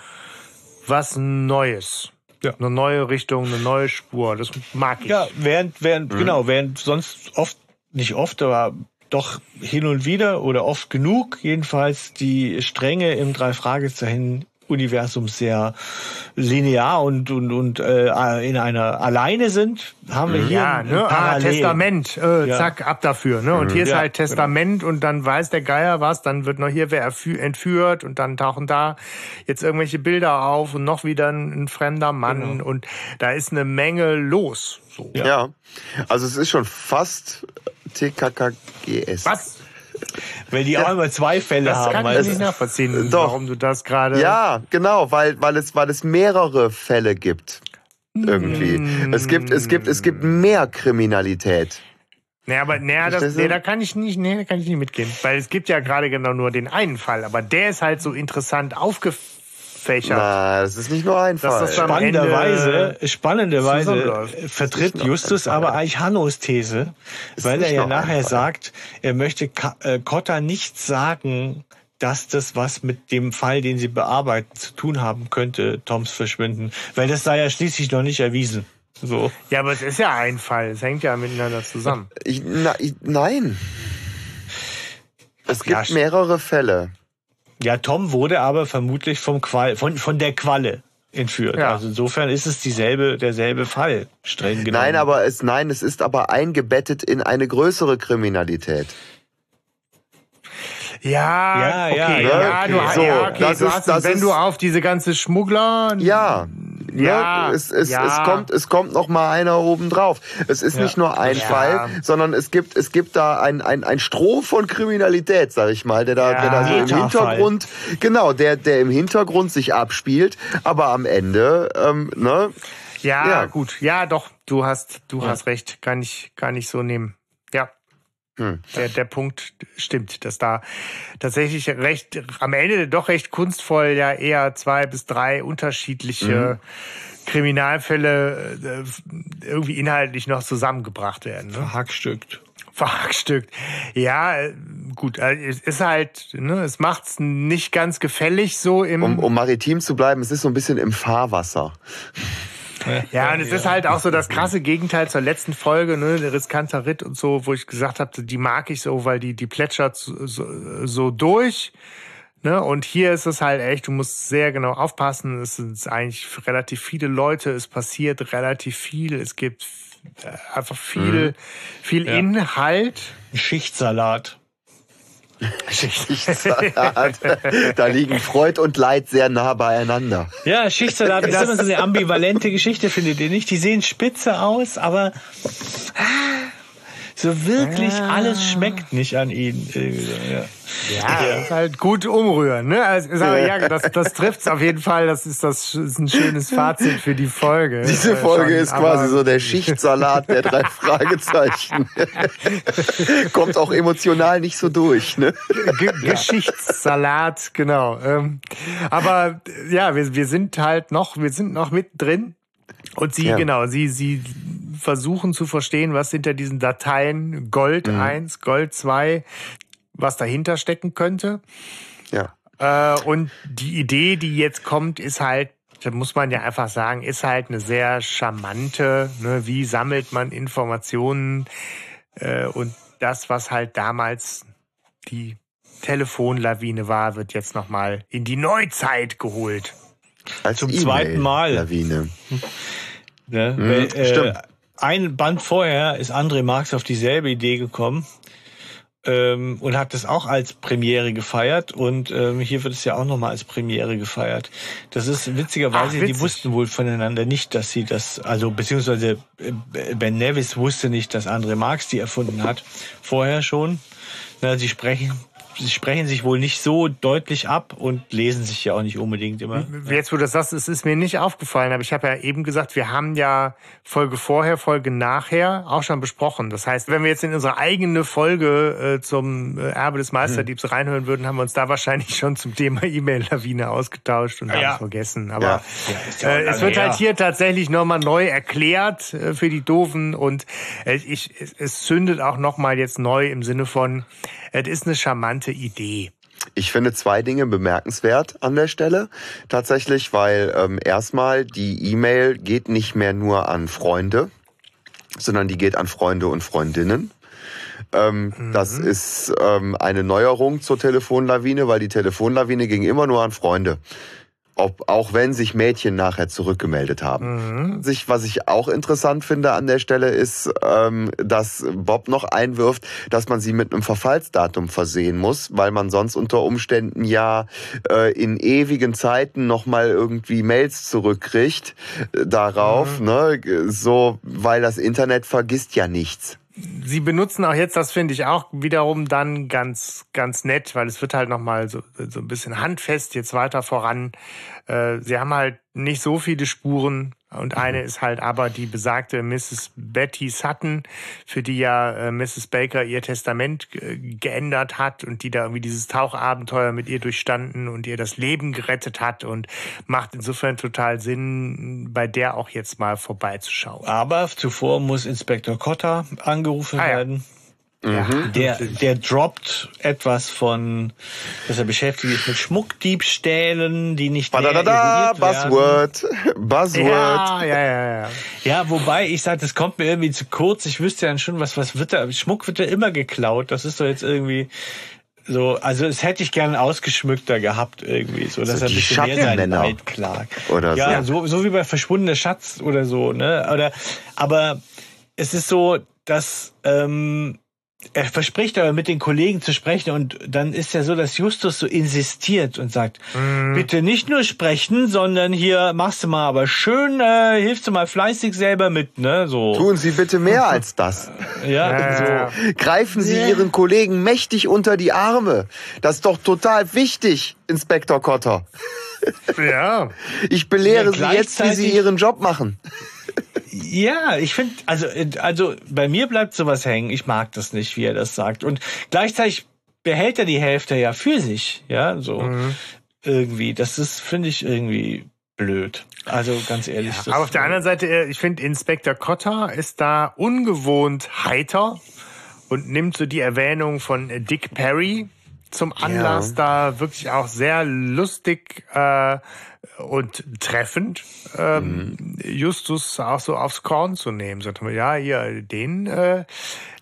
was Neues. Ja. Eine neue Richtung, eine neue Spur. Das mag ich. Ja, während, während, mhm. genau, während sonst oft, nicht oft, aber doch hin und wieder oder oft genug jedenfalls die Stränge im drei Fragezeichen Universum sehr linear und und und äh, in einer alleine sind, haben wir hier ja, ein, ne? ah, Testament, äh, ja. zack, ab dafür. Ne? Und hier ist ja, halt genau. Testament genau. und dann weiß der Geier was, dann wird noch hier wer entführt und dann tauchen da jetzt irgendwelche Bilder auf und noch wieder ein, ein fremder Mann genau. und da ist eine Menge los. So. Ja. ja, also es ist schon fast TKKGS. Was? Weil die ja, auch immer zwei Fälle das haben. Das kann ich nicht nachvollziehen, doch. warum du das gerade... Ja, genau, weil, weil, es, weil es mehrere Fälle gibt. Irgendwie. Mm. Es, gibt, es, gibt, es gibt mehr Kriminalität. Nee, aber nee, das, nee, da kann ich nicht, nee, da kann ich nicht mitgehen. Weil es gibt ja gerade genau nur den einen Fall, aber der ist halt so interessant aufgefallen Fächer. Na, das ist nicht nur ein Fall. Spannenderweise, spannenderweise vertritt Justus aber eigentlich Hannos These, weil er ja nachher sagt, er möchte äh, Kotta nicht sagen, dass das was mit dem Fall, den sie bearbeiten, zu tun haben könnte, Toms Verschwinden. Weil das sei ja schließlich noch nicht erwiesen. So. Ja, aber es ist ja ein Fall. Es hängt ja miteinander zusammen. Ich, na, ich, nein. Es gibt ja, mehrere Fälle. Ja, Tom wurde aber vermutlich vom Qual, von, von der Qualle entführt. Ja. Also insofern ist es dieselbe, derselbe Fall, streng genommen. Nein, aber es, nein, es ist aber eingebettet in eine größere Kriminalität. Ja, ja, okay. ja, ja, okay. Du, so, ja, okay. Das du ist, hast, das wenn ist, du auf diese ganze Schmuggler. Ja, ja, ne? es, es, ja. es kommt, es kommt noch mal einer oben drauf. Es ist ja. nicht nur ein ja. Fall, sondern es gibt, es gibt da ein, ein, ein Strom von Kriminalität, sag ich mal, der da, der da so im Hintergrund, genau, der, der im Hintergrund sich abspielt, aber am Ende, ähm, ne? Ja, ja, gut, ja, doch, du hast, du hast recht, kann ich, kann ich so nehmen. Hm. Der, der Punkt stimmt, dass da tatsächlich recht, am Ende doch recht kunstvoll ja eher zwei bis drei unterschiedliche mhm. Kriminalfälle äh, irgendwie inhaltlich noch zusammengebracht werden. Ne? Verhackstückt. Verhackstückt. Ja, äh, gut, äh, es ist halt, ne, es macht's nicht ganz gefällig so im. Um, um maritim zu bleiben, es ist so ein bisschen im Fahrwasser. Ja, und es ist halt auch so das krasse Gegenteil zur letzten Folge, ne, der riskanter Ritt und so, wo ich gesagt habe, die mag ich so, weil die, die plätschert so, so durch. Ne? Und hier ist es halt echt, du musst sehr genau aufpassen. Es sind eigentlich relativ viele Leute, es passiert relativ viel, es gibt äh, einfach viel, mhm. viel ja. Inhalt. Schichtsalat. Schichtsalat. da liegen Freud und Leid sehr nah beieinander. Ja, Schichtsalat ist immer so eine ambivalente Geschichte, findet ihr nicht? Die sehen spitze aus, aber ah, so wirklich ah. alles schmeckt nicht an ihnen. Ja. Ja, ja. ist halt gut umrühren. Ne? Also, ja, das, das trifft's auf jeden Fall. Das ist, das ist ein schönes Fazit für die Folge. Diese Folge schon, ist quasi so der Schichtsalat der drei Fragezeichen. Kommt auch emotional nicht so durch. Ne? G Geschichtssalat, genau. Ähm, aber ja, wir, wir sind halt noch, wir sind noch mittendrin. Und sie, ja. genau, sie, sie versuchen zu verstehen, was hinter diesen Dateien Gold mhm. 1, Gold 2, was dahinter stecken könnte. Ja. Äh, und die Idee, die jetzt kommt, ist halt, da muss man ja einfach sagen, ist halt eine sehr charmante. Ne? Wie sammelt man Informationen? Äh, und das, was halt damals die Telefonlawine war, wird jetzt nochmal in die Neuzeit geholt. Als Zum zweiten Mal. Lawine. Ne? Mhm, Weil, äh, stimmt ein Band vorher ist André Marx auf dieselbe Idee gekommen ähm, und hat das auch als Premiere gefeiert und ähm, hier wird es ja auch nochmal als Premiere gefeiert. Das ist witzigerweise, Ach, witzig. die wussten wohl voneinander nicht, dass sie das, also beziehungsweise äh, Ben Nevis wusste nicht, dass André Marx die erfunden hat, vorher schon. Na, sie sprechen sie sprechen sich wohl nicht so deutlich ab und lesen sich ja auch nicht unbedingt immer. Jetzt, wo du das sagst, es ist mir nicht aufgefallen, aber ich habe ja eben gesagt, wir haben ja Folge vorher, Folge nachher auch schon besprochen. Das heißt, wenn wir jetzt in unsere eigene Folge äh, zum äh, Erbe des Meisterdiebs hm. reinhören würden, haben wir uns da wahrscheinlich schon zum Thema E-Mail-Lawine ausgetauscht und ja. haben es vergessen. Aber ja. Ja, äh, es wird halt hier tatsächlich nochmal neu erklärt äh, für die Doofen und äh, ich, es, es zündet auch nochmal jetzt neu im Sinne von, es ist eine charmante Idee. Ich finde zwei Dinge bemerkenswert an der Stelle. Tatsächlich, weil ähm, erstmal die E-Mail geht nicht mehr nur an Freunde, sondern die geht an Freunde und Freundinnen. Ähm, mhm. Das ist ähm, eine Neuerung zur Telefonlawine, weil die Telefonlawine ging immer nur an Freunde ob, auch wenn sich Mädchen nachher zurückgemeldet haben. Mhm. Sich, was ich auch interessant finde an der Stelle ist, ähm, dass Bob noch einwirft, dass man sie mit einem Verfallsdatum versehen muss, weil man sonst unter Umständen ja äh, in ewigen Zeiten nochmal irgendwie Mails zurückkriegt äh, darauf, mhm. ne? So, weil das Internet vergisst ja nichts. Sie benutzen auch jetzt, das finde ich auch wiederum dann ganz, ganz nett, weil es wird halt nochmal so, so ein bisschen handfest jetzt weiter voran. Äh, sie haben halt nicht so viele Spuren und eine mhm. ist halt aber die besagte Mrs. Betty Sutton, für die ja äh, Mrs. Baker ihr Testament geändert hat und die da irgendwie dieses Tauchabenteuer mit ihr durchstanden und ihr das Leben gerettet hat und macht insofern total Sinn, bei der auch jetzt mal vorbeizuschauen. Aber zuvor muss Inspektor Cotter angerufen ah, ja. werden. Mhm. Der, der droppt etwas von, dass er beschäftigt ist mit Schmuckdiebstählen, die nicht mehr da, Buzzword. Buzzword. Ja, ja, ja, ja. Ja, wobei ich sage, das kommt mir irgendwie zu kurz. Ich wüsste ja schon, was, was wird da, Schmuck wird ja immer geklaut. Das ist doch jetzt irgendwie, so, also es hätte ich gerne ausgeschmückter gehabt irgendwie, so dass so er ein bisschen mehr sein Leid klagt. Oder ja, so. so so wie bei verschwundener Schatz oder so, ne? Oder aber es ist so, dass ähm, er verspricht aber mit den Kollegen zu sprechen und dann ist ja so, dass Justus so insistiert und sagt, mm. bitte nicht nur sprechen, sondern hier machst du mal aber schön, äh, hilfst du mal fleißig selber mit, ne? So. Tun Sie bitte mehr als das. ja, ja. So. Greifen Sie ja. Ihren Kollegen mächtig unter die Arme. Das ist doch total wichtig, Inspektor Kotter. ja. Ich belehre ja, Sie jetzt, wie Sie Ihren Job machen. Ja, ich finde, also, also bei mir bleibt sowas hängen. Ich mag das nicht, wie er das sagt. Und gleichzeitig behält er die Hälfte ja für sich, ja, so mhm. irgendwie. Das ist, finde ich, irgendwie blöd. Also ganz ehrlich. Ja, aber auf der anderen Seite, äh, ich finde, Inspektor Cotter ist da ungewohnt heiter und nimmt so die Erwähnung von Dick Perry zum Anlass, ja. da wirklich auch sehr lustig äh, und treffend ähm, mhm. Justus auch so aufs Korn zu nehmen. Sagt man, ja, hier, den, äh,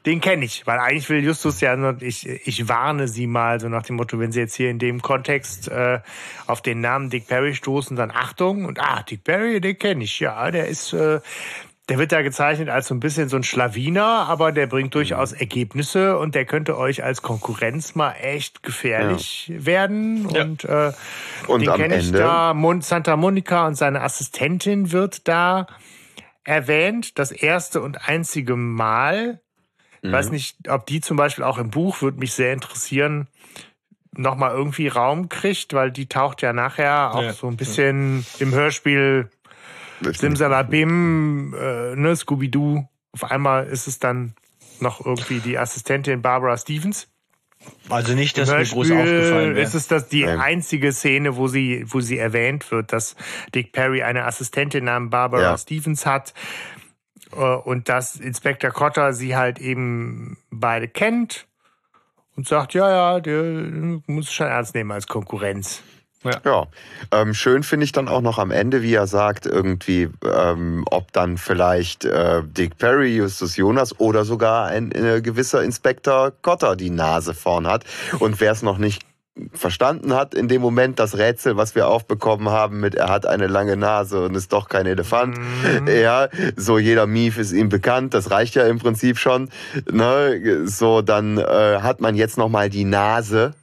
den kenne ich. Weil eigentlich will Justus ja ich, ich warne sie mal, so nach dem Motto, wenn sie jetzt hier in dem Kontext äh, auf den Namen Dick Perry stoßen, dann Achtung und ah, Dick Perry, den kenne ich, ja, der ist, äh, der wird da gezeichnet als so ein bisschen so ein Schlawiner, aber der bringt durchaus Ergebnisse und der könnte euch als Konkurrenz mal echt gefährlich ja. werden. Ja. Und, äh, und den kenne ich da. Santa Monica und seine Assistentin wird da erwähnt. Das erste und einzige Mal. Ich mhm. weiß nicht, ob die zum Beispiel auch im Buch, würde mich sehr interessieren, nochmal irgendwie Raum kriegt, weil die taucht ja nachher auch ja. so ein bisschen im Hörspiel Simsalabim, äh, ne, Scooby-Doo. Auf einmal ist es dann noch irgendwie die Assistentin Barbara Stevens. Also nicht, dass mir groß aufgefallen wäre. Ist es das die Nein. einzige Szene, wo sie, wo sie erwähnt wird, dass Dick Perry eine Assistentin namens Barbara ja. Stevens hat äh, und dass Inspector Cotter sie halt eben beide kennt und sagt, ja, ja, der muss schon ernst nehmen als Konkurrenz. Ja, ja. Ähm, schön finde ich dann auch noch am Ende, wie er sagt, irgendwie, ähm, ob dann vielleicht äh, Dick Perry, Justus Jonas oder sogar ein äh, gewisser Inspektor Cotter die Nase vorn hat. Und wer es noch nicht verstanden hat in dem Moment das Rätsel, was wir aufbekommen haben mit er hat eine lange Nase und ist doch kein Elefant. Mhm. Ja, so jeder Mief ist ihm bekannt, das reicht ja im Prinzip schon. Ne? So, dann äh, hat man jetzt nochmal die Nase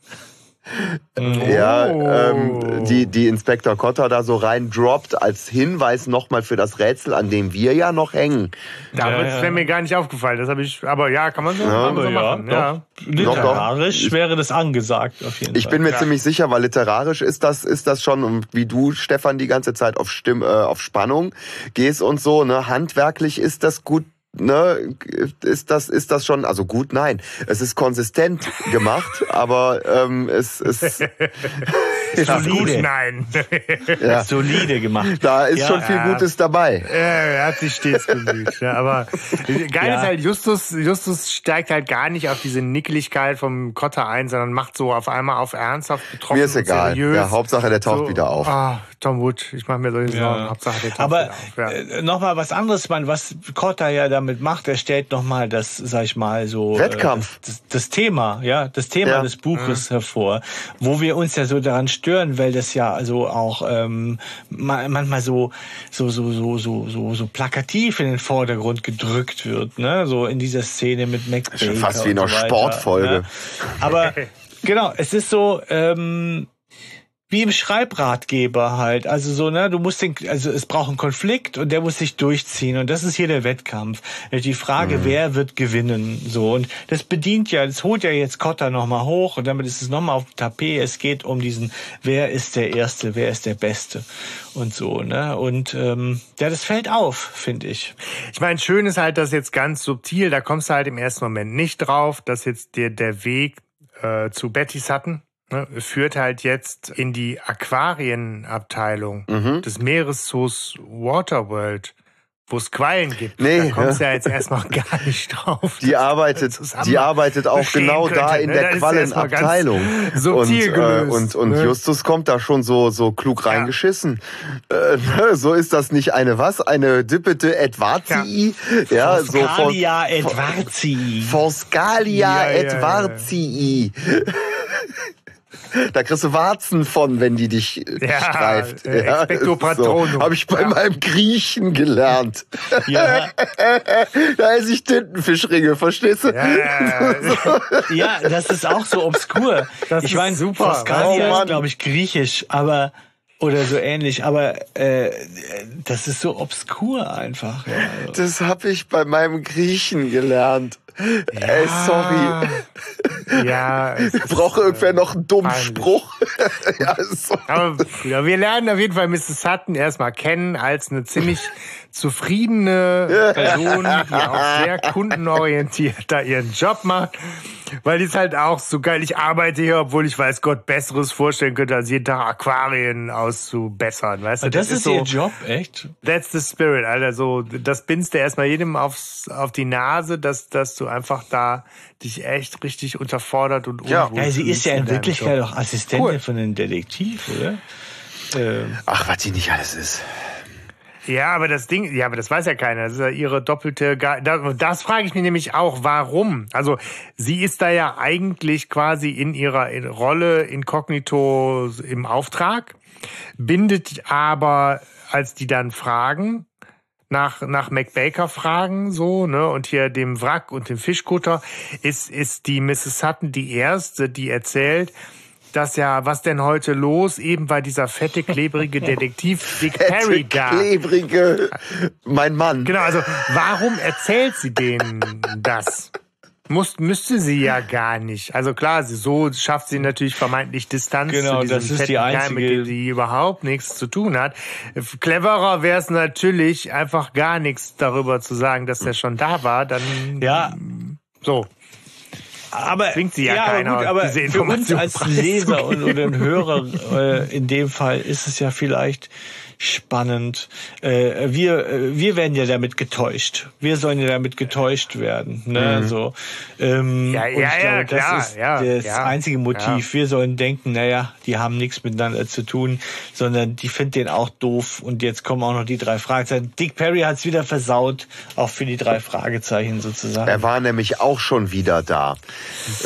Oh. Ja, ähm, die, die Inspektor Kotter da so rein droppt als Hinweis nochmal für das Rätsel, an dem wir ja noch hängen. Da ja, ist ja. mir gar nicht aufgefallen. Das habe ich, aber ja, kann man so, ja, man so machen. Ja, literarisch doch, doch. wäre das angesagt auf jeden ich Fall. Ich bin mir ziemlich sicher, weil literarisch ist das, ist das schon, und wie du, Stefan, die ganze Zeit auf Stimm, äh, auf Spannung gehst und so, ne, handwerklich ist das gut ne, ist das, ist das schon, also gut, nein. Es ist konsistent gemacht, aber ähm, es, es Solide. Nein. Ja. Solide gemacht. Da ist ja, schon viel Gutes dabei. Ja, er hat sich stets bemüht. Ja, aber geil ist halt, Justus, Justus steigt halt gar nicht auf diese Nickeligkeit vom Kotter ein, sondern macht so auf einmal auf ernsthaft betroffen. Mir ist egal. Seriös. Ja, Hauptsache der taucht so, wieder auf. Oh, Tom Wood, ich mache mir solche Sorgen. Hauptsache der taucht aber, wieder auf. Ja. Äh, nochmal was anderes, man, was Kotter ja damit macht, er stellt nochmal das, sag ich mal, so. Äh, Wettkampf. Äh, das, das, Thema, ja, das Thema des Buches mhm. hervor, wo wir uns ja so daran stören, weil das ja also auch ähm, manchmal so so so so so so so plakativ in den Vordergrund gedrückt wird, ne? So in dieser Szene mit Mac Schon fast wie in einer so Sportfolge. Ne? Aber genau, es ist so ähm, wie im Schreibratgeber halt. Also so, ne, du musst den, also es braucht einen Konflikt und der muss sich durchziehen. Und das ist hier der Wettkampf. Die Frage, mhm. wer wird gewinnen? So. Und das bedient ja, das holt ja jetzt Kotter nochmal hoch und damit ist es nochmal auf dem Tapet. Es geht um diesen, wer ist der Erste, wer ist der Beste und so, ne? Und ähm, ja, das fällt auf, finde ich. Ich meine, schön ist halt, dass jetzt ganz subtil, da kommst du halt im ersten Moment nicht drauf, dass jetzt der, der Weg äh, zu Betty Sutton ne, führt halt jetzt in die Aquarienabteilung mhm. des Meereszoos Waterworld wo es Quallen gibt. Nee, da kommst du ja. ja jetzt erstmal gar nicht drauf. Die arbeitet, die arbeitet auch genau könnte, da in ne? der Quallenabteilung. Und, äh, und, und ne? Justus kommt da schon so, so klug ja. reingeschissen. Äh, so ist das nicht eine was? Eine Dippete Edvarzii? Ja, ja so Forscalia Edvarzii. Forscalia ja, Edvarzii. Da kriegst du Warzen von, wenn die dich ja, streift. Äh, ja, so. Habe ich bei ja. meinem Griechen gelernt. Ja. da esse ich Tintenfischringe, verstehst du? Ja, so. ja, das ist auch so obskur. Das ich meine, super. Pascalia oh, ist, glaube ich, griechisch, aber oder so ähnlich, aber äh, das ist so obskur einfach. Ja. Das habe ich bei meinem Griechen gelernt. Ja, Ey, sorry. Ja. Brauche irgendwer noch einen dummen peinlich. Spruch? ja, sorry. Aber ja, wir lernen auf jeden Fall Mrs. Sutton erstmal kennen als eine ziemlich zufriedene Person, die auch sehr kundenorientiert da ihren Job macht. Weil die ist halt auch so geil. Ich arbeite hier, obwohl ich weiß Gott Besseres vorstellen könnte, als jeden Tag Aquarien auszubessern. Weißt du? Das, das ist, so, ihr Job, echt? That's the spirit, Alter. So, das bindst du erstmal jedem aufs, auf die Nase, dass, dass du einfach da dich echt richtig unterfordert und ja. ja sie ist ja in Wirklichkeit auch Assistentin cool. von einem Detektiv, oder? Ähm. Ach, was sie nicht alles ist. Ja, aber das Ding, ja, aber das weiß ja keiner. Das ist ja ihre doppelte. Ge das, das frage ich mich nämlich auch, warum? Also sie ist da ja eigentlich quasi in ihrer Rolle inkognito im Auftrag, bindet aber, als die dann fragen, nach, nach McBaker fragen, so, ne, und hier dem Wrack und dem Fischkutter, ist, ist die Mrs. Sutton die erste, die erzählt, dass ja, was denn heute los, eben weil dieser fette, klebrige Detektiv Dick Perry da. klebrige, mein Mann. Genau, also warum erzählt sie denen das? Muss, müsste sie ja gar nicht. Also klar, so schafft sie natürlich vermeintlich Distanz genau, zu diesem das ist die einzige, Keim, die überhaupt nichts zu tun hat. Cleverer wäre es natürlich, einfach gar nichts darüber zu sagen, dass er schon da war. Dann ja. so aber bringt sie ja, ja keiner. Aber, gut, aber für uns als Leser und, oder ein Hörer äh, in dem Fall ist es ja vielleicht spannend. Äh, wir, äh, wir werden ja damit getäuscht. Wir sollen ja damit getäuscht werden. Ne? Mhm. So, ähm, ja, ja, ja, glaube, das klar, ist ja, das ja, einzige Motiv. Wir sollen denken, naja, die haben nichts miteinander zu tun, sondern die finden den auch doof. Und jetzt kommen auch noch die drei Fragezeichen. Dick Perry hat es wieder versaut, auch für die drei Fragezeichen sozusagen. Er war nämlich auch schon wieder da.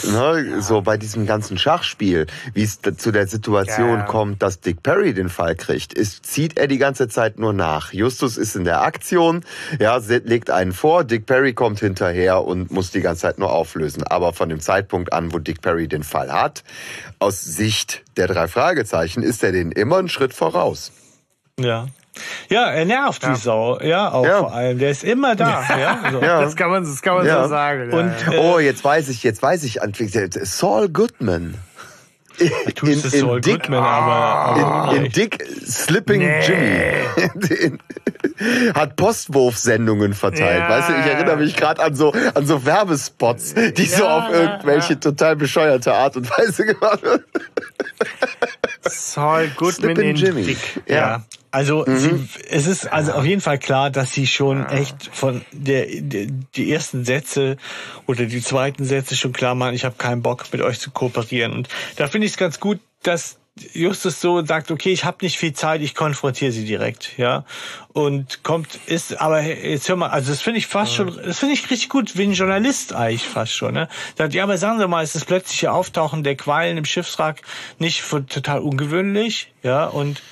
Ne? So bei diesem ganzen Schachspiel, wie es zu der Situation kommt, dass Dick Perry den Fall kriegt, ist, zieht er die ganze Zeit nur nach. Justus ist in der Aktion, ja, legt einen vor, Dick Perry kommt hinterher und muss die ganze Zeit nur auflösen. Aber von dem Zeitpunkt an, wo Dick Perry den Fall hat, aus Sicht der drei Fragezeichen, ist er den immer einen Schritt voraus. Ja. Ja, er nervt ja. die Sau, ja, auch ja. vor allem. Der ist immer da, ja. So. ja. Das kann man, das kann man so sagen. Und, äh, oh, jetzt weiß ich, jetzt weiß ich, Saul Goodman. In, in, in, Dick, Goodman, aber, in, in, Dick Slipping nee. Jimmy hat Postwurfsendungen verteilt. Ja. Weißt du, ich erinnere mich gerade an so an so Werbespots, die ja, so auf irgendwelche ja. total bescheuerte Art und Weise gemacht werden. Saul Goodman in Jimmy. Dick. Ja. Also mhm. sie, es ist also auf jeden Fall klar, dass sie schon echt von der, der die ersten Sätze oder die zweiten Sätze schon klar machen, ich habe keinen Bock mit euch zu kooperieren. Und da finde ich es ganz gut, dass Justus so sagt, okay, ich habe nicht viel Zeit, ich konfrontiere sie direkt, ja. Und kommt, ist, aber jetzt hör mal, also das finde ich fast schon, das finde ich richtig gut, wie ein Journalist eigentlich fast schon, ne? Sagt, ja, aber sagen Sie mal, ist das plötzliche Auftauchen der Qualen im Schiffswrack nicht total ungewöhnlich, ja? Und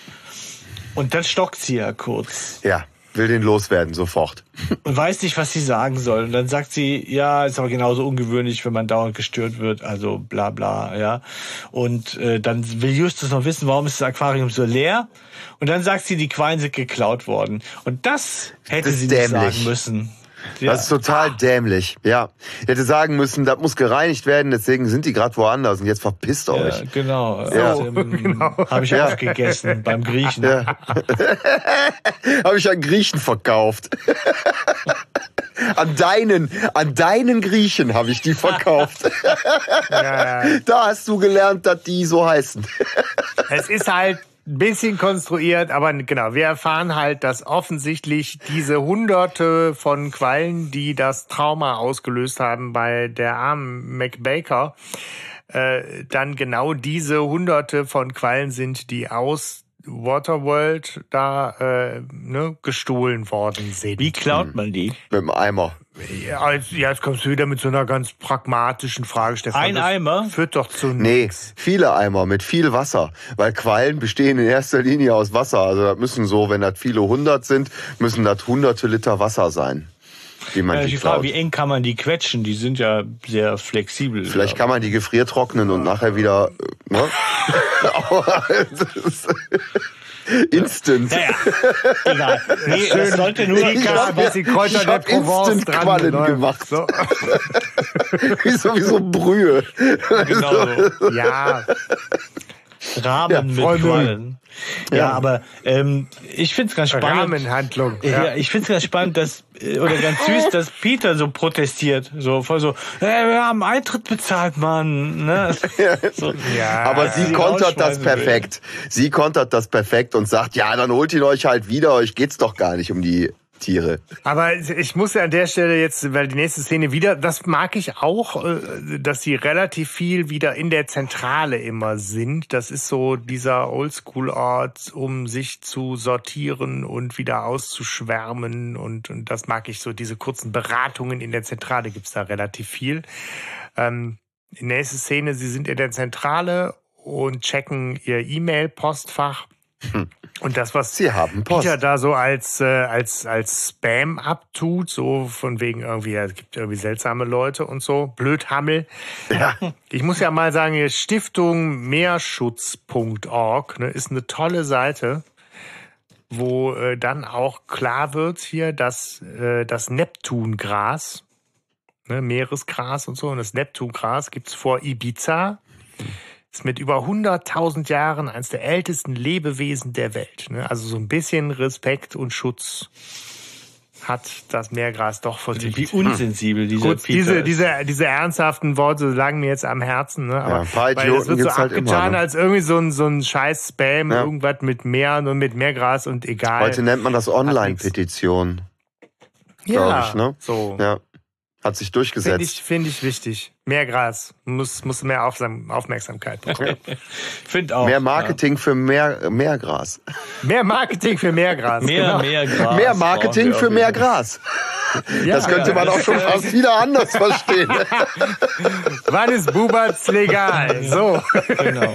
und dann stockt sie ja kurz. Ja, will den loswerden, sofort. Und weiß nicht, was sie sagen soll. Und dann sagt sie, ja, ist aber genauso ungewöhnlich, wenn man dauernd gestört wird, also bla bla, ja. Und äh, dann will Justus noch wissen, warum ist das Aquarium so leer? Und dann sagt sie, die Quallen sind geklaut worden. Und das hätte das sie nicht sagen müssen. Ja. Das ist total dämlich. Ja. Ich hätte sagen müssen, das muss gereinigt werden, deswegen sind die gerade woanders und jetzt verpisst euch. Ja, genau. Ja. Also, genau. Habe ich ja. auch gegessen beim Griechen. Ja. Habe ich an Griechen verkauft. An deinen, an deinen Griechen habe ich die verkauft. Ja, ja. Da hast du gelernt, dass die so heißen. Es ist halt ein bisschen konstruiert, aber genau, wir erfahren halt, dass offensichtlich diese hunderte von Quallen, die das Trauma ausgelöst haben bei der armen McBaker, äh, dann genau diese hunderte von Quallen sind, die aus Waterworld da äh, ne, gestohlen worden sind. Wie klaut man die? Mit dem Eimer. Ja, jetzt kommst du wieder mit so einer ganz pragmatischen Frage, Stefan. Ein das Eimer? Führt doch zu nichts. Nee, viele Eimer mit viel Wasser. Weil Quallen bestehen in erster Linie aus Wasser. Also das müssen so, wenn das viele hundert sind, müssen das hunderte Liter Wasser sein. Wie man ja, die, die Frage, wie eng kann man die quetschen? Die sind ja sehr flexibel. Vielleicht kann man die gefriertrocknen und nachher wieder. Äh, ne? Instant. Ja, ja. Egal. Nee, Schön. das sollte nur ich hab, was die Kräuter der Provence Instant Quallen dran, gemacht. So. wie so wie so Brühe. Genau so. Ja. Rahmen ja, mit Quallen. Ja, ja, aber ähm, ich find's ganz spannend. Rahmenhandlung. Ja, ja ich find's ganz spannend, dass äh, oder ganz süß, dass Peter so protestiert, so voll so, hey, wir haben Eintritt bezahlt, Mann. Ne? So, ja, aber sie kontert das perfekt. Will. Sie kontert das perfekt und sagt, ja, dann holt ihn euch halt wieder. Euch geht's doch gar nicht um die Tiere. Aber ich muss ja an der Stelle jetzt, weil die nächste Szene wieder, das mag ich auch, äh, dass sie relativ viel wieder in der Zentrale immer sind. Das ist so dieser Oldschool-Ort, um sich zu sortieren und wieder auszuschwärmen. Und, und das mag ich so, diese kurzen Beratungen in der Zentrale gibt's da relativ viel. Ähm, die nächste Szene, sie sind in der Zentrale und checken ihr E-Mail-Postfach. Hm. Und das, was Sie haben Post. Peter da so als, äh, als, als Spam abtut, so von wegen irgendwie, ja, es gibt irgendwie seltsame Leute und so, Blödhammel. Ja. Ich muss ja mal sagen, Stiftung Meerschutz.org ne, ist eine tolle Seite, wo äh, dann auch klar wird hier, dass äh, das Neptungras, ne, Meeresgras und so, und das Neptungras gibt's vor Ibiza ist mit über 100.000 Jahren eines der ältesten Lebewesen der Welt. Ne? Also so ein bisschen Respekt und Schutz hat das Meergras doch verdient. Wie unsensibel diese Gut, diese, diese, diese ernsthaften Worte lagen mir jetzt am Herzen. Ne? Aber Ja, weil das wird so gibt's halt abgetan immer, ne? als irgendwie so ein, so ein scheiß Spam, Ja. irgendwas mit Meer und mit Meergras und egal. Heute nennt man das Online-Petition, ja, ich, ne? So. Ja. Hat sich Finde durchgesetzt. ich, finde ich wichtig. Meergras muss, muss mehr Aufmerksamkeit bekommen. Find auch. Mehr Marketing für mehr, mehr Gras. mehr Marketing für Meergras. Ja. Mehr, genau. mehr Gras. mehr Marketing für mehr. Gras. Ja, Das könnte ja. man auch schon fast wieder anders verstehen. Wann ist Bubatz legal? So, Genau.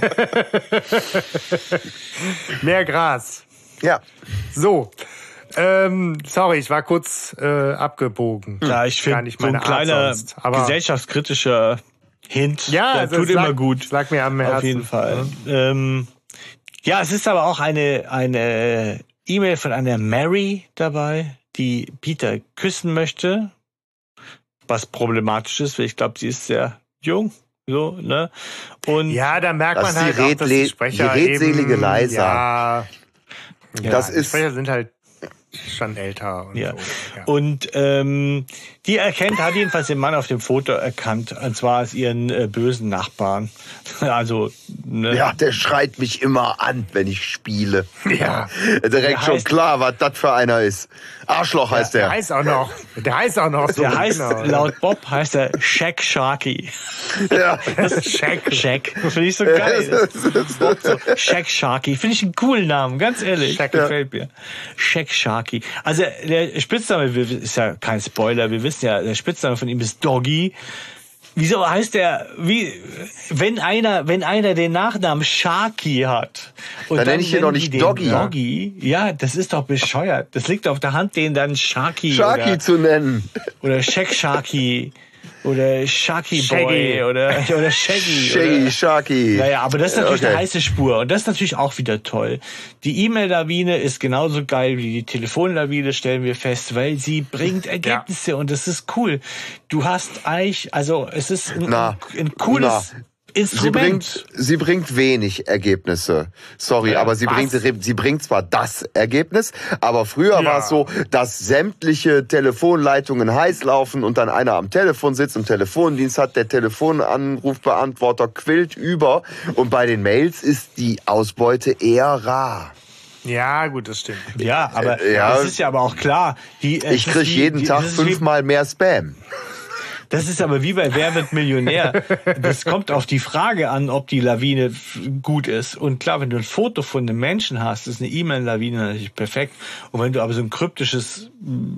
mehr Gras. Ja. So. Ähm, sorry, ich war kurz äh, abgebogen. Ja, ich finde, so ein kleiner sonst, aber- gesellschaftskritischer Hint, Ja, der also tut lag, immer gut. Es lag mir am Herzen. Auf jeden Fall. Ähm, ja, es ist aber auch eine eine E-Mail von einer Mary dabei, die Peter küssen möchte, was problematisch ist, weil ich glaube, sie ist sehr jung, so ne. Und Ja, da merkt Das man halt die auch, dass die Sprecher die redselige eben, Leisa. Ja, Das die ist- Sprecher sind halt schon älter und Ja. so. Ja. Und ähm, die erkennt, hat jedenfalls den Mann auf dem Foto erkannt, und zwar als ihren äh, bösen Nachbarn. Also, ne, Ja, der schreit mich immer an, wenn ich spiele. Ja. Direkt Der schon heißt- klar, was das für einer ist. Arschloch heißt Der der. heißt auch noch. Der heißt auch noch so. der heißt, genau. laut Bob heißt er Shaq Sharky. Ja. Shaq. Shaq. Finde ich so geil. Bob so, Shaq Sharky. Finde ich einen coolen Namen, ganz ehrlich. Shaq, gefällt mir. Shaq Sharky. Also, der Spitzname ist ja kein Spoiler. Wir wissen ja, der Spitzname von ihm ist Doggy. Wieso heißt der, wie, wenn einer, wenn einer den Nachnamen Sharky hat. Und Dann nenn ich ihn nennen doch nicht Doggy. Doggy. Ja, das ist doch bescheuert. Das liegt auf der Hand, den dann Sharky, Sharky oder, zu nennen. oder Shaq Sharky oder Sharky Shaggy. Boy oder, oder Shaggy. Shaggy, oder, Sharky. naja, aber das ist natürlich Okay. eine heiße Spur und das ist natürlich auch wieder toll. Die E-Mail-Lawine ist genauso geil wie die Telefonlawine, stellen wir fest, weil sie bringt Ergebnisse und das ist cool. Du hast eigentlich, also es ist ein, Na, ein cooles na. Sie Instrument. bringt, sie bringt wenig Ergebnisse. Sorry, aber sie was? bringt, sie bringt zwar das Ergebnis, aber früher Ja. war es so, dass sämtliche Telefonleitungen heiß laufen und dann einer am Telefon sitzt und Telefondienst hat, der Telefonanrufbeantworter quillt über und bei den Mails ist die Ausbeute eher rar. Ja, gut, das stimmt. ja, aber Äh, ja. das ist ja aber auch klar. Die, es Ich krieg jeden die, Tag fünfmal mehr Spam. Das ist aber wie bei Wer wird Millionär. Das kommt auf die Frage an, ob die Lawine gut ist. Und klar, wenn du ein Foto von einem Menschen hast, ist eine E-Mail-Lawine natürlich perfekt. Und wenn du aber so ein kryptisches mm,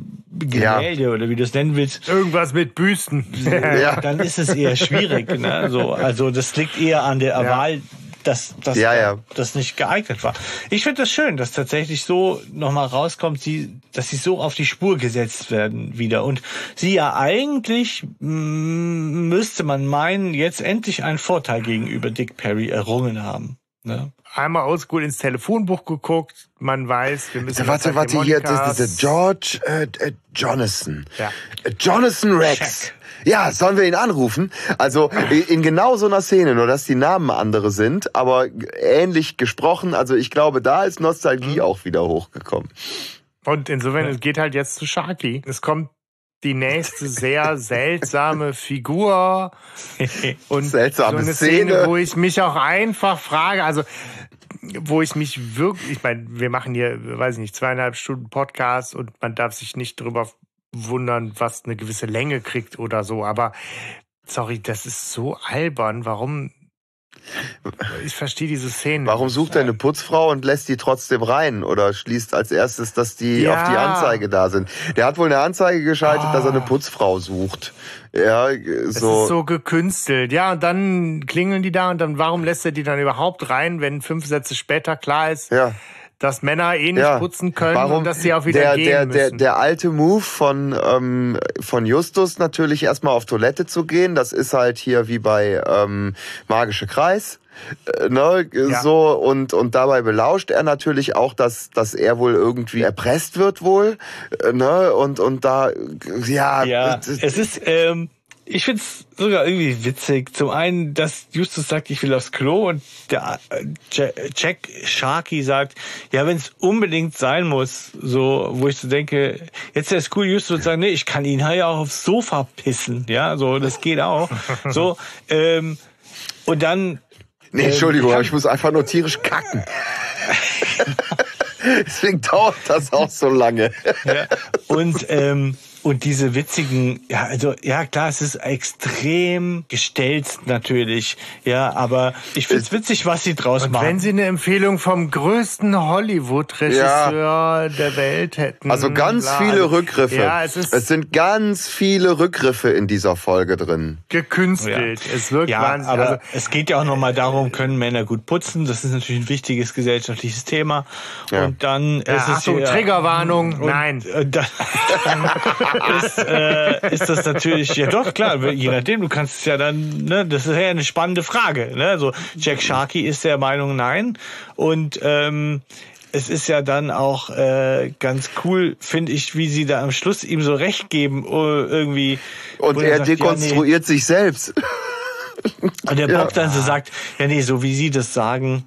Gemälde oder wie du es nennen willst, Irgendwas mit Büsten. Ja. dann ist es eher schwierig. Ne? So, also das liegt eher an der Ja. Wahl, dass, dass Ja, ja. das nicht geeignet war. Ich finde das schön, dass tatsächlich so nochmal rauskommt, sie, dass sie so auf die Spur gesetzt werden wieder. Und sie ja eigentlich, mm, müsste man meinen, jetzt endlich einen Vorteil gegenüber Dick Perry errungen haben. Ne? Einmal oldschool ins Telefonbuch geguckt. Man weiß, wir müssen. Warte, das warte, hier, das ist George äh, äh, Jonathan. Ja. Jonathan Rex. Ja, sollen wir ihn anrufen? Also in genau so einer Szene, nur dass die Namen andere sind, aber ähnlich gesprochen. Also ich glaube, da ist Mhm. Nostalgie auch wieder hochgekommen. Und insofern, es geht halt jetzt zu Sharky. Es kommt die nächste sehr seltsame Figur und Seltsame so eine Szene. Szene, wo ich mich auch einfach frage, also wo ich mich wirklich, ich meine, wir machen hier, weiß ich nicht, zweieinhalb Stunden Podcast und man darf sich nicht drüber wundern, was eine gewisse Länge kriegt oder so, aber sorry, das ist so albern, warum ich verstehe diese Szene. Warum sucht er eine Putzfrau und lässt die trotzdem rein oder schließt als erstes, dass die Ja. auf die Anzeige da sind? Der hat wohl eine Anzeige geschaltet, dass er eine Ah. Putzfrau sucht. Ja, Es so. ist so gekünstelt. Ja, und dann klingeln die da und dann, warum lässt er die dann überhaupt rein, wenn fünf Sätze später klar ist, ja. Dass Männer eh nicht Ja. putzen können Warum und dass sie auch wieder der, gehen der, der, müssen. der alte Move von, ähm, von Justus natürlich erstmal auf Toilette zu gehen, das ist halt hier wie bei ähm, Magische Kreis. Äh, Ne, Ja. so und und dabei belauscht er natürlich auch, dass dass er wohl irgendwie erpresst wird wohl, äh, ne und und da ja, Ja, es ist, ähm, ich find's sogar irgendwie witzig. Zum einen, dass Justus sagt, ich will aufs Klo und der äh, Jack Sharky sagt, ja, wenn es unbedingt sein muss, so, wo ich so denke, jetzt ist cool, Justus sagt, nee, ich kann ihn halt ja auch aufs Sofa pissen, ja, so, das geht auch. So, ähm, und dann. Nee, Entschuldigung, ähm, ich muss einfach nur tierisch kacken. Deswegen dauert das auch so lange. Ja. Und ähm, und diese witzigen, ja, also ja klar, es ist extrem gestellt natürlich, ja, aber ich find's witzig, was sie draus und machen. Wenn sie eine Empfehlung vom größten Hollywood-Regisseur ja. der Welt hätten. Also ganz bla. viele Rückgriffe. Ja, es, ist es sind ganz viele Rückgriffe in dieser Folge drin. Gekünstelt. Ja. Es wirkt ja, wahnsinnig. Aber also, es geht ja auch nochmal darum, können Männer gut putzen? Das ist natürlich ein wichtiges gesellschaftliches Thema. Ja. Und dann ja, ist es Achtung, Triggerwarnung. Nein. Und dann, ist, äh, ist das natürlich, ja doch, klar, je nachdem, du kannst es ja dann, ne, das ist ja eine spannende Frage. Ne? Also Jack Sharkey ist der Meinung, nein. Und ähm, es ist ja dann auch äh, ganz cool, finde ich, wie sie da am Schluss ihm so recht geben, uh, irgendwie. Und er, er sagt, dekonstruiert ja, nee. sich selbst. Und der Bob ja. dann so sagt, ja nee, so wie sie das sagen,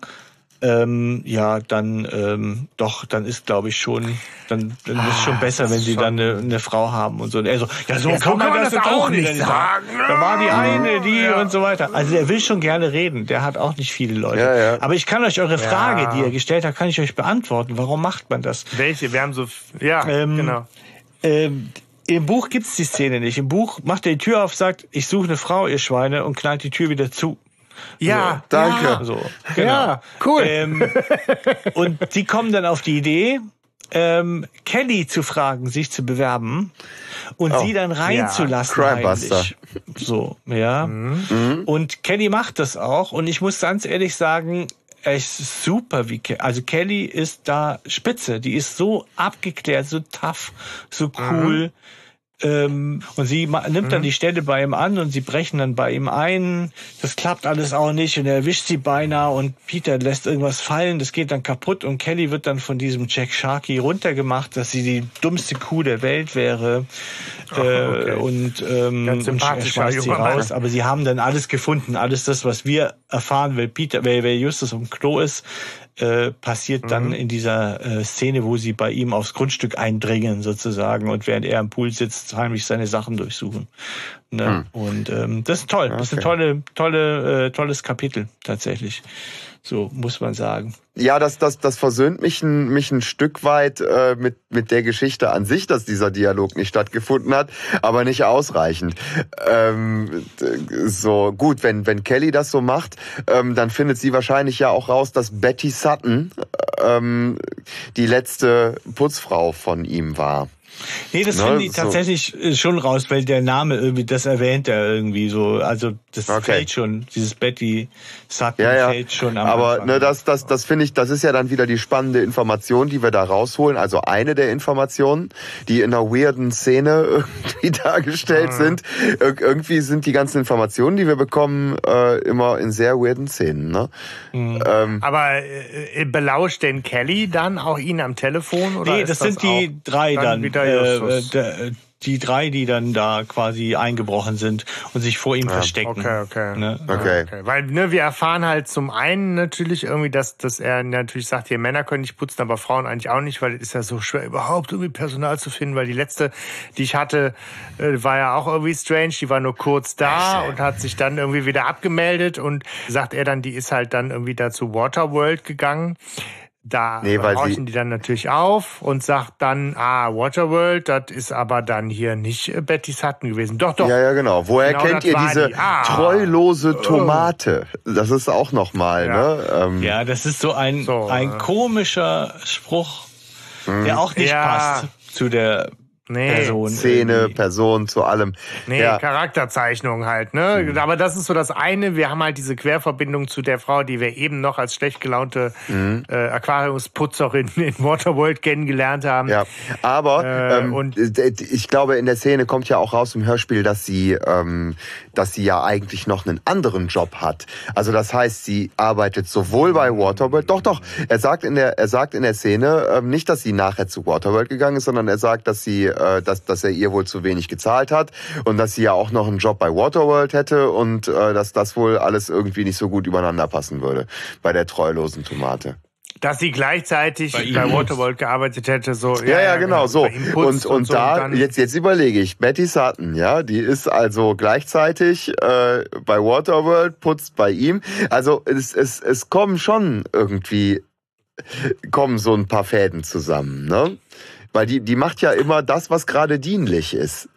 ähm, ja, dann ähm, doch, dann ist glaube ich schon, dann, dann ist schon ah, besser, wenn sie dann eine, eine, Frau haben und so. Also, ja, so ja, kann man das, das auch nicht sagen. Da war die eine, die ja. und so weiter. Also er will schon gerne reden, der hat auch nicht viele Leute. Ja, ja. Aber ich kann euch eure Frage, die er gestellt hat, kann ich euch beantworten. Warum macht man das? Welche? Wir haben so, ja, ähm, genau. Ähm, im Buch gibt's die Szene nicht. Im Buch macht er die Tür auf, sagt, ich suche eine Frau, ihr Schweine, und knallt die Tür wieder zu. Ja, so, danke. Ja, so, genau. ja cool. Ähm, und die kommen dann auf die Idee, ähm, Kelly zu fragen, sich zu bewerben und oh, sie dann reinzulassen. Ja, Crimebuster. So, ja. Mhm. Und Kelly macht das auch. Und ich muss ganz ehrlich sagen, es ist super, wie Ke also Kelly ist da spitze. Die ist so abgeklärt, so tough, so cool. Mhm. Ähm, und sie nimmt dann mhm. die Stelle bei ihm an und sie brechen dann bei ihm ein. Das klappt alles auch nicht und er erwischt sie beinahe und Peter lässt irgendwas fallen. Das geht dann kaputt und Kelly wird dann von diesem Jack Sharkey runtergemacht, dass sie die dummste Kuh der Welt wäre. Oh, okay. äh, und ähm, und er schmeißt sie raus. Aber sie haben dann alles gefunden, alles das, was wir erfahren, weil Peter, weil, weil Justus im Klo ist, äh, passiert mhm. dann in dieser äh, Szene, wo sie bei ihm aufs Grundstück eindringen sozusagen und während er im Pool sitzt, heimlich seine Sachen durchsuchen. Ne? Mhm. Und ähm, das ist toll. Okay. Das ist ein tolle, tolle, äh, tolles Kapitel tatsächlich. So muss man sagen. Ja, das, das, das versöhnt mich ein, mich ein Stück weit äh, mit, mit der Geschichte an sich, dass dieser Dialog nicht stattgefunden hat, aber nicht ausreichend. Ähm, so gut, wenn, wenn Kelly das so macht, ähm, dann findet sie wahrscheinlich ja auch raus, dass Betty Sutton ähm, die letzte Putzfrau von ihm war. Nee, das ne, finde ich so. tatsächlich äh, schon raus, weil der Name irgendwie, das erwähnt er irgendwie so. Also das okay. fällt schon, dieses Betty Sutton ja, ja. fällt schon am Aber Anfang. ne, das, das, das finde ich, das ist ja dann wieder die spannende Information, die wir da rausholen. Also eine der Informationen, die in einer weirden Szene irgendwie dargestellt mhm. sind. Ir irgendwie sind die ganzen Informationen, die wir bekommen, äh, immer in sehr weirden Szenen. Ne? Mhm. Ähm, Aber äh, belauscht denn Kelly dann auch ihn am Telefon? Oder nee, das, das sind die drei dann. dann äh, äh, die drei, die dann da quasi eingebrochen sind und sich vor ihm ja, verstecken. Okay, okay. Ne? okay. okay. Weil ne, wir erfahren halt zum einen natürlich irgendwie, dass, dass er natürlich sagt, hier Männer können nicht putzen, aber Frauen eigentlich auch nicht, weil es ist ja so schwer überhaupt irgendwie Personal zu finden, weil die letzte, die ich hatte, äh, war ja auch irgendwie strange, die war nur kurz da und hat sich dann irgendwie wieder abgemeldet und sagt er dann, die ist halt dann irgendwie da zu Waterworld gegangen. Da nee, horchen die dann natürlich auf und sagt dann, ah, Waterworld, das ist aber dann hier nicht äh, Betty Sutton gewesen. Doch, doch. Ja, ja, genau. Woher genau kennt ihr diese die. ah. treulose oh. Tomate? Das ist auch nochmal, ja. ne? Ähm. Ja, das ist so ein, so, ein komischer Spruch, der auch nicht ja. passt zu der nee, Person. Szene, irgendwie. Person, zu allem. Nee, ja. Charakterzeichnung halt, ne? Mhm. Aber das ist so das eine. Wir haben halt diese Querverbindung zu der Frau, die wir eben noch als schlecht gelaunte mhm. äh, Aquariumsputzerin in Waterworld kennengelernt haben. Ja, aber äh, ähm, und ich glaube, in der Szene kommt ja auch raus im Hörspiel, dass sie, ähm, dass sie ja eigentlich noch einen anderen Job hat. Also das heißt, sie arbeitet sowohl bei Waterworld, doch, doch. Er sagt in der, er sagt in der Szene ähm, nicht, dass sie nachher zu Waterworld gegangen ist, sondern er sagt, dass sie äh, dass, dass er ihr wohl zu wenig gezahlt hat und dass sie ja auch noch einen Job bei Waterworld hätte und äh, dass das wohl alles irgendwie nicht so gut übereinander passen würde bei der treulosen Tomate dass sie gleichzeitig bei, bei Waterworld gearbeitet hätte, so. Ja, ja, ja genau, so. Und, und, und so, da, und jetzt, jetzt überlege ich, Betty Sutton, ja, die ist also gleichzeitig äh, bei Waterworld, putzt bei ihm. Also es, es, es kommen schon irgendwie, kommen so ein paar Fäden zusammen, ne? Weil die, die macht ja immer das, was gerade dienlich ist.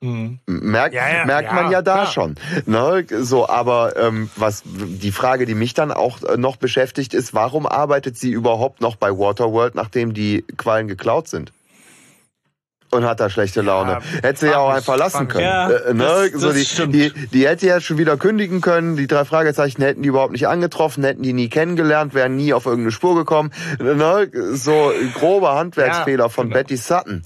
Mhm. Merkt, ja, ja, merkt man ja, ja da klar. schon. Ne? So, aber ähm, was die Frage, die mich dann auch äh, noch beschäftigt, ist, warum arbeitet sie überhaupt noch bei Waterworld, nachdem die Quallen geklaut sind? Und hat da schlechte Laune. Ja, hätte sie ja auch einfach lassen können. Ja, äh, ne? das, so die, die, die, hätte ja schon wieder kündigen können. Die drei Fragezeichen hätten die überhaupt nicht angetroffen, hätten die nie kennengelernt, wären nie auf irgendeine Spur gekommen. Ne? So grober Handwerksfehler ja, von genau. Betty Sutton.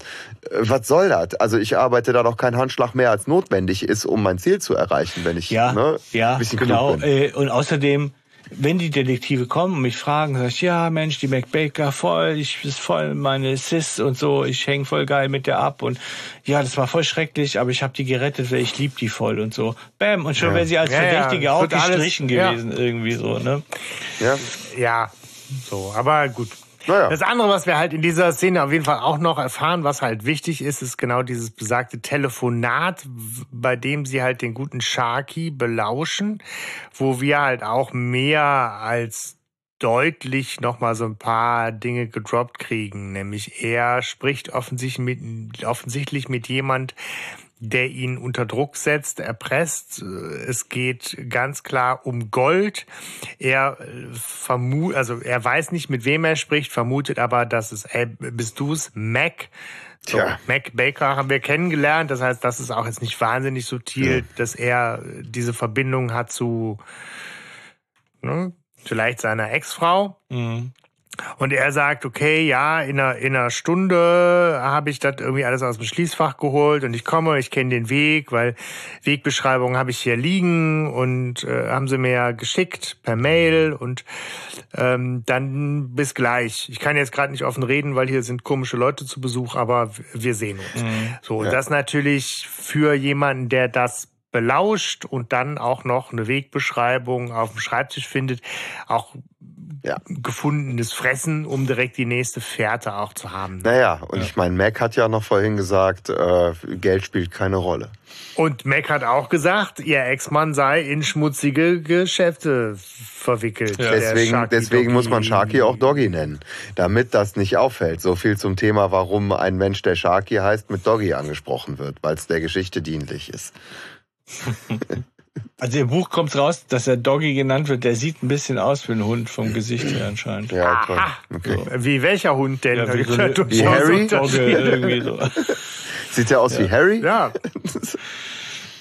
Äh, was soll das? Also ich arbeite da doch kein Handschlag mehr als notwendig ist, um mein Ziel zu erreichen, wenn ich ja, ne, ja, ein bisschen genau. Bin. Äh, und außerdem wenn die Detektive kommen und mich fragen, sag ich, ja, Mensch, die McBaker voll, ich ist voll meine Sis und so, ich häng voll geil mit der ab und ja, das war voll schrecklich, aber ich habe die gerettet, weil ich lieb die voll und so. Bam, und schon ja. wäre sie als ja, Verdächtige ja, auch gestrichen gewesen, irgendwie so, ne? Ja. Ja, so, aber gut. Naja. Das andere, was wir halt in dieser Szene auf jeden Fall auch noch erfahren, was halt wichtig ist, ist genau dieses besagte Telefonat, bei dem sie halt den guten Sharky belauschen, wo wir halt auch mehr als deutlich noch mal so ein paar Dinge gedroppt kriegen. Nämlich er spricht offensichtlich mit, offensichtlich mit jemand, der ihn unter Druck setzt, erpresst. Es geht ganz klar um Gold. Er vermut, also er weiß nicht, mit wem er spricht, vermutet aber, dass es, ey, bist du's, Mac? So, Tja. Mac Baker haben wir kennengelernt. Das heißt, das ist auch jetzt nicht wahnsinnig subtil, mhm. dass er diese Verbindung hat zu ne, vielleicht seiner Ex-Frau. Mhm. Und er sagt, okay, ja, in einer, in einer Stunde habe ich das irgendwie alles aus dem Schließfach geholt und ich komme, ich kenne den Weg, weil Wegbeschreibungen habe ich hier liegen und äh, haben sie mir ja geschickt per Mail und ähm, dann bis gleich. Ich kann jetzt gerade nicht offen reden, weil hier sind komische Leute zu Besuch, aber wir sehen uns. Mhm. So, und ja. das natürlich für jemanden, der das belauscht und dann auch noch eine Wegbeschreibung auf dem Schreibtisch findet, auch ja. gefundenes Fressen, um direkt die nächste Fährte auch zu haben. Naja, und ja. ich meine, Mac hat ja noch vorhin gesagt, äh, Geld spielt keine Rolle. Und Mac hat auch gesagt, ihr Ex-Mann sei in schmutzige Geschäfte verwickelt. Ja. Deswegen, deswegen muss man Sharky auch Doggy nennen, damit das nicht auffällt. So viel zum Thema, warum ein Mensch, der Sharky heißt, mit Doggy angesprochen wird, weil es der Geschichte dienlich ist. Also im Buch kommt raus, dass er Doggy genannt wird. Der sieht ein bisschen aus wie ein Hund vom Gesicht her anscheinend. Ja, toll. Okay. So. Wie welcher Hund denn? Ja, wie, so eine, wie Harry? irgendwie so. Sieht der aus ja. wie Harry? Ja.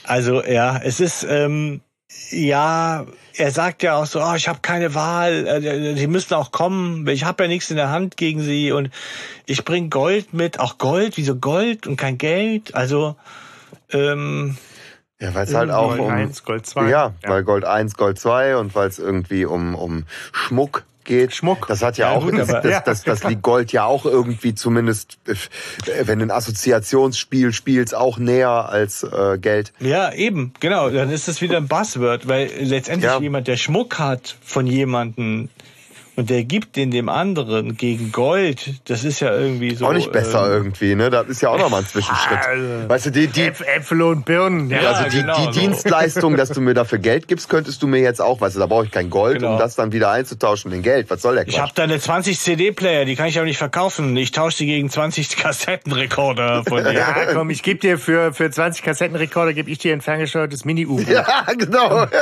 Also ja, es ist ähm, ja, er sagt ja auch so, oh, ich habe keine Wahl, äh, die müssen auch kommen, ich habe ja nichts in der Hand gegen sie und ich bring Gold mit, auch Gold, wieso Gold und kein Geld? Also ähm, ja, weil es halt auch Gold um 1, Gold 2. Ja, ja, weil Gold 1, Gold 2 und weil es irgendwie um um Schmuck geht. Schmuck. Das hat ja, ja auch, gut, das, das, das, das liegt Gold ja auch irgendwie zumindest, äh, wenn du ein Assoziationsspiel spielst, auch näher als äh, Geld. Ja, eben, genau. Dann ist das wieder ein Buzzword, weil letztendlich ja. jemand, der Schmuck hat von jemandem, und der gibt den dem anderen gegen Gold, das ist ja irgendwie so. Auch nicht besser ähm, irgendwie, ne? Das ist ja auch nochmal ein Zwischenschritt. Also, weißt du, die, die Äpfel und Birnen. Ja, also die, genau, die so. Dienstleistung, dass du mir dafür Geld gibst, könntest du mir jetzt auch, weißt du, da brauche ich kein Gold, genau. um das dann wieder einzutauschen in Geld. Was soll der Quatsch? Ich habe da eine 20 CD-Player, die kann ich aber nicht verkaufen. Ich tausche sie gegen 20 Kassettenrekorder von dir. Ja, komm, ich gebe dir für, für 20 Kassettenrekorder, gebe ich dir ein ferngesteuertes Mini-U. Ja, genau.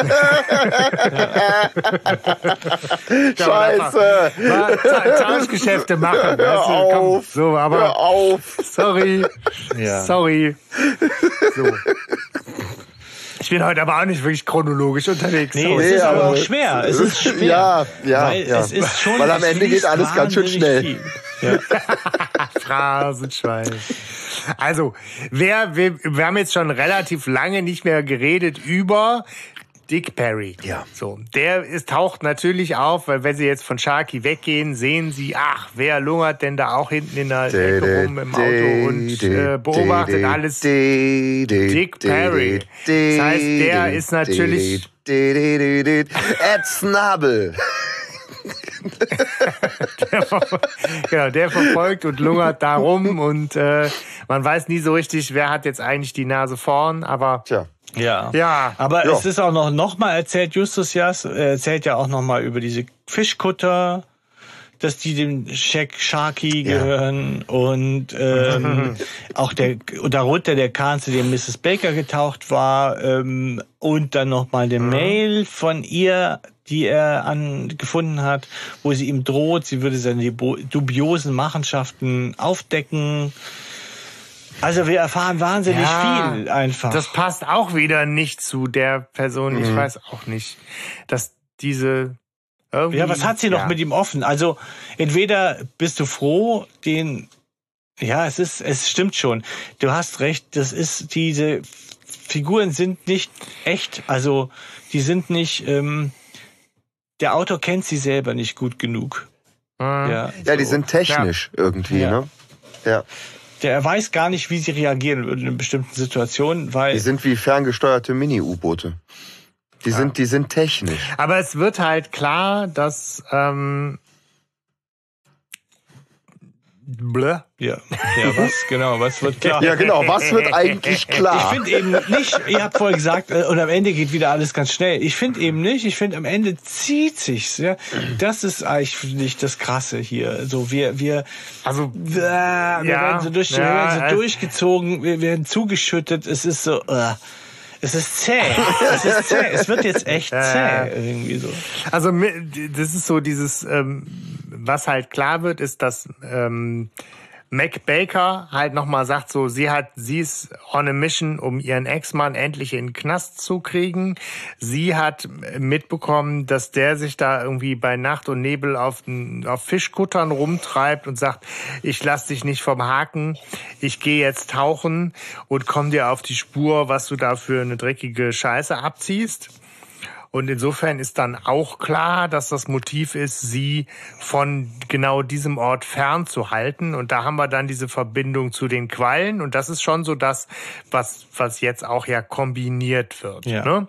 Scheiße. Scheiße. Mal Tauschgeschäfte machen. Hör weißt du? auf. Komm, so, aber Hör auf. Sorry. Ja. Sorry. So. Ich bin heute aber auch nicht wirklich chronologisch unterwegs. Nee, es ist aber auch schwer. Es ist schwer. Ja, ja, weil ja. Es ist schon, weil am Ende geht alles ganz schön schnell. Ja. Phrasenschwein. Also, wer, wir, wir haben jetzt schon relativ lange nicht mehr geredet über Dick Perry. Ja. So, der ist, taucht natürlich auf, weil wenn sie jetzt von Sharky weggehen, sehen sie, ach, wer lungert denn da auch hinten in der Ecke rum im Auto und äh, beobachtet alles. Dick Perry. Das heißt, der ist natürlich Ed Snabel. der, genau, der verfolgt und lungert da rum und äh, man weiß nie so richtig, wer hat jetzt eigentlich die Nase vorn, aber Tja. Ja. Ja. Aber Ja. es ist auch noch, noch mal erzählt, Justus Jas äh, erzählt ja auch noch mal über diese Fischkutter, dass die dem Shack Sharky Ja. gehören und ähm, auch der darunter der Kahn, zu dem Mrs. Baker getaucht war ähm, und dann noch mal eine Mail von ihr, die er an, gefunden hat, wo sie ihm droht, sie würde seine dubiosen Machenschaften aufdecken. Also wir erfahren wahnsinnig Ja, viel einfach. das passt auch wieder nicht zu der Person. Ich weiß auch nicht, dass diese irgendwie, Ja, was hat sie noch ja. mit ihm offen? Also entweder bist du froh, den ja, es ist, es stimmt schon. Du hast recht, das ist diese Figuren sind nicht echt, also die sind nicht. Ähm, der Autor kennt sie selber nicht gut genug. Mhm. Ja, Ja, die so. sind technisch irgendwie, Ja. ne? Ja. Der er weiß gar nicht, wie sie reagieren würden in bestimmten Situation, weil Die sind wie ferngesteuerte Mini-U-Boote. Die sind, die sind technisch. Aber es wird halt klar, dass ähm, Blö. ja, ja, was genau, was wird klar? Ja, genau. Was wird eigentlich Ich klar? finde eben nicht, ihr habt vorher gesagt, äh, und am Ende geht wieder alles ganz schnell. Ich finde eben nicht, ich finde am Ende zieht sich's, ja. Das ist eigentlich finde ich das Krasse hier. So, wir, wir, Also wir, wir werden so, durch, wir ja, werden so durchgezogen, wir werden zugeschüttet, es ist so, äh, es ist zäh. Es ist zäh. Es wird jetzt echt zäh, irgendwie so. Also das ist so dieses, ähm, was halt klar wird, ist, dass ähm, Mac Baker halt nochmal sagt, so sie hat, sie ist on a mission, um ihren Ex-Mann endlich in den Knast zu kriegen. Sie hat mitbekommen, dass der sich da irgendwie bei Nacht und Nebel auf, auf Fischkuttern rumtreibt und sagt, ich lass dich nicht vom Haken, ich gehe jetzt tauchen und komm dir auf die Spur, was du da für eine dreckige Scheiße abziehst. Und insofern ist dann auch klar, dass das Motiv ist, sie von genau diesem Ort fernzuhalten. Und da haben wir dann diese Verbindung zu den Quallen. Und das ist schon so das, was, was jetzt auch ja kombiniert wird. Ja. Ne?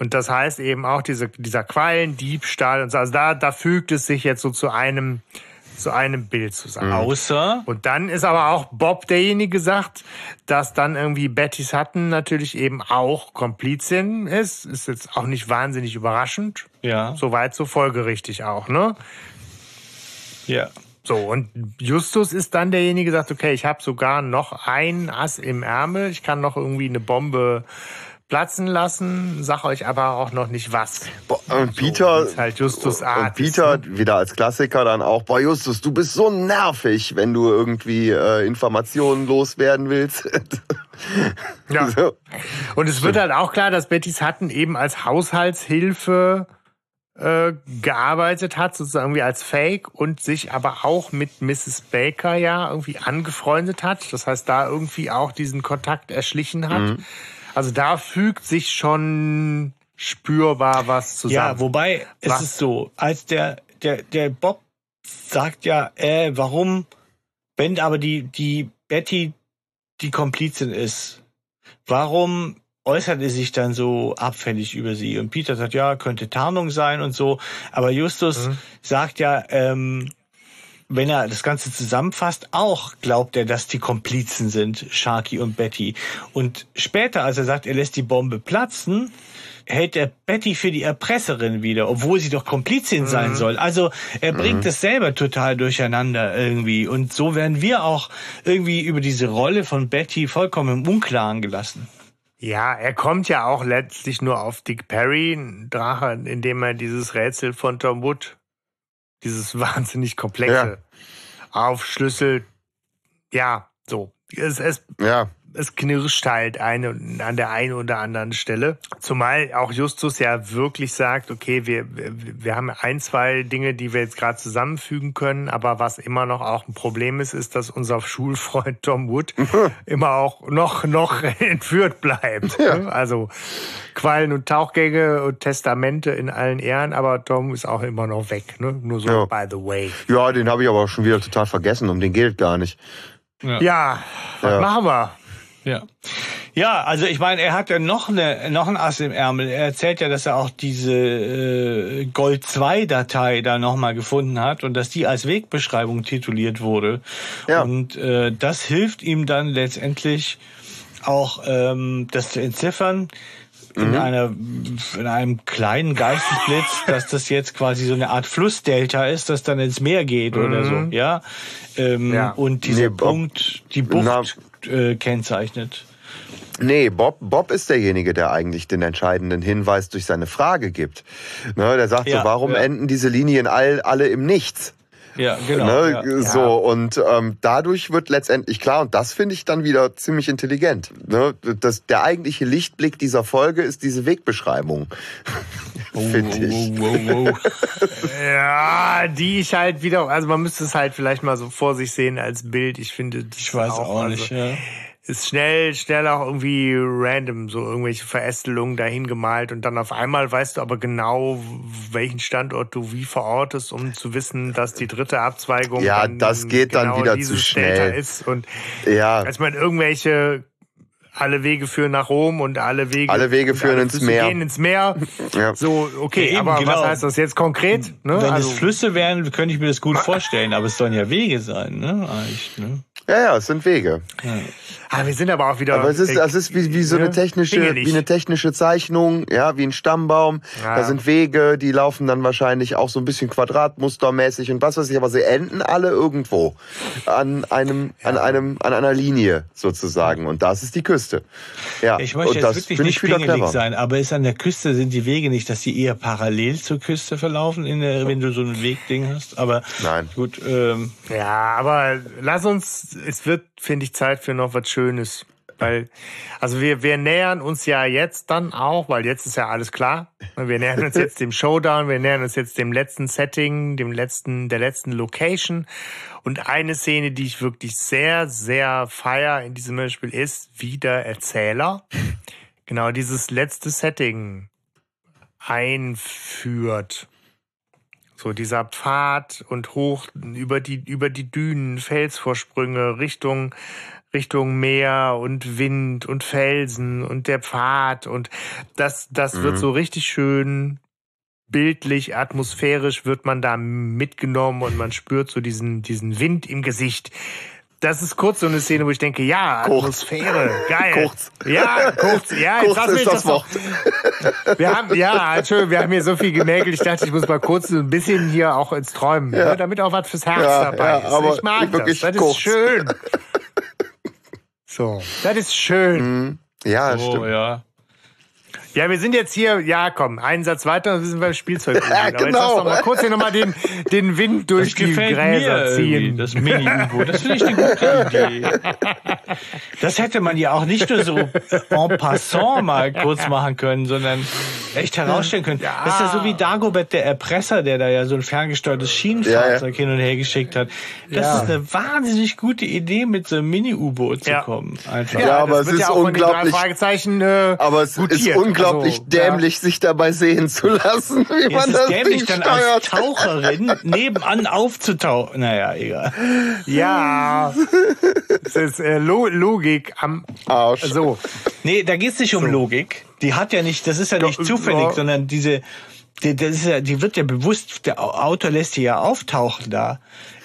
Und das heißt eben auch diese, dieser Quallendiebstahl und so. Also da, da fügt es sich jetzt so zu einem, zu einem Bild zusammen. Außer, Und dann ist aber auch Bob derjenige gesagt, dass dann irgendwie Betty Sutton natürlich eben auch Komplizin ist. Ist jetzt auch nicht wahnsinnig überraschend. ja, Soweit so folgerichtig auch, ne? ja. So, und Justus ist dann derjenige, der sagt, okay, ich habe sogar noch ein Ass im Ärmel, ich kann noch irgendwie eine Bombe platzen lassen, sag euch aber auch noch nicht was. Boah, Und Peter, ist halt Justus und Art ist, Peter wieder als Klassiker dann auch, boah Justus, du bist so nervig, wenn du irgendwie äh, Informationen loswerden willst. Ja. So. Und es wird halt auch klar, dass Betty Sutton eben als Haushaltshilfe äh, gearbeitet hat, sozusagen wie als Fake und sich aber auch mit Mrs. Baker ja irgendwie angefreundet hat. Das heißt, da irgendwie auch diesen Kontakt erschlichen hat. Also da fügt sich schon spürbar was zusammen. Ja, wobei es Was? ist so, als der, der, der Bob sagt ja, äh, warum, wenn aber die, die Betty die Komplizin ist, warum äußert er sich dann so abfällig über sie? Und Peter sagt, ja, könnte Tarnung sein und so. Aber Justus Mhm. sagt ja, ähm, wenn er das Ganze zusammenfasst, auch glaubt er, dass die Komplizen sind, Sharky und Betty. Und später, als er sagt, er lässt die Bombe platzen, hält er Betty für die Erpresserin wieder, obwohl sie doch Komplizin sein soll. Also er bringt es selber total durcheinander irgendwie. Und so werden wir auch irgendwie über diese Rolle von Betty vollkommen im Unklaren gelassen. Ja, er kommt ja auch letztlich nur auf Dick Perry, ein Drache, indem er dieses Rätsel von Tom Wood, dieses wahnsinnig komplexe, aufschlüsselt. Ja, so. Es, es, Ja, es knirscht halt eine, an der einen oder anderen Stelle. Zumal auch Justus ja wirklich sagt, okay, wir, wir haben ein, zwei Dinge, die wir jetzt gerade zusammenfügen können, aber was immer noch auch ein Problem ist, ist, dass unser Schulfreund Tom Wood immer auch noch, noch entführt bleibt. Ja. Also Quallen und Tauchgänge und Testamente in allen Ehren, aber Tom ist auch immer noch weg. Ne? Nur so, ja. by the way. Ja, den habe ich aber schon wieder total vergessen, um den geht es gar nicht. Ja, ja was ja. machen wir? Ja. Ja, also ich meine, er hat ja noch eine noch ein Ass im Ärmel. Er erzählt ja, dass er auch diese äh, Gold 2 Datei da nochmal gefunden hat und dass die als Wegbeschreibung tituliert wurde. Ja. Und äh, das hilft ihm dann letztendlich auch ähm, das zu entziffern in mhm. einer in einem kleinen Geistesblitz, dass das jetzt quasi so eine Art Flussdelta ist, das dann ins Meer geht mhm. oder so, ja. Ähm, ja. Und dieser nee, Punkt, die Bucht äh, kennzeichnet. Nee, Bob, Bob ist derjenige, der eigentlich den entscheidenden Hinweis durch seine Frage gibt. Ne, der sagt ja, so, warum ja. enden diese Linien all, alle im Nichts? Ja, genau. Ne? Ja. So, ja. und ähm, dadurch wird letztendlich klar, und das finde ich dann wieder ziemlich intelligent. Ne? Das, der eigentliche Lichtblick dieser Folge ist diese Wegbeschreibung. Oh, finde ich. Oh, oh, ja, die ich halt wieder, also man müsste es halt vielleicht mal so vor sich sehen als Bild. Ich finde, ich weiß auch, auch nicht, also, ja ist schnell, schnell auch irgendwie random, so irgendwelche Verästelungen dahin gemalt und dann auf einmal weißt du aber genau, welchen Standort du wie verortest, um zu wissen, dass die dritte Abzweigung ja, das geht genau dann wieder zu schnell ist und ja, als man irgendwelche alle Wege führen nach Rom und alle Wege alle Wege führen ins Meer. gehen ins Meer. ja. So okay, ja, eben, aber genau. was heißt das jetzt konkret? Ne? Wenn also, es Flüsse wären, könnte ich mir das gut vorstellen, aber es sollen ja Wege sein, ne? Eigentlich, ne? Ja, ja, es sind Wege. Ja. Ah, wir sind aber auch wieder. Aber es ist, es ist wie, wie so eine technische, wie eine technische Zeichnung, ja, wie ein Stammbaum. Ja. Da sind Wege, die laufen dann wahrscheinlich auch so ein bisschen quadratmustermäßig und was weiß ich, aber sie enden alle irgendwo an einem, ja. an einem, an einer Linie sozusagen. Und das ist die Küste. Ja. Ich möchte jetzt wirklich nicht pingelig sein, aber ist an der Küste sind die Wege nicht, dass die eher parallel zur Küste verlaufen, in der, wenn du so ein Wegding hast. Aber Nein. gut. Ähm, ja, aber lass uns, es wird, finde ich, Zeit für noch was Schönes. Weil, also wir, wir nähern uns ja jetzt dann auch, weil jetzt ist ja alles klar. Wir nähern uns jetzt dem Showdown, wir nähern uns jetzt dem letzten Setting, dem letzten, der letzten Location. Und eine Szene, die ich wirklich sehr, sehr feier in diesem Beispiel ist, wie der Erzähler genau dieses letzte Setting einführt. So dieser Pfad und hoch über die, über die Dünen, Felsvorsprünge, Richtung, Richtung Meer und Wind und Felsen und der Pfad und das, das mhm. wird so richtig schön bildlich, atmosphärisch wird man da mitgenommen und man spürt so diesen, diesen Wind im Gesicht das ist kurz so eine Szene, wo ich denke, ja, kurz. Atmosphäre, geil. Kurz. Ja, kurz. Ja, jetzt kurz ist das, das Wort. Wir haben, ja, Entschuldigung, wir haben hier so viel gemäkelt. Ich dachte, ich muss mal kurz ein bisschen hier auch ins Träumen, ja. ne, damit auch was fürs Herz ja, dabei ja, ist. Ich mag das. Das kurz. ist schön. So, das ist schön. Mhm. Ja, so, stimmt. Ja. Ja, wir sind jetzt hier, ja komm, einen Satz weiter, dann sind wir beim Spielzeug. ja, genau. Aber jetzt lass doch mal kurz hier nochmal den, den Wind durch das die Gräser ziehen. Das Mini-U-Boot, das finde ich eine gute Idee. Das hätte man ja auch nicht nur so en passant mal kurz machen können, sondern echt herausstellen können. Ja. Das ist ja so wie Dagobert, der Erpresser, der da ja so ein ferngesteuertes Schienenfahrzeug ja, ja. hin und her geschickt hat. Das ist eine wahnsinnig gute Idee, mit so einem Mini-U-Boot zu kommen. Einfach. Ja, aber es ist unglaublich. Äh, aber es ist unglaublich unglaublich also, dämlich, ja. sich dabei sehen zu lassen, wie ja, man das dämlich, Ding dann steuert. als Taucherin nebenan aufzutauchen. Naja, egal. Ja, das ist äh, Logik am Arsch. So. Nee, da geht's nicht um so. Logik. Die hat ja nicht, das ist ja nicht Doch, zufällig, ja. sondern diese, die, das ist ja, die wird ja bewusst, der Autor lässt sie ja auftauchen da.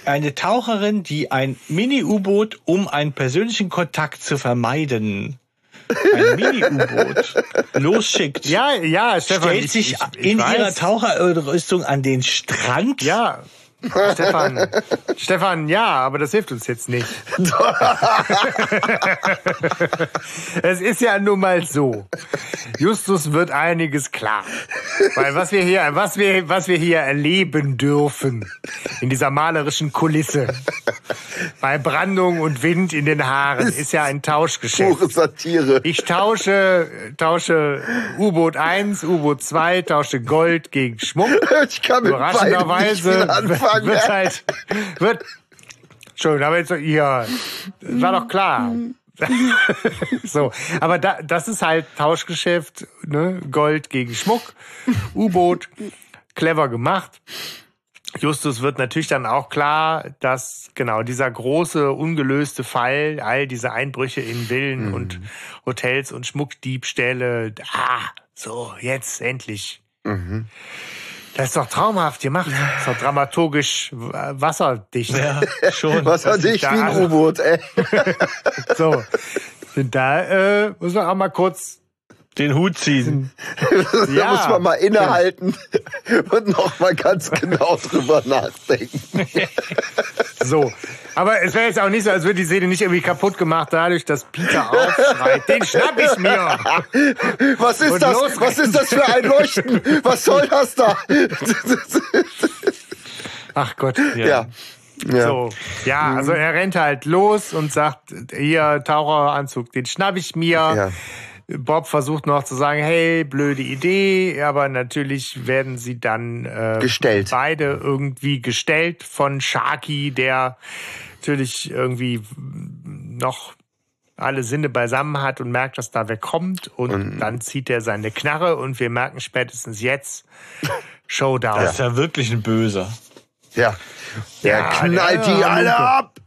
Eine Taucherin, die ein Mini-U-Boot, um einen persönlichen Kontakt zu vermeiden, ein Mini-U-Boot losschickt. Ja, ja, Stefan. Stellt ich, sich ich, ich in weiß. ihrer Taucherrüstung an den Strand. Ja. Stefan, Stefan, ja, aber das hilft uns jetzt nicht. es ist ja nun mal so. Justus wird einiges klar. Weil was wir hier, was wir, was wir hier erleben dürfen in dieser malerischen Kulisse, bei Brandung und Wind in den Haaren ist ja ein Tauschgeschäft. Pure Satire. Ich tausche, tausche U-Boot 1, U-Boot 2, tausche Gold gegen Schmuck. Ich kann mit beiden nicht Überraschenderweise viel anfangen. Wird halt, wird, Entschuldigung, aber jetzt, so, ja, war doch klar. so, aber da, das ist halt Tauschgeschäft, ne? Gold gegen Schmuck, U-Boot, clever gemacht. Justus wird natürlich dann auch klar, dass genau dieser große ungelöste Fall, all diese Einbrüche in Villen Mhm. und Hotels und Schmuckdiebstähle, ah, so, jetzt endlich. Mhm. Das ist doch traumhaft gemacht. Das ist doch dramaturgisch wasserdicht. Ja, schon. Was hat dich wie da ein U-Boot, ey? So. Und da äh, muss man auch mal kurz. Den Hut ziehen. Da Ja. muss man mal innehalten und noch mal ganz genau drüber nachdenken. So. Aber es wäre jetzt auch nicht so, als würde die Szene nicht irgendwie kaputt gemacht dadurch, dass Peter aufschreit. Den schnapp ich mir. Was ist Und das? los Was ist das für ein Leuchten? Was soll das da? Ach Gott. Ja. Ja. So, ja, also er rennt halt los und sagt, hier, Taucheranzug, den schnapp ich mir. Ja. Bob versucht noch zu sagen, hey, blöde Idee, aber natürlich werden sie dann äh, Gestellt. beide irgendwie gestellt von Sharky, der natürlich irgendwie noch alle Sinne beisammen hat und merkt, dass da wer kommt und, dann zieht er seine Knarre und wir merken spätestens jetzt Showdown. Das ist ja wirklich ein Böser. Ja. Der Ja, knallt der die alle ab.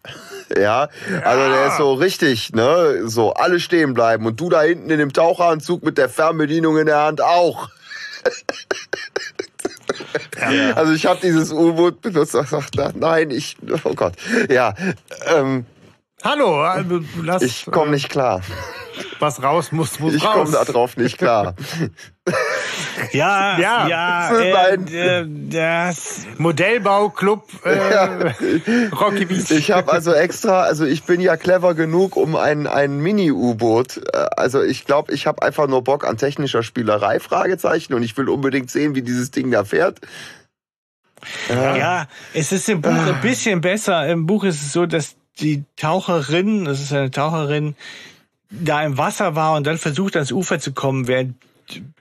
Ja, also der ist so richtig, ne? So alle stehen bleiben und du da hinten in dem Taucheranzug mit der Fernbedienung in der Hand auch. Also ich habe dieses U-Boot benutzt und gesagt, nein, ich, oh Gott, ja, ähm, Hallo, also lass ich komme nicht klar. was raus muss, muss Ich raus. komme da drauf nicht klar. Ja, Ja. ja, äh, äh, das, Modellbauclub äh, Rocky Beach. Ich habe also extra, also ich bin ja clever genug, um ein, ein Mini-U-Boot. äh, Also ich glaube, ich habe einfach nur Bock an technischer Spielerei, Fragezeichen, und ich will unbedingt sehen, wie dieses Ding da fährt. ja, es ist im Buch ein bisschen besser. Im Buch ist es so, dass die Taucherin, das ist eine Taucherin, da im Wasser war und dann versucht ans Ufer zu kommen, während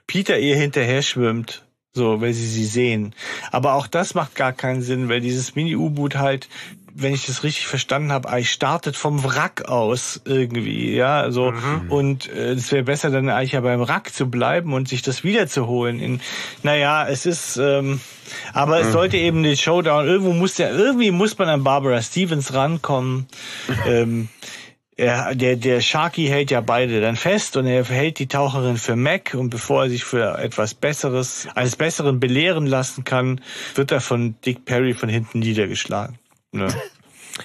Peter ihr hinterher schwimmt. So, weil sie sie sehen. Aber auch das macht gar keinen Sinn, weil dieses Mini-U-Boot halt, wenn ich das richtig verstanden habe, eigentlich startet vom Wrack aus irgendwie, ja, so und äh, es wäre besser dann eigentlich ja beim Wrack zu bleiben und sich das wiederzuholen. In, naja, es ist, ähm, aber es sollte eben den Showdown irgendwo muss ja irgendwie muss man an Barbara Stevens rankommen. ähm, er, der, der Sharky hält ja beide dann fest und er hält die Taucherin für Mac und bevor er sich für etwas Besseres, eines Besseren belehren lassen kann, wird er von Dick Perry von hinten niedergeschlagen. Ne?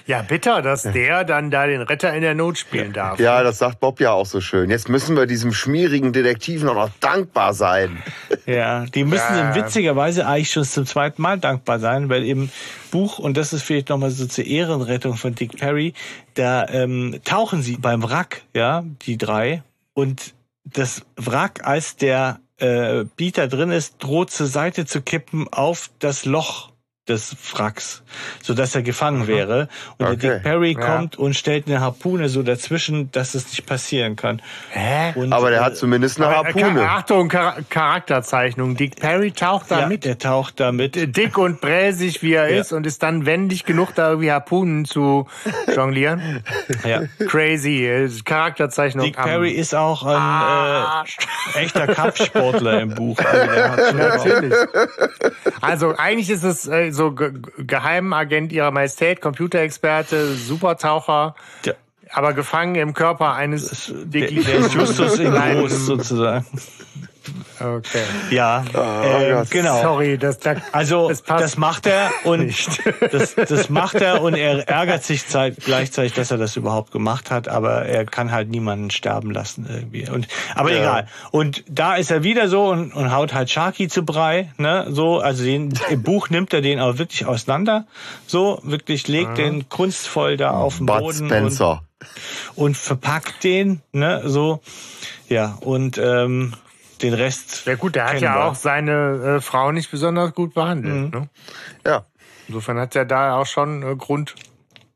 Ja, bitter, dass der dann da den Retter in der Not spielen darf. Ja, das sagt Bob ja auch so schön. Jetzt müssen wir diesem schmierigen Detektiv noch, noch dankbar sein. Ja, die müssen Ja. witzigerweise eigentlich schon zum zweiten Mal dankbar sein, weil im Buch, und das ist vielleicht nochmal so zur Ehrenrettung von Dick Perry, da ähm, tauchen sie beim Wrack, ja, die drei, und das Wrack, als der äh, Peter drin ist, droht zur Seite zu kippen auf das Loch des Wracks, so dass er gefangen wäre. Und Okay. der Dick Perry Ja. kommt und stellt eine Harpune so dazwischen, dass es nicht passieren kann. Hä? Und, Aber der äh, hat zumindest eine äh, Harpune. Achtung, Char Charakterzeichnung. Dick Perry taucht da ja, mit. der taucht da mit. Dick und bräsig wie er Ja. ist und ist dann wendig genug, da irgendwie Harpunen zu jonglieren. Ja. Crazy. äh, Charakterzeichnung. Dick am Perry ist auch ein Arsch. äh, echter Kampfsportler im Buch. Also Natürlich. Also eigentlich ist es äh, so Ge Geheimagent ihrer Majestät, Computerexperte, Supertaucher, der, aber gefangen im Körper eines ist Justus in groß sozusagen. Okay. Ja, äh, Gott. genau. Sorry, das, da, Also das passt das macht er und nicht. das, das macht er und er ärgert sich zeit, gleichzeitig, dass er das überhaupt gemacht hat, aber er kann halt niemanden sterben lassen irgendwie. Und aber egal. Und da ist er wieder so und, und haut halt Sharky zu Brei, ne? So, also den, im Buch nimmt er den auch wirklich auseinander, so wirklich legt den kunstvoll da auf den Bud Boden und Spencer. und verpackt den, ne, so. Ja, und ähm, den Rest. Ja gut, der hat ja auch seine äh, Frau nicht besonders gut behandelt. Mhm. Ne? Ja. Insofern hat er da auch schon äh, Grund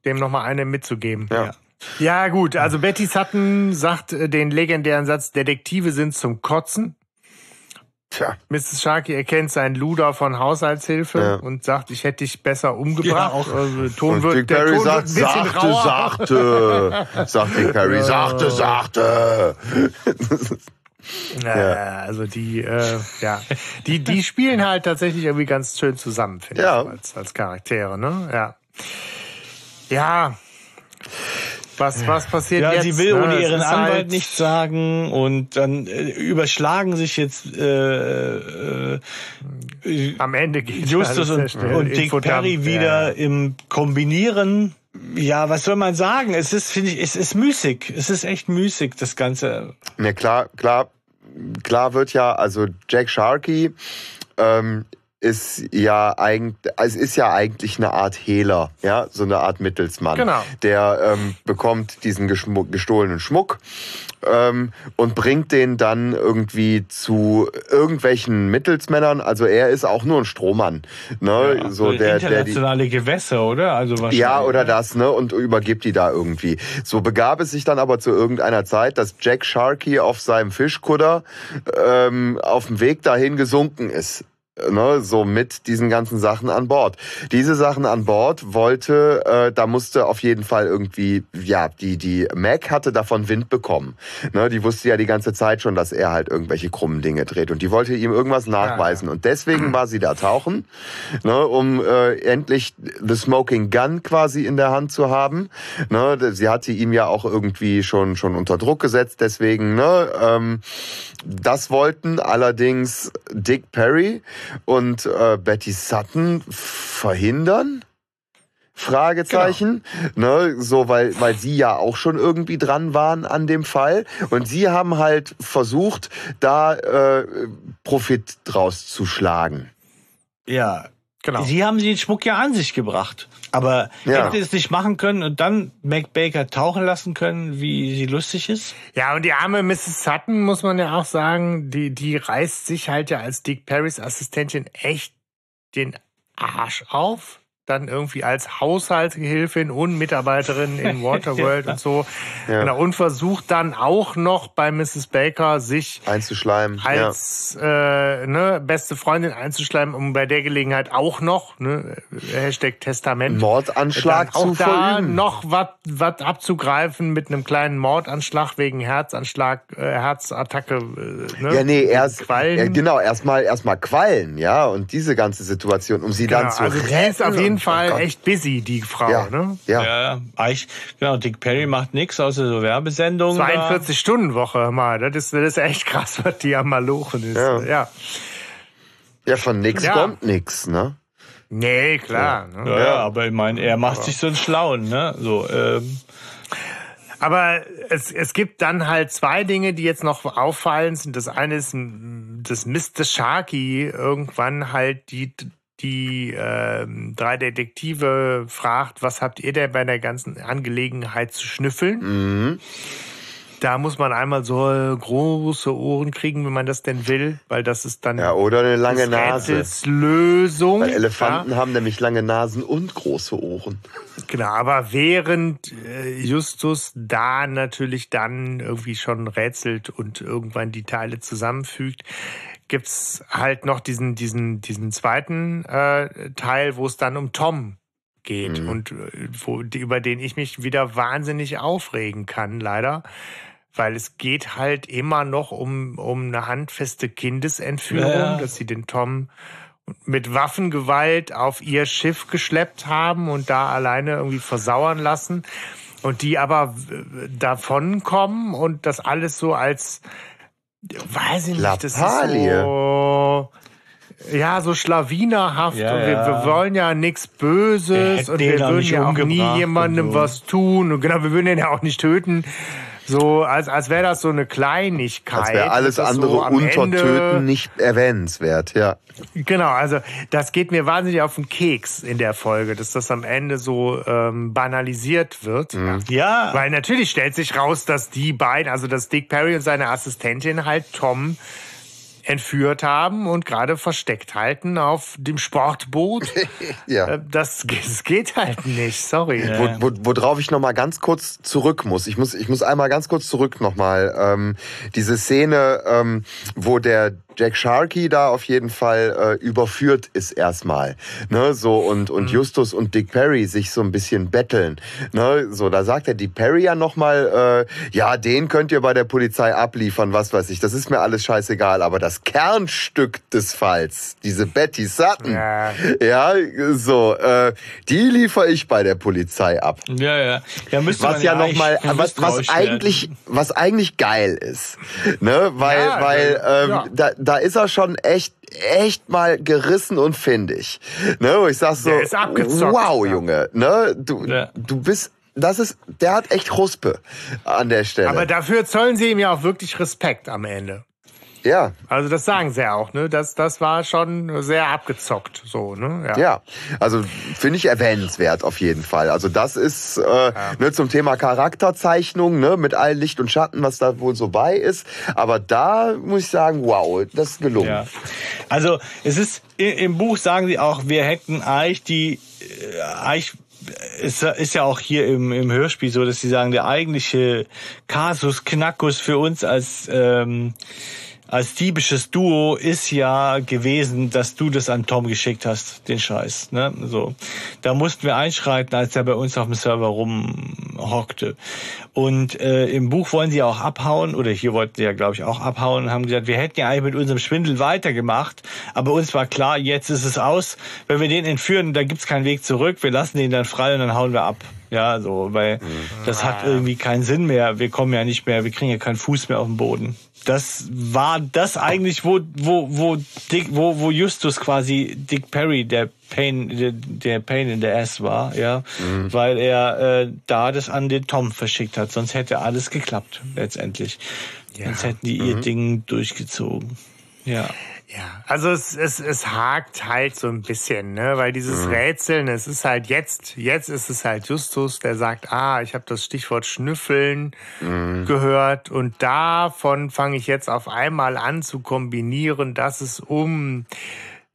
dem nochmal eine mitzugeben. Ja. Ja, gut. Also Betty Sutton sagt äh, den legendären Satz, Detektive sind zum Kotzen. Tja. Mrs. Sharkey erkennt seinen Luder von Haushaltshilfe Ja. und sagt, ich hätte dich besser umgebracht. Ja, auch. Also, Ton Und wird, Dick der Perry Ton sagt, wird ein bisschen sachte, rauer. sachte. Sagt Dick Perry, sachte, sachte. Ja. Also die, äh, ja, die, die spielen halt tatsächlich irgendwie ganz schön zusammen, finde Ja. ich, als, als Charaktere, ne? Ja. Ja. Was, was passiert Ja, jetzt? sie will ne? ohne ihren Anwalt halt- nichts sagen und dann äh, überschlagen sich jetzt äh, äh, Am Ende geht Justus und, und Dick Perry ja, wieder ja. im Kombinieren. Ja, was soll man sagen? Es ist, finde ich, es ist müßig. Es ist echt müßig, das Ganze. Ne, klar, klar, klar wird ja, also Jack Sharkey ähm, ist ja eigentlich, es ist ja eigentlich eine Art Hehler, ja, so eine Art Mittelsmann. Genau. Der ähm, bekommt diesen gestohlenen Schmuck ähm, und bringt den dann irgendwie zu irgendwelchen Mittelsmännern. Also er ist auch nur ein Strohmann, ne, so der, der die internationale Gewässer, oder? Also wahrscheinlich. ja, oder das, ne? Und übergibt die da irgendwie. So begab es sich dann aber zu irgendeiner Zeit, dass Jack Sharkey auf seinem Fischkutter ähm, auf dem Weg dahin gesunken ist. Ne, so mit diesen ganzen Sachen an Bord. Diese Sachen an Bord wollte, äh, da musste auf jeden Fall irgendwie, ja, die die Mac hatte davon Wind bekommen. Ne, die wusste ja die ganze Zeit schon, dass er halt irgendwelche krummen Dinge dreht und die wollte ihm irgendwas nachweisen und deswegen war sie da tauchen, ne, um äh, endlich the smoking gun quasi in der Hand zu haben. Ne, sie hatte ihm ja auch irgendwie schon schon unter Druck gesetzt, deswegen ne, ähm, das wollten allerdings Dick Perry und äh, Betty Sutton verhindern. Fragezeichen, ne, so weil weil sie ja auch schon irgendwie dran waren an dem Fall und sie haben halt versucht, da äh, Profit draus zu schlagen. Ja. Genau. Sie haben den Schmuck ja an sich gebracht. Aber Ja. hätte es nicht machen können und dann Mac Baker tauchen lassen können, wie sie lustig ist? Ja, und die arme Mrs. Sutton, muss man ja auch sagen, die, die reißt sich halt ja als Dick Perrys Assistentin echt den Arsch auf. Dann irgendwie als Haushaltsgehilfin und Mitarbeiterin in Waterworld und so. Ja. Genau, und versucht dann auch noch bei Mrs. Baker sich Einzuschleimen. ja. als äh, ne, beste Freundin einzuschleimen, um bei der Gelegenheit auch noch, ne, Hashtag Testament, Mordanschlag auch zu da verüben. noch was abzugreifen mit einem kleinen Mordanschlag wegen Herzanschlag, äh, Herzattacke. Äh, ne? Ja, nee, erst Quallen. Ja, genau, erstmal erstmal Quallen, ja, und diese ganze Situation, um sie Genau, dann zu also retten. Jeden und- Fall oh echt busy, die Frau. ja, Ne? ja. Ja, eigentlich, genau, Dick Perry macht nichts außer so Werbesendungen. da. 42 Stunden Woche mal, das ist das ist echt krass, was die am Malochen ist. Ja. ja. ja, von nix Ja. kommt nix, ne? Nee, klar. Ne? Ja, ja, aber ich meine, er macht sich so einen Schlauen, ne? So, ähm, Aber es, es gibt dann halt zwei Dinge, die jetzt noch auffallen sind. Das eine ist, dass Mr. Sharky irgendwann halt die, die ähm, drei Detektive fragt, was habt ihr denn bei der ganzen Angelegenheit zu schnüffeln? Mhm. Da muss man einmal so äh, große Ohren kriegen, wenn man das denn will, weil das ist dann Ja, oder eine lange Nase. Lösung. Weil Elefanten Ja. haben nämlich lange Nasen und große Ohren. Genau, aber während äh, Justus da natürlich dann irgendwie schon rätselt und irgendwann die Teile zusammenfügt, gibt's halt noch diesen, diesen, diesen zweiten äh, Teil, wo es dann um Tom geht Mhm. und äh, wo, über den ich mich wieder wahnsinnig aufregen kann, leider. Weil es geht halt immer noch um, um eine handfeste Kindesentführung, Ja, dass sie den Tom mit Waffengewalt auf ihr Schiff geschleppt haben und da alleine irgendwie versauern lassen. Und die aber äh, davonkommen und das alles so als, weiß ich nicht, das ist so, ja, so schlawinerhaft Ja, und wir, ja. wir wollen ja nichts Böses und wir würden ja auch nie jemandem so. was tun und genau, wir würden den ja auch nicht töten. So, als, als wäre das so eine Kleinigkeit. Als wäre alles andere so am unter Ende- Töten nicht erwähnenswert, ja. Genau, also das geht mir wahnsinnig auf den Keks in der Folge, dass das am Ende so ähm, banalisiert wird. Mhm. ja, Weil natürlich stellt sich raus, dass die beiden, also dass Dick Perry und seine Assistentin halt Tom entführt haben und gerade versteckt halten auf dem Sportboot. ja. Äh, das, das, geht halt nicht, sorry. Ja. Wo, wo, worauf ich noch mal ganz kurz zurück muss. Ich muss, ich muss einmal ganz kurz zurück noch mal. Ähm, diese Szene, ähm, wo der Jack Sharkey da auf jeden Fall äh, überführt ist erstmal, ne, so und und mhm. Justus und Dick Perry sich so ein bisschen betteln, ne, so da sagt der Dick Perry ja noch mal, äh, ja, den könnt ihr bei der Polizei abliefern, was weiß ich, das ist mir alles scheißegal, aber das Kernstück des Falls, diese Betty Sutton, ja, ja so, äh, die liefere ich bei der Polizei ab. Ja, ja, ja müsste was ja noch mal, was was eigentlich was eigentlich geil ist, ne, weil ja, weil ähm, da da ist er schon echt echt mal gerissen und findig. Ne, wo ich sag so, wow, Junge, ne, du, ja. du bist das ist, der hat echt Ruspe an der Stelle. Aber dafür zollen sie ihm ja auch wirklich Respekt am Ende. Ja. Also das sagen sie auch, ne? Das, das war schon sehr abgezockt, so, ne? Ja, ja. also finde ich erwähnenswert auf jeden Fall. Also das ist äh, ja. ne, zum Thema Charakterzeichnung, ne, mit allen Licht und Schatten, was da wohl so bei ist. Aber da muss ich sagen, wow, das ist gelungen. Ja. Also es ist im Buch sagen sie auch, wir hätten eigentlich die äh, eigentlich ist, ist ja auch hier im, im Hörspiel so, dass sie sagen, der eigentliche Kasus Knackus für uns als ähm, als diebisches Duo ist ja gewesen, dass du das an Tom geschickt hast, den Scheiß. Ne? So, da mussten wir einschreiten, als er bei uns auf dem Server rumhockte. Und äh, im Buch wollen sie auch abhauen, oder hier wollten sie ja, glaube ich, auch abhauen und haben gesagt, wir hätten ja eigentlich mit unserem Schwindel weitergemacht, aber uns war klar, jetzt ist es aus. Wenn wir den entführen, da gibt's keinen Weg zurück, wir lassen den dann frei und dann hauen wir ab. Ja, so, weil mhm. das hat irgendwie keinen Sinn mehr. Wir kommen ja nicht mehr, wir kriegen ja keinen Fuß mehr auf den Boden das war das eigentlich, wo, wo, wo, Dick, wo, wo Justus quasi Dick Perry, der Pain, der, der Pain in der Ass war, ja, mhm. weil er äh, da das an den Tom verschickt hat. Sonst hätte alles geklappt, letztendlich. Ja. Sonst hätten die mhm. ihr Ding durchgezogen. Ja. Ja, also es, es, es hakt halt so ein bisschen, ne? Weil dieses mhm. Rätseln, es ist halt jetzt, jetzt ist es halt Justus, der sagt, ah, ich habe das Stichwort Schnüffeln mhm. gehört und davon fange ich jetzt auf einmal an zu kombinieren, dass es um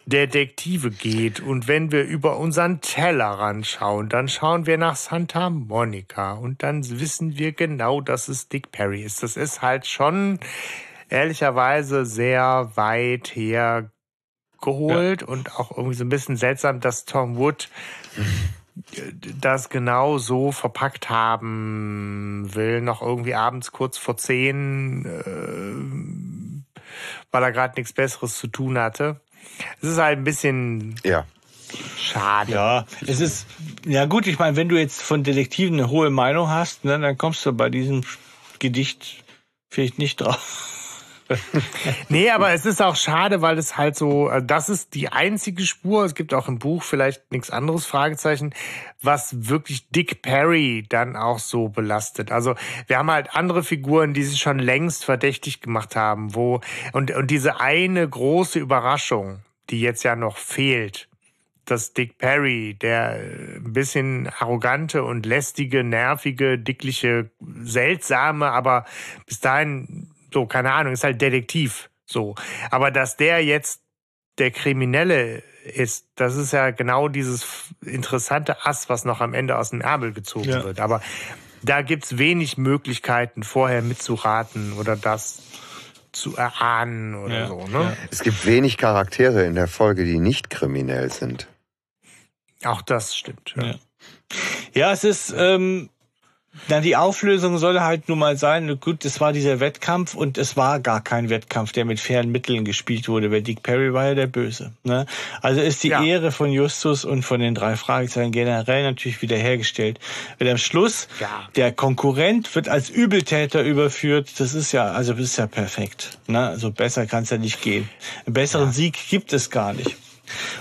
Detektive geht. Und wenn wir über unseren Tellerrand schauen, dann schauen wir nach Santa Monica und dann wissen wir genau, dass es Dick Perry ist. Das ist halt schon ehrlicherweise sehr weit her geholt ja. und auch irgendwie so ein bisschen seltsam, dass Tom Wood das genau so verpackt haben will, noch irgendwie abends kurz vor zehn, äh, weil er gerade nichts Besseres zu tun hatte. Es ist halt ein bisschen ja. schade. Ja, es ist, ja gut, ich meine, wenn du jetzt von Detektiven eine hohe Meinung hast, ne, dann kommst du bei diesem Gedicht vielleicht nicht drauf. nee, aber es ist auch schade, weil es halt so, äh, das ist die einzige Spur. Es gibt auch im Buch vielleicht nichts anderes, Fragezeichen, was wirklich Dick Perry dann auch so belastet. Also wir haben halt andere Figuren, die sich schon längst verdächtig gemacht haben, wo, und, und diese eine große Überraschung, die jetzt ja noch fehlt, dass Dick Perry, der äh, ein bisschen arrogante und lästige, nervige, dickliche, seltsame, aber bis dahin so, keine Ahnung, ist halt Detektiv. So. Aber dass der jetzt der Kriminelle ist, das ist ja genau dieses interessante Ass, was noch am Ende aus dem Ärmel gezogen ja. wird. Aber da gibt's wenig Möglichkeiten, vorher mitzuraten oder das zu erahnen oder ja. so. Ne? Ja. Es gibt wenig Charaktere in der Folge, die nicht kriminell sind. Auch das stimmt. Ja, ja es ist. Ähm na, die Auflösung soll halt nun mal sein, gut, es war dieser Wettkampf und es war gar kein Wettkampf, der mit fairen Mitteln gespielt wurde, weil Dick Perry war ja der Böse. Ne? Also ist die ja. Ehre von Justus und von den drei Fragezeichen generell natürlich wiederhergestellt. Weil am Schluss ja. der Konkurrent wird als Übeltäter überführt, das ist ja, also das ist ja perfekt. Ne? Also besser kann es ja nicht gehen. Einen besseren ja. Sieg gibt es gar nicht.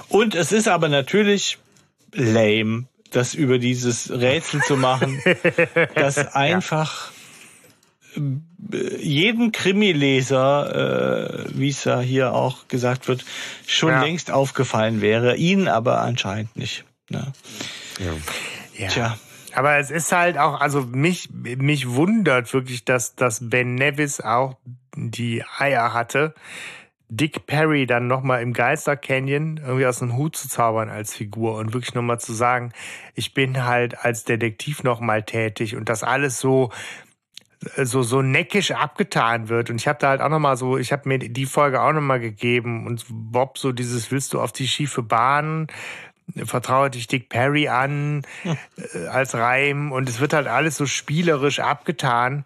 Und es ist aber natürlich lame, das über dieses Rätsel zu machen, das einfach ja. Äh, jedem Krimileser, äh, wie es ja hier auch gesagt wird, schon ja. längst aufgefallen wäre, ihnen aber anscheinend nicht. Ne? Ja. ja. Tja. Aber es ist halt auch, also mich, mich wundert wirklich, dass, dass Ben Nevis auch die Eier hatte, Dick Perry dann nochmal im Geister Canyon irgendwie aus dem Hut zu zaubern als Figur und wirklich nochmal zu sagen, ich bin halt als Detektiv nochmal tätig und das alles so so so neckisch abgetan wird und ich habe da halt auch noch mal so ich habe mir die Folge auch noch mal gegeben und Bob so dieses willst du auf die schiefe Bahn vertraue dich Dick Perry an äh, als Reim und es wird halt alles so spielerisch abgetan.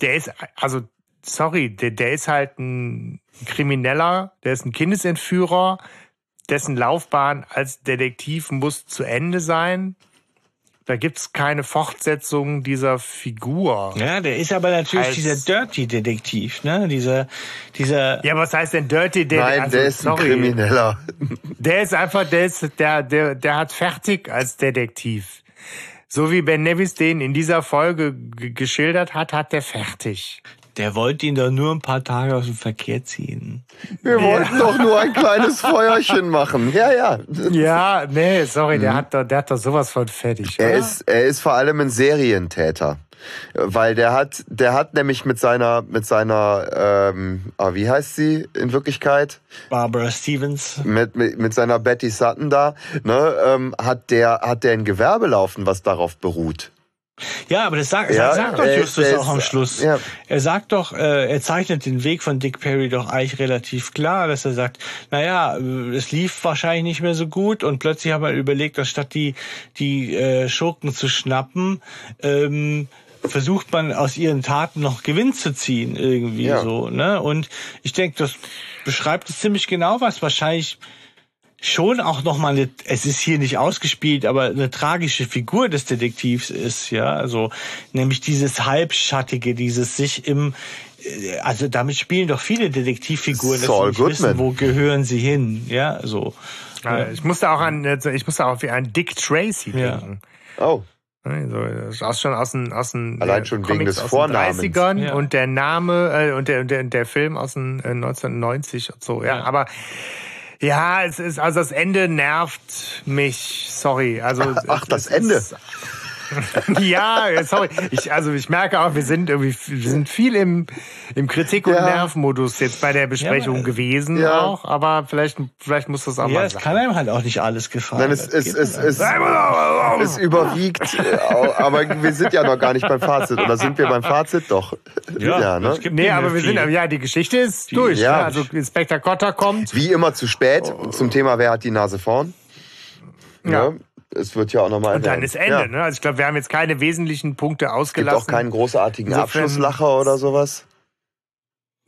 Der ist also sorry, der, der ist halt ein Krimineller, der ist ein Kindesentführer, dessen Laufbahn als Detektiv muss zu Ende sein. Da gibt's keine Fortsetzung dieser Figur. Ja, der ist aber natürlich Als dieser Dirty-Detektiv, ne? Dieser, dieser. Ja, was heißt denn Dirty Detektiv? Nein, also, der ist sorry. ein Krimineller. Der ist einfach, der ist, der, der, der hat fertig als Detektiv. So wie Ben Nevis den in dieser Folge geschildert hat, hat der fertig. Der wollte ihn doch nur ein paar Tage aus dem Verkehr ziehen. Wir ja. wollten doch nur ein kleines Feuerchen machen. Ja, ja. Ja, nee, sorry, der, mhm. hat, doch, der hat doch sowas von fertig. Er ist, er ist vor allem ein Serientäter. Weil der hat, der hat nämlich mit seiner, mit seiner, ähm, ah, wie heißt sie in Wirklichkeit? Barbara Stevens. Mit, mit, mit seiner Betty Sutton da, ne, ähm, hat der, hat der ein Gewerbe laufen, was darauf beruht. Ja, aber das sagt, ja, sagt doch Justus äh, auch am Schluss. Ja. Er sagt doch, äh, er zeichnet den Weg von Dick Perry doch eigentlich relativ klar, dass er sagt, naja, äh, es lief wahrscheinlich nicht mehr so gut und plötzlich haben wir überlegt, dass statt die, die äh, Schurken zu schnappen, ähm, versucht man aus ihren Taten noch Gewinn zu ziehen, irgendwie ja. so. Ne? Und ich denke, das beschreibt es ziemlich genau, was wahrscheinlich schon auch noch mal eine, es ist hier nicht ausgespielt, aber eine tragische Figur des Detektivs ist, ja, also nämlich dieses halbschattige, dieses sich im äh, also damit spielen doch viele Detektivfiguren, dass sie nicht wissen, wo gehören sie hin, ja, so. Ja, ich musste auch an, ich musste auch an Dick Tracy denken. Ja. Oh. Also, das ist schon aus den, aus den Allein schon Comics wegen des Vornamens. 30ern ja. und der Name äh, und der, der, der Film aus den äh, 1990 und so, ja. ja. Aber ja, es ist, also das Ende nervt mich. Sorry. Also, Ach, das Ende. Ist, ja, sorry. Ich, also ich merke auch, wir sind irgendwie, wir sind viel im, im Kritik- und ja. Nervmodus jetzt bei der Besprechung ja, gewesen ja. auch, aber vielleicht, vielleicht muss das auch ja, mal es kann einem halt auch nicht alles gefallen. Nein, es, es, es, es, es überwiegt, äh, aber wir sind ja noch gar nicht beim Fazit. Oder sind wir beim Fazit? Doch. Ja, ja ne? Nee, aber wir viel. sind, ja, die Geschichte ist viel. durch. Ja. Ne? Also Inspektor Cotter kommt. Wie immer zu spät zum Thema Wer hat die Nase vorn? Ja. Ne? Es wird ja auch nochmal. Und dann ist Ende, ja. ne? Also ich glaube, wir haben jetzt keine wesentlichen Punkte ausgelassen. Gibt auch keinen großartigen Insofern, Abschlusslacher oder sowas.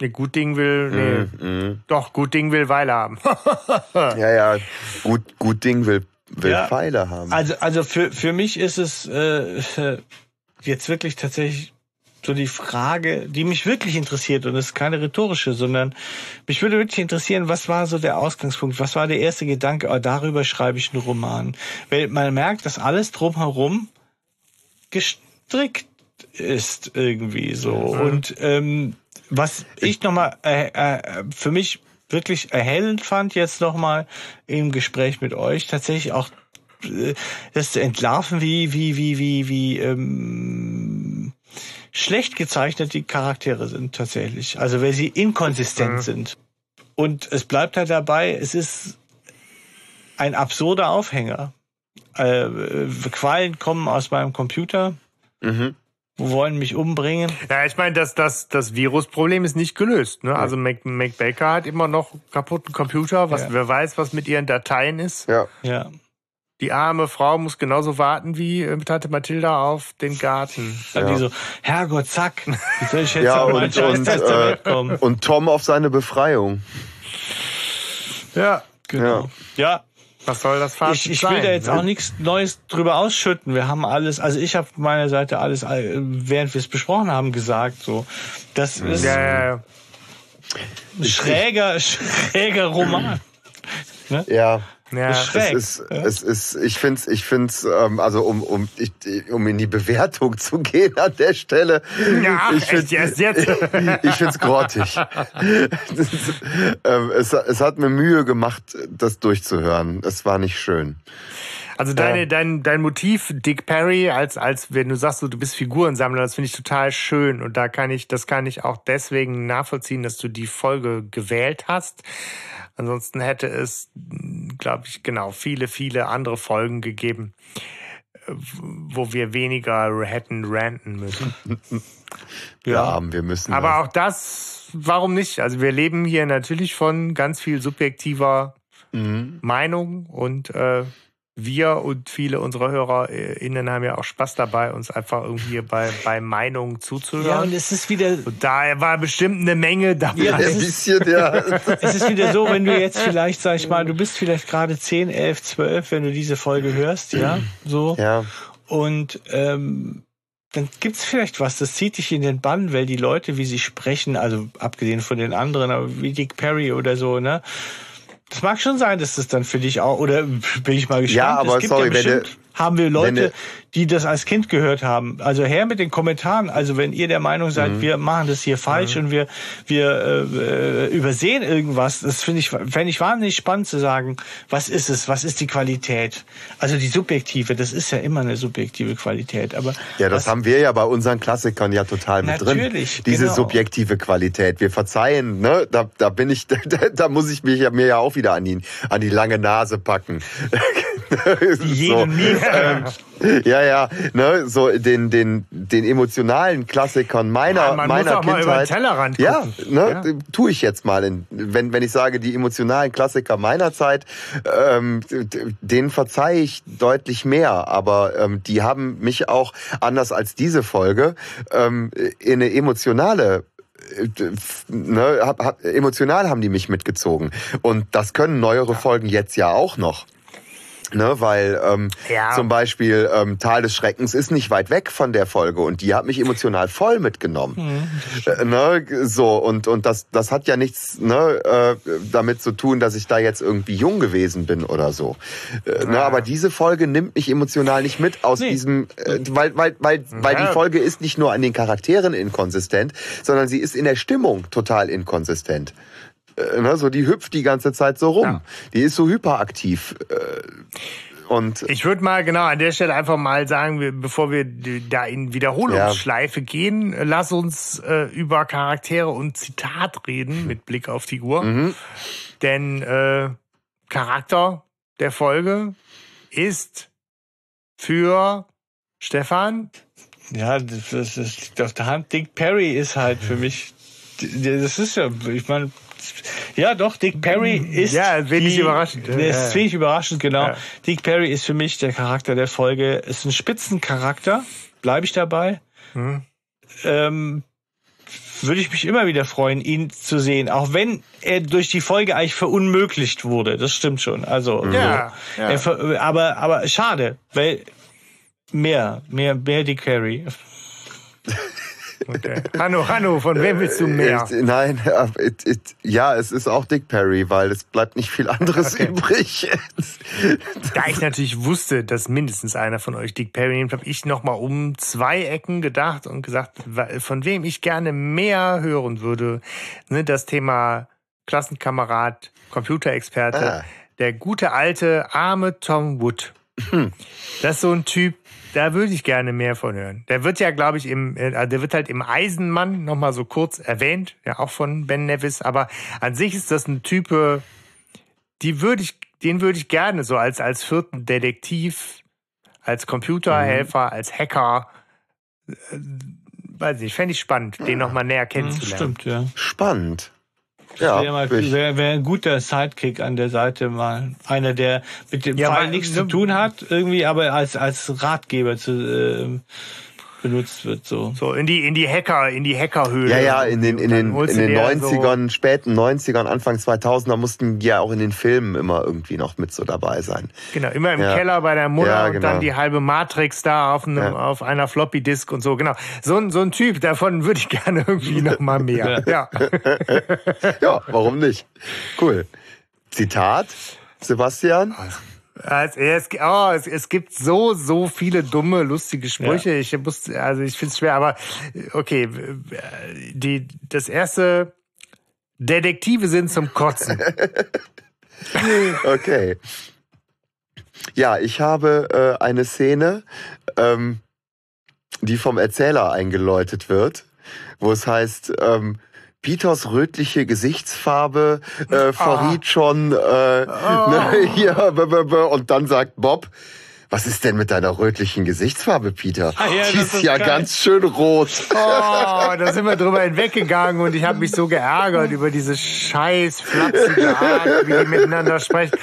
Nee, gut Ding will, nee. Mm, mm. Doch, gut Ding will Weile haben. ja, ja, gut, gut Ding will, will ja. Pfeile haben. Also, also für, für mich ist es äh, jetzt wirklich tatsächlich so die Frage, die mich wirklich interessiert, und es ist keine rhetorische, sondern mich würde wirklich interessieren, was war so der Ausgangspunkt, was war der erste Gedanke, oh, darüber schreibe ich einen Roman. Weil man merkt, dass alles drumherum gestrickt ist irgendwie so. Und ähm, was ich nochmal äh, äh, für mich wirklich erhellend fand jetzt nochmal im Gespräch mit euch, tatsächlich auch äh, das zu entlarven, wie, wie, wie, wie, wie, ähm, schlecht gezeichnet die Charaktere sind tatsächlich. Also weil sie inkonsistent mhm. sind. Und es bleibt halt dabei, es ist ein absurder Aufhänger. Äh, Qualen kommen aus meinem Computer. Mhm. Wollen mich umbringen. Ja, ich meine, das, das, das Virusproblem ist nicht gelöst. Ne? Also Mac, Mac Baker hat immer noch kaputten Computer, was ja. wer weiß, was mit ihren Dateien ist. Ja. ja. Die arme Frau muss genauso warten wie äh, Tante Mathilda auf den Garten. Dann ja. die so, Herrgott, zack, wie soll ich jetzt ja, und, und, äh, kommen? und Tom auf seine Befreiung. Ja, genau. Ja. ja. Was soll das Fazit Ich, ich will sein, da jetzt ne? auch nichts Neues drüber ausschütten. Wir haben alles, also ich habe meiner Seite alles, äh, während wir es besprochen haben, gesagt. So, das ist ja, ja, ja. schräger, schräger Roman. Ne? Ja. Ja, es ist, ja. es ist, ich finde es, ich find's, ähm, also um, um, ich, um in die Bewertung zu gehen an der Stelle. Ja, ich finde jetzt, jetzt. ich find's grottig. ist, ähm, es, es hat mir Mühe gemacht, das durchzuhören. Es war nicht schön. Also deine, ja. dein, dein Motiv, Dick Perry, als, als wenn du sagst, du bist Figurensammler, das finde ich total schön. Und da kann ich, das kann ich auch deswegen nachvollziehen, dass du die Folge gewählt hast. Ansonsten hätte es, glaube ich, genau, viele, viele andere Folgen gegeben, wo wir weniger hätten ranten müssen. ja, ja, wir müssen. Aber auch das, warum nicht? Also wir leben hier natürlich von ganz viel subjektiver mhm. Meinung und äh, wir und viele unserer HörerInnen haben ja auch Spaß dabei, uns einfach irgendwie bei, bei Meinungen zuzuhören. Ja, und es ist wieder. Und da war bestimmt eine Menge dabei. Ja, ein bisschen, ja. es ist wieder so, wenn du jetzt vielleicht, sag ich mal, du bist vielleicht gerade 10, 11, 12, wenn du diese Folge hörst, ja, so. Ja. Und, ähm, dann gibt's vielleicht was, das zieht dich in den Bann, weil die Leute, wie sie sprechen, also abgesehen von den anderen, aber wie Dick Perry oder so, ne, das mag schon sein, dass das dann für dich auch, oder bin ich mal gespannt. Ja, aber sorry, ja bestimmt, wenn haben wir Leute, die das als Kind gehört haben. Also her mit den Kommentaren. Also wenn ihr der Meinung seid, mhm. wir machen das hier falsch mhm. und wir wir äh, übersehen irgendwas, das finde ich fände ich wahnsinnig spannend zu sagen, was ist es, was ist die Qualität? Also die subjektive, das ist ja immer eine subjektive Qualität. Aber ja, das was, haben wir ja bei unseren Klassikern ja total mit drin. Natürlich, diese genau. subjektive Qualität. Wir verzeihen, ne? Da, da bin ich, da, da muss ich mich ja mir ja auch wieder an die an die lange Nase packen. so, ähm, ja, ja, ne, so den den den emotionalen Klassikern meiner ja, man meiner muss auch Kindheit. Mal über den Tellerrand ja, ne, ja. tue ich jetzt mal. In, wenn wenn ich sage die emotionalen Klassiker meiner Zeit, ähm, denen verzeihe ich deutlich mehr, aber ähm, die haben mich auch anders als diese Folge ähm, in eine emotionale ne, hab, hab, emotional haben die mich mitgezogen. Und das können neuere Folgen jetzt ja auch noch. Ne, weil ähm, ja. zum Beispiel ähm, Tal des Schreckens ist nicht weit weg von der Folge und die hat mich emotional voll mitgenommen. Mhm. Äh, ne, so und und das das hat ja nichts ne, äh, damit zu tun, dass ich da jetzt irgendwie jung gewesen bin oder so. Äh, ne, aber diese Folge nimmt mich emotional nicht mit aus nee. diesem, äh, weil weil weil weil ja. die Folge ist nicht nur an den Charakteren inkonsistent, sondern sie ist in der Stimmung total inkonsistent. Äh, ne, so die hüpft die ganze Zeit so rum. Ja. Die ist so hyperaktiv. Äh, und ich würde mal genau an der Stelle einfach mal sagen, bevor wir da in Wiederholungsschleife ja. gehen, lass uns äh, über Charaktere und Zitat reden mit Blick auf die Uhr. Mhm. Denn äh, Charakter der Folge ist für Stefan. Ja, das ist auf der Hand. Dick Perry ist halt für mich. Das ist ja, ich meine, ja, doch, Dick Perry ist. Ja, wenig die, überraschend. Ja, ist wenig überraschend, genau. Ja. Dick Perry ist für mich der Charakter der Folge. Ist ein Spitzencharakter. Bleibe ich dabei. Mhm. Ähm, würde ich mich immer wieder freuen, ihn zu sehen, auch wenn er durch die Folge eigentlich verunmöglicht wurde. Das stimmt schon. Also, ja, so. ja. aber aber schade, weil mehr, mehr, mehr Dick Perry. Okay. Hanno, Hanno, von wem willst du mehr? Äh, nein, äh, ja, es ist auch Dick Perry, weil es bleibt nicht viel anderes okay. übrig. da ich natürlich wusste, dass mindestens einer von euch Dick Perry nimmt, habe ich nochmal um zwei Ecken gedacht und gesagt, von wem ich gerne mehr hören würde. Ne, das Thema Klassenkamerad, Computerexperte, ah. der gute alte, arme Tom Wood. Das ist so ein Typ, da würde ich gerne mehr von hören. Der wird ja, glaube ich, im, äh, der wird halt im Eisenmann nochmal so kurz erwähnt, ja auch von Ben Nevis, aber an sich ist das ein Typ, die würde ich, den würde ich gerne so als, als vierten Detektiv, als Computerhelfer, mhm. als Hacker, äh, weiß nicht, fände ich spannend, den nochmal näher kennenzulernen. Stimmt, ja. Spannend. Ja, wäre wär, wär ein guter Sidekick an der Seite mal. Einer, der mit dem ja, Fall nichts zu tun hat, irgendwie, aber als, als Ratgeber zu, äh, benutzt wird. So, so in die in die Hacker in die Hackerhöhle. Ja, ja, in den in den in den 90ern, so späten 90ern, Anfang 2000er mussten die ja auch in den Filmen immer irgendwie noch mit so dabei sein. Genau, immer im ja. Keller bei der Mutter ja, genau. und dann genau. die halbe Matrix da auf einem ja. auf einer Floppy Disk und so. Genau. So ein so ein Typ, davon würde ich gerne irgendwie noch mal mehr. ja. ja, warum nicht? Cool. Zitat Sebastian? Es, es, oh, es, es, gibt so, so viele dumme, lustige Sprüche. Ja. Ich muss, also ich finde es schwer, aber okay. Die, das erste, Detektive sind zum Kotzen. okay. Ja, ich habe äh, eine Szene, ähm, die vom Erzähler eingeläutet wird, wo es heißt, ähm, Peters rötliche Gesichtsfarbe äh, verriet schon äh, ne, hier, b -b -b und dann sagt Bob, was ist denn mit deiner rötlichen Gesichtsfarbe, Peter? Ah, ja, die ist ja geil. ganz schön rot. Oh, da sind wir drüber hinweggegangen und ich habe mich so geärgert über diese scheiß flapsige Art, wie die miteinander sprechen.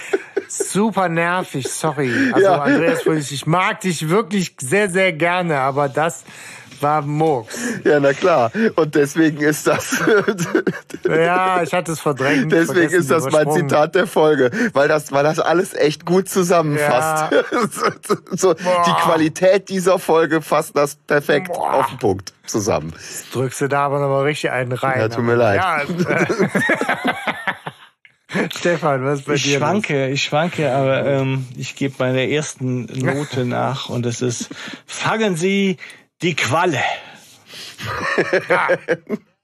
Super nervig, sorry. Also Ja. Andreas, ich mag dich wirklich sehr, sehr gerne, aber das war Murks. Ja, na klar. Und deswegen ist das, Ja, ich hatte es verdrängt. deswegen ist das mein. Zitat der Folge, weil das, weil das alles echt gut zusammenfasst. so, die. Qualität dieser Folge fasst das perfekt Boah. auf den Punkt zusammen. Drückst du da aber nochmal richtig einen rein. Ja, tut mir leid. Ja, äh, Stefan, was ist bei Ich dir? los? schwanke, ich schwanke, aber ähm, ich gebe meiner ersten Note nach und es ist Fangen Sie die Qualle.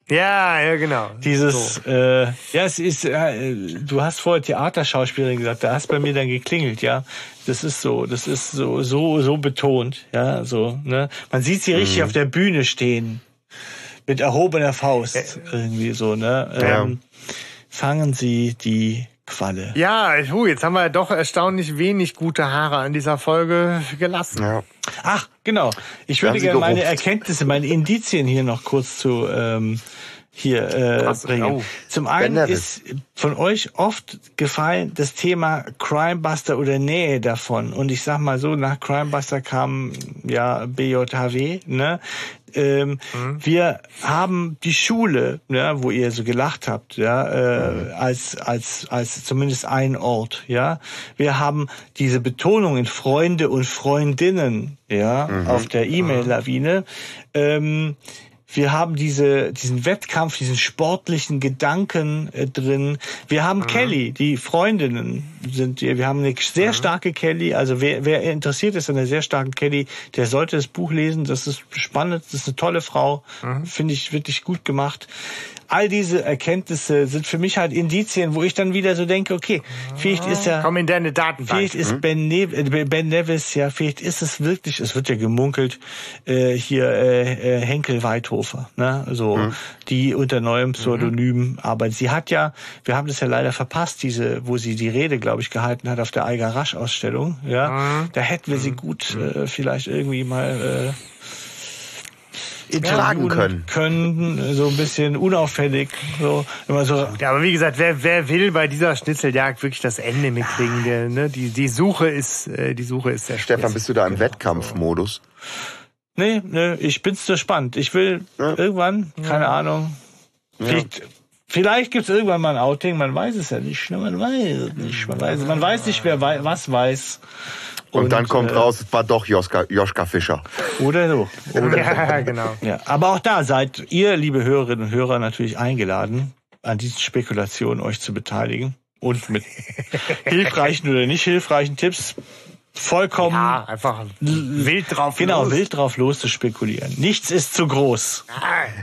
Ja, ja, genau. Dieses, äh, ja, es ist, äh, du hast vorher Theaterschauspielerin gesagt, da hast bei mir dann geklingelt, ja. Das ist so, das ist so, so, so betont, ja, so, ne. Man sieht sie richtig auf der Bühne stehen. Mit erhobener Faust, irgendwie so, ne. Ja. Ähm, fangen Sie die Qualle. Ja, hu, jetzt haben wir doch erstaunlich wenig gute Haare an dieser Folge gelassen. Ja. Ach, genau. Ich würde gerne meine. Erkenntnisse, meine Indizien hier noch kurz zu ähm, hier äh, bringen. Oh. Zum einen ist von euch oft gefallen das Thema Crimebuster oder Nähe davon. Und ich sag mal so, nach Crimebuster kam ja BJHW, ne? Ähm, Wir haben die Schule, ja, wo ihr so gelacht habt, ja, äh, als als als zumindest ein Ort, ja. Wir haben diese Betonung in Freunde und Freundinnen, ja, auf der E-Mail-Lawine. Ähm, wir haben diese, diesen Wettkampf, diesen sportlichen Gedanken äh, drin. Wir haben Kelly, die Freundinnen sind wir. Wir haben eine sehr starke Kelly. Also wer, wer interessiert ist an einer sehr starken Kelly, der sollte das Buch lesen. Das ist spannend. Das ist eine tolle Frau. Finde ich wirklich gut gemacht. All diese Erkenntnisse sind für mich halt Indizien, wo ich dann wieder so denke, okay, vielleicht ist ja, Komm in deine Datenbank. Vielleicht ist ben, ne äh, ben Nevis, ja, vielleicht ist es wirklich, es wird ja gemunkelt, äh, hier äh, äh, Henkel Weidhofer, ne? So, die unter neuem Pseudonym arbeitet. Sie hat ja, wir haben das ja leider verpasst, diese, wo sie die Rede, glaube ich, gehalten hat auf der Eiger Rasch Ausstellung, ja. Da hätten wir sie gut äh, vielleicht irgendwie mal äh, interviewen können. können, so ein bisschen unauffällig, so immer so Ja, aber wie gesagt, wer, wer will bei dieser Schnitzeljagd wirklich das Ende mitkriegen, der, ne, die, die Suche ist, äh, die Suche ist sehr Stefan, spitz. bist du da im Wettkampfmodus? Nee, nee, ich bin's so spannend. Ich will Ja. irgendwann, keine Ahnung, vielleicht, vielleicht gibt's irgendwann mal ein Outing, man weiß es ja nicht. ne, Man weiß es nicht. Man weiß, man weiß nicht, wer wei was weiß. Und, dann kommt äh, raus, es war doch Joschka, Joschka Fischer. Oder so. Oder Ja, genau. Ja, aber auch da seid ihr, liebe Hörerinnen und Hörer, natürlich eingeladen, an diesen Spekulationen euch zu beteiligen und mit hilfreichen oder nicht hilfreichen Tipps vollkommen Ja, einfach wild drauf. genau los. wild drauf los zu spekulieren. Nichts ist zu groß.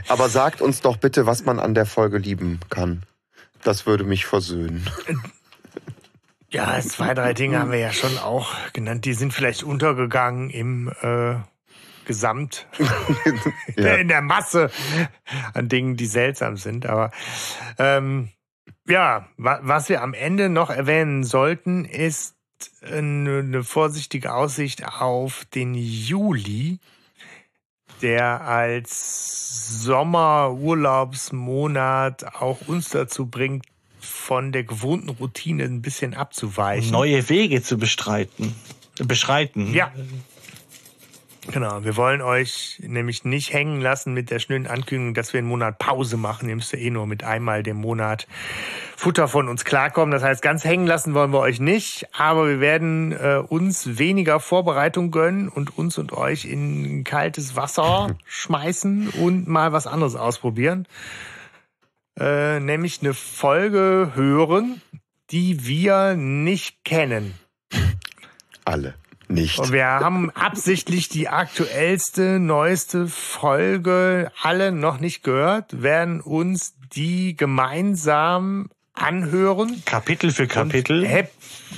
Aber sagt uns doch bitte, was man an der Folge lieben kann. Das würde mich versöhnen. Ja, zwei, drei Dinge haben wir ja schon auch genannt. Die sind vielleicht untergegangen im äh, Gesamt, Ja. in der Masse an Dingen, die seltsam sind. Aber ähm, ja, wa was wir am Ende noch erwähnen sollten, ist eine, eine vorsichtige Aussicht auf den Juli, der als Sommerurlaubsmonat auch uns dazu bringt, von der gewohnten Routine ein bisschen abzuweichen. Neue Wege zu bestreiten. Beschreiten. Ja. Genau, wir wollen euch nämlich nicht hängen lassen mit der schnellen Ankündigung, dass wir einen Monat Pause machen. Ihr müsst ja eh nur mit einmal dem Monat Futter von uns klarkommen. Das heißt, ganz hängen lassen wollen wir euch nicht, aber wir werden äh, uns weniger Vorbereitung gönnen und uns und euch in kaltes Wasser schmeißen und mal was anderes ausprobieren. Äh, nämlich eine Folge hören, die wir nicht kennen. Alle. Nicht. Und wir haben absichtlich die aktuellste, neueste Folge alle noch nicht gehört, werden uns die gemeinsam anhören. Kapitel für Kapitel. Häpp,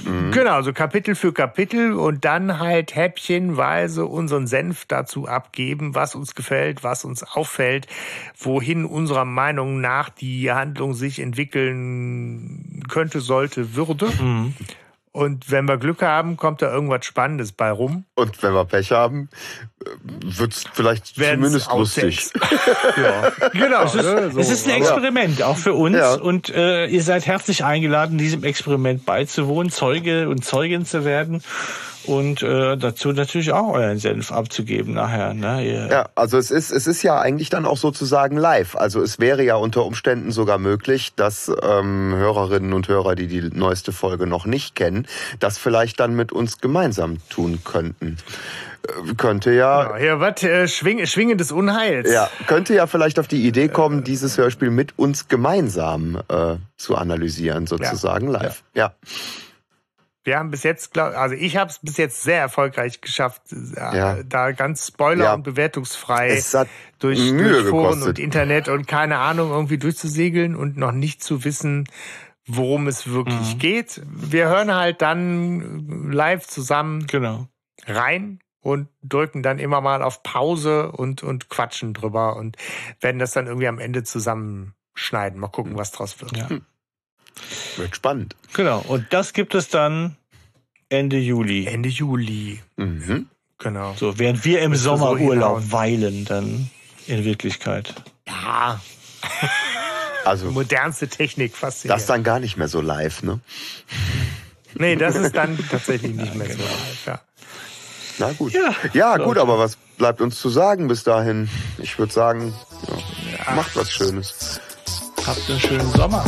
mhm. Genau, so Kapitel für Kapitel und dann halt häppchenweise unseren Senf dazu abgeben, was uns gefällt, was uns auffällt, wohin unserer Meinung nach die Handlung sich entwickeln könnte, sollte, würde. Mhm. Und wenn wir Glück haben, kommt da irgendwas Spannendes bei rum. Und wenn wir Pech haben, wird's vielleicht Werden's zumindest lustig. ja. Genau. Es ist, ne, so. es ist ein Experiment, auch für uns. Ja. Und äh, ihr seid herzlich eingeladen, diesem Experiment beizuwohnen, Zeuge und Zeugin zu werden und äh, dazu natürlich auch euren Senf abzugeben nachher. Ne? Ihr ja, also es ist es ist ja eigentlich dann auch sozusagen live. Also es wäre ja unter Umständen sogar möglich, dass ähm, Hörerinnen und Hörer, die die neueste Folge noch nicht kennen, das vielleicht dann mit uns gemeinsam tun könnten. Äh, könnte ja. Ja, was? Äh, Schwing, Schwingen des Unheils. Ja, könnte ja vielleicht auf die Idee kommen, dieses Hörspiel mit uns gemeinsam äh, zu analysieren, sozusagen ja. live. ja. ja wir haben bis jetzt, glaub, also ich habe es bis jetzt sehr erfolgreich geschafft, äh, ja. da ganz spoiler- ja. und bewertungsfrei durch, durch Foren und Internet und keine Ahnung irgendwie durchzusegeln und noch nicht zu wissen, worum es wirklich mhm. geht. Wir hören halt dann live zusammen genau. rein und drücken dann immer mal auf Pause und, und quatschen drüber und werden das dann irgendwie am Ende zusammenschneiden. Mal gucken, was draus wird. Ja. Wird spannend. Genau. Und das gibt es dann Ende Juli. Ende Juli. Mhm. Genau. So, während wir im Sommerurlaub so weilen, dann in Wirklichkeit. Ja. Also. Modernste Technik fast. Das dann gar nicht mehr so live, ne? Nee, das ist dann tatsächlich nicht mehr so live, ja. Na gut. Ja, ja gut, aber was bleibt uns zu sagen bis dahin? Ich würde sagen, ja, macht was Schönes. Habt einen schönen Sommer.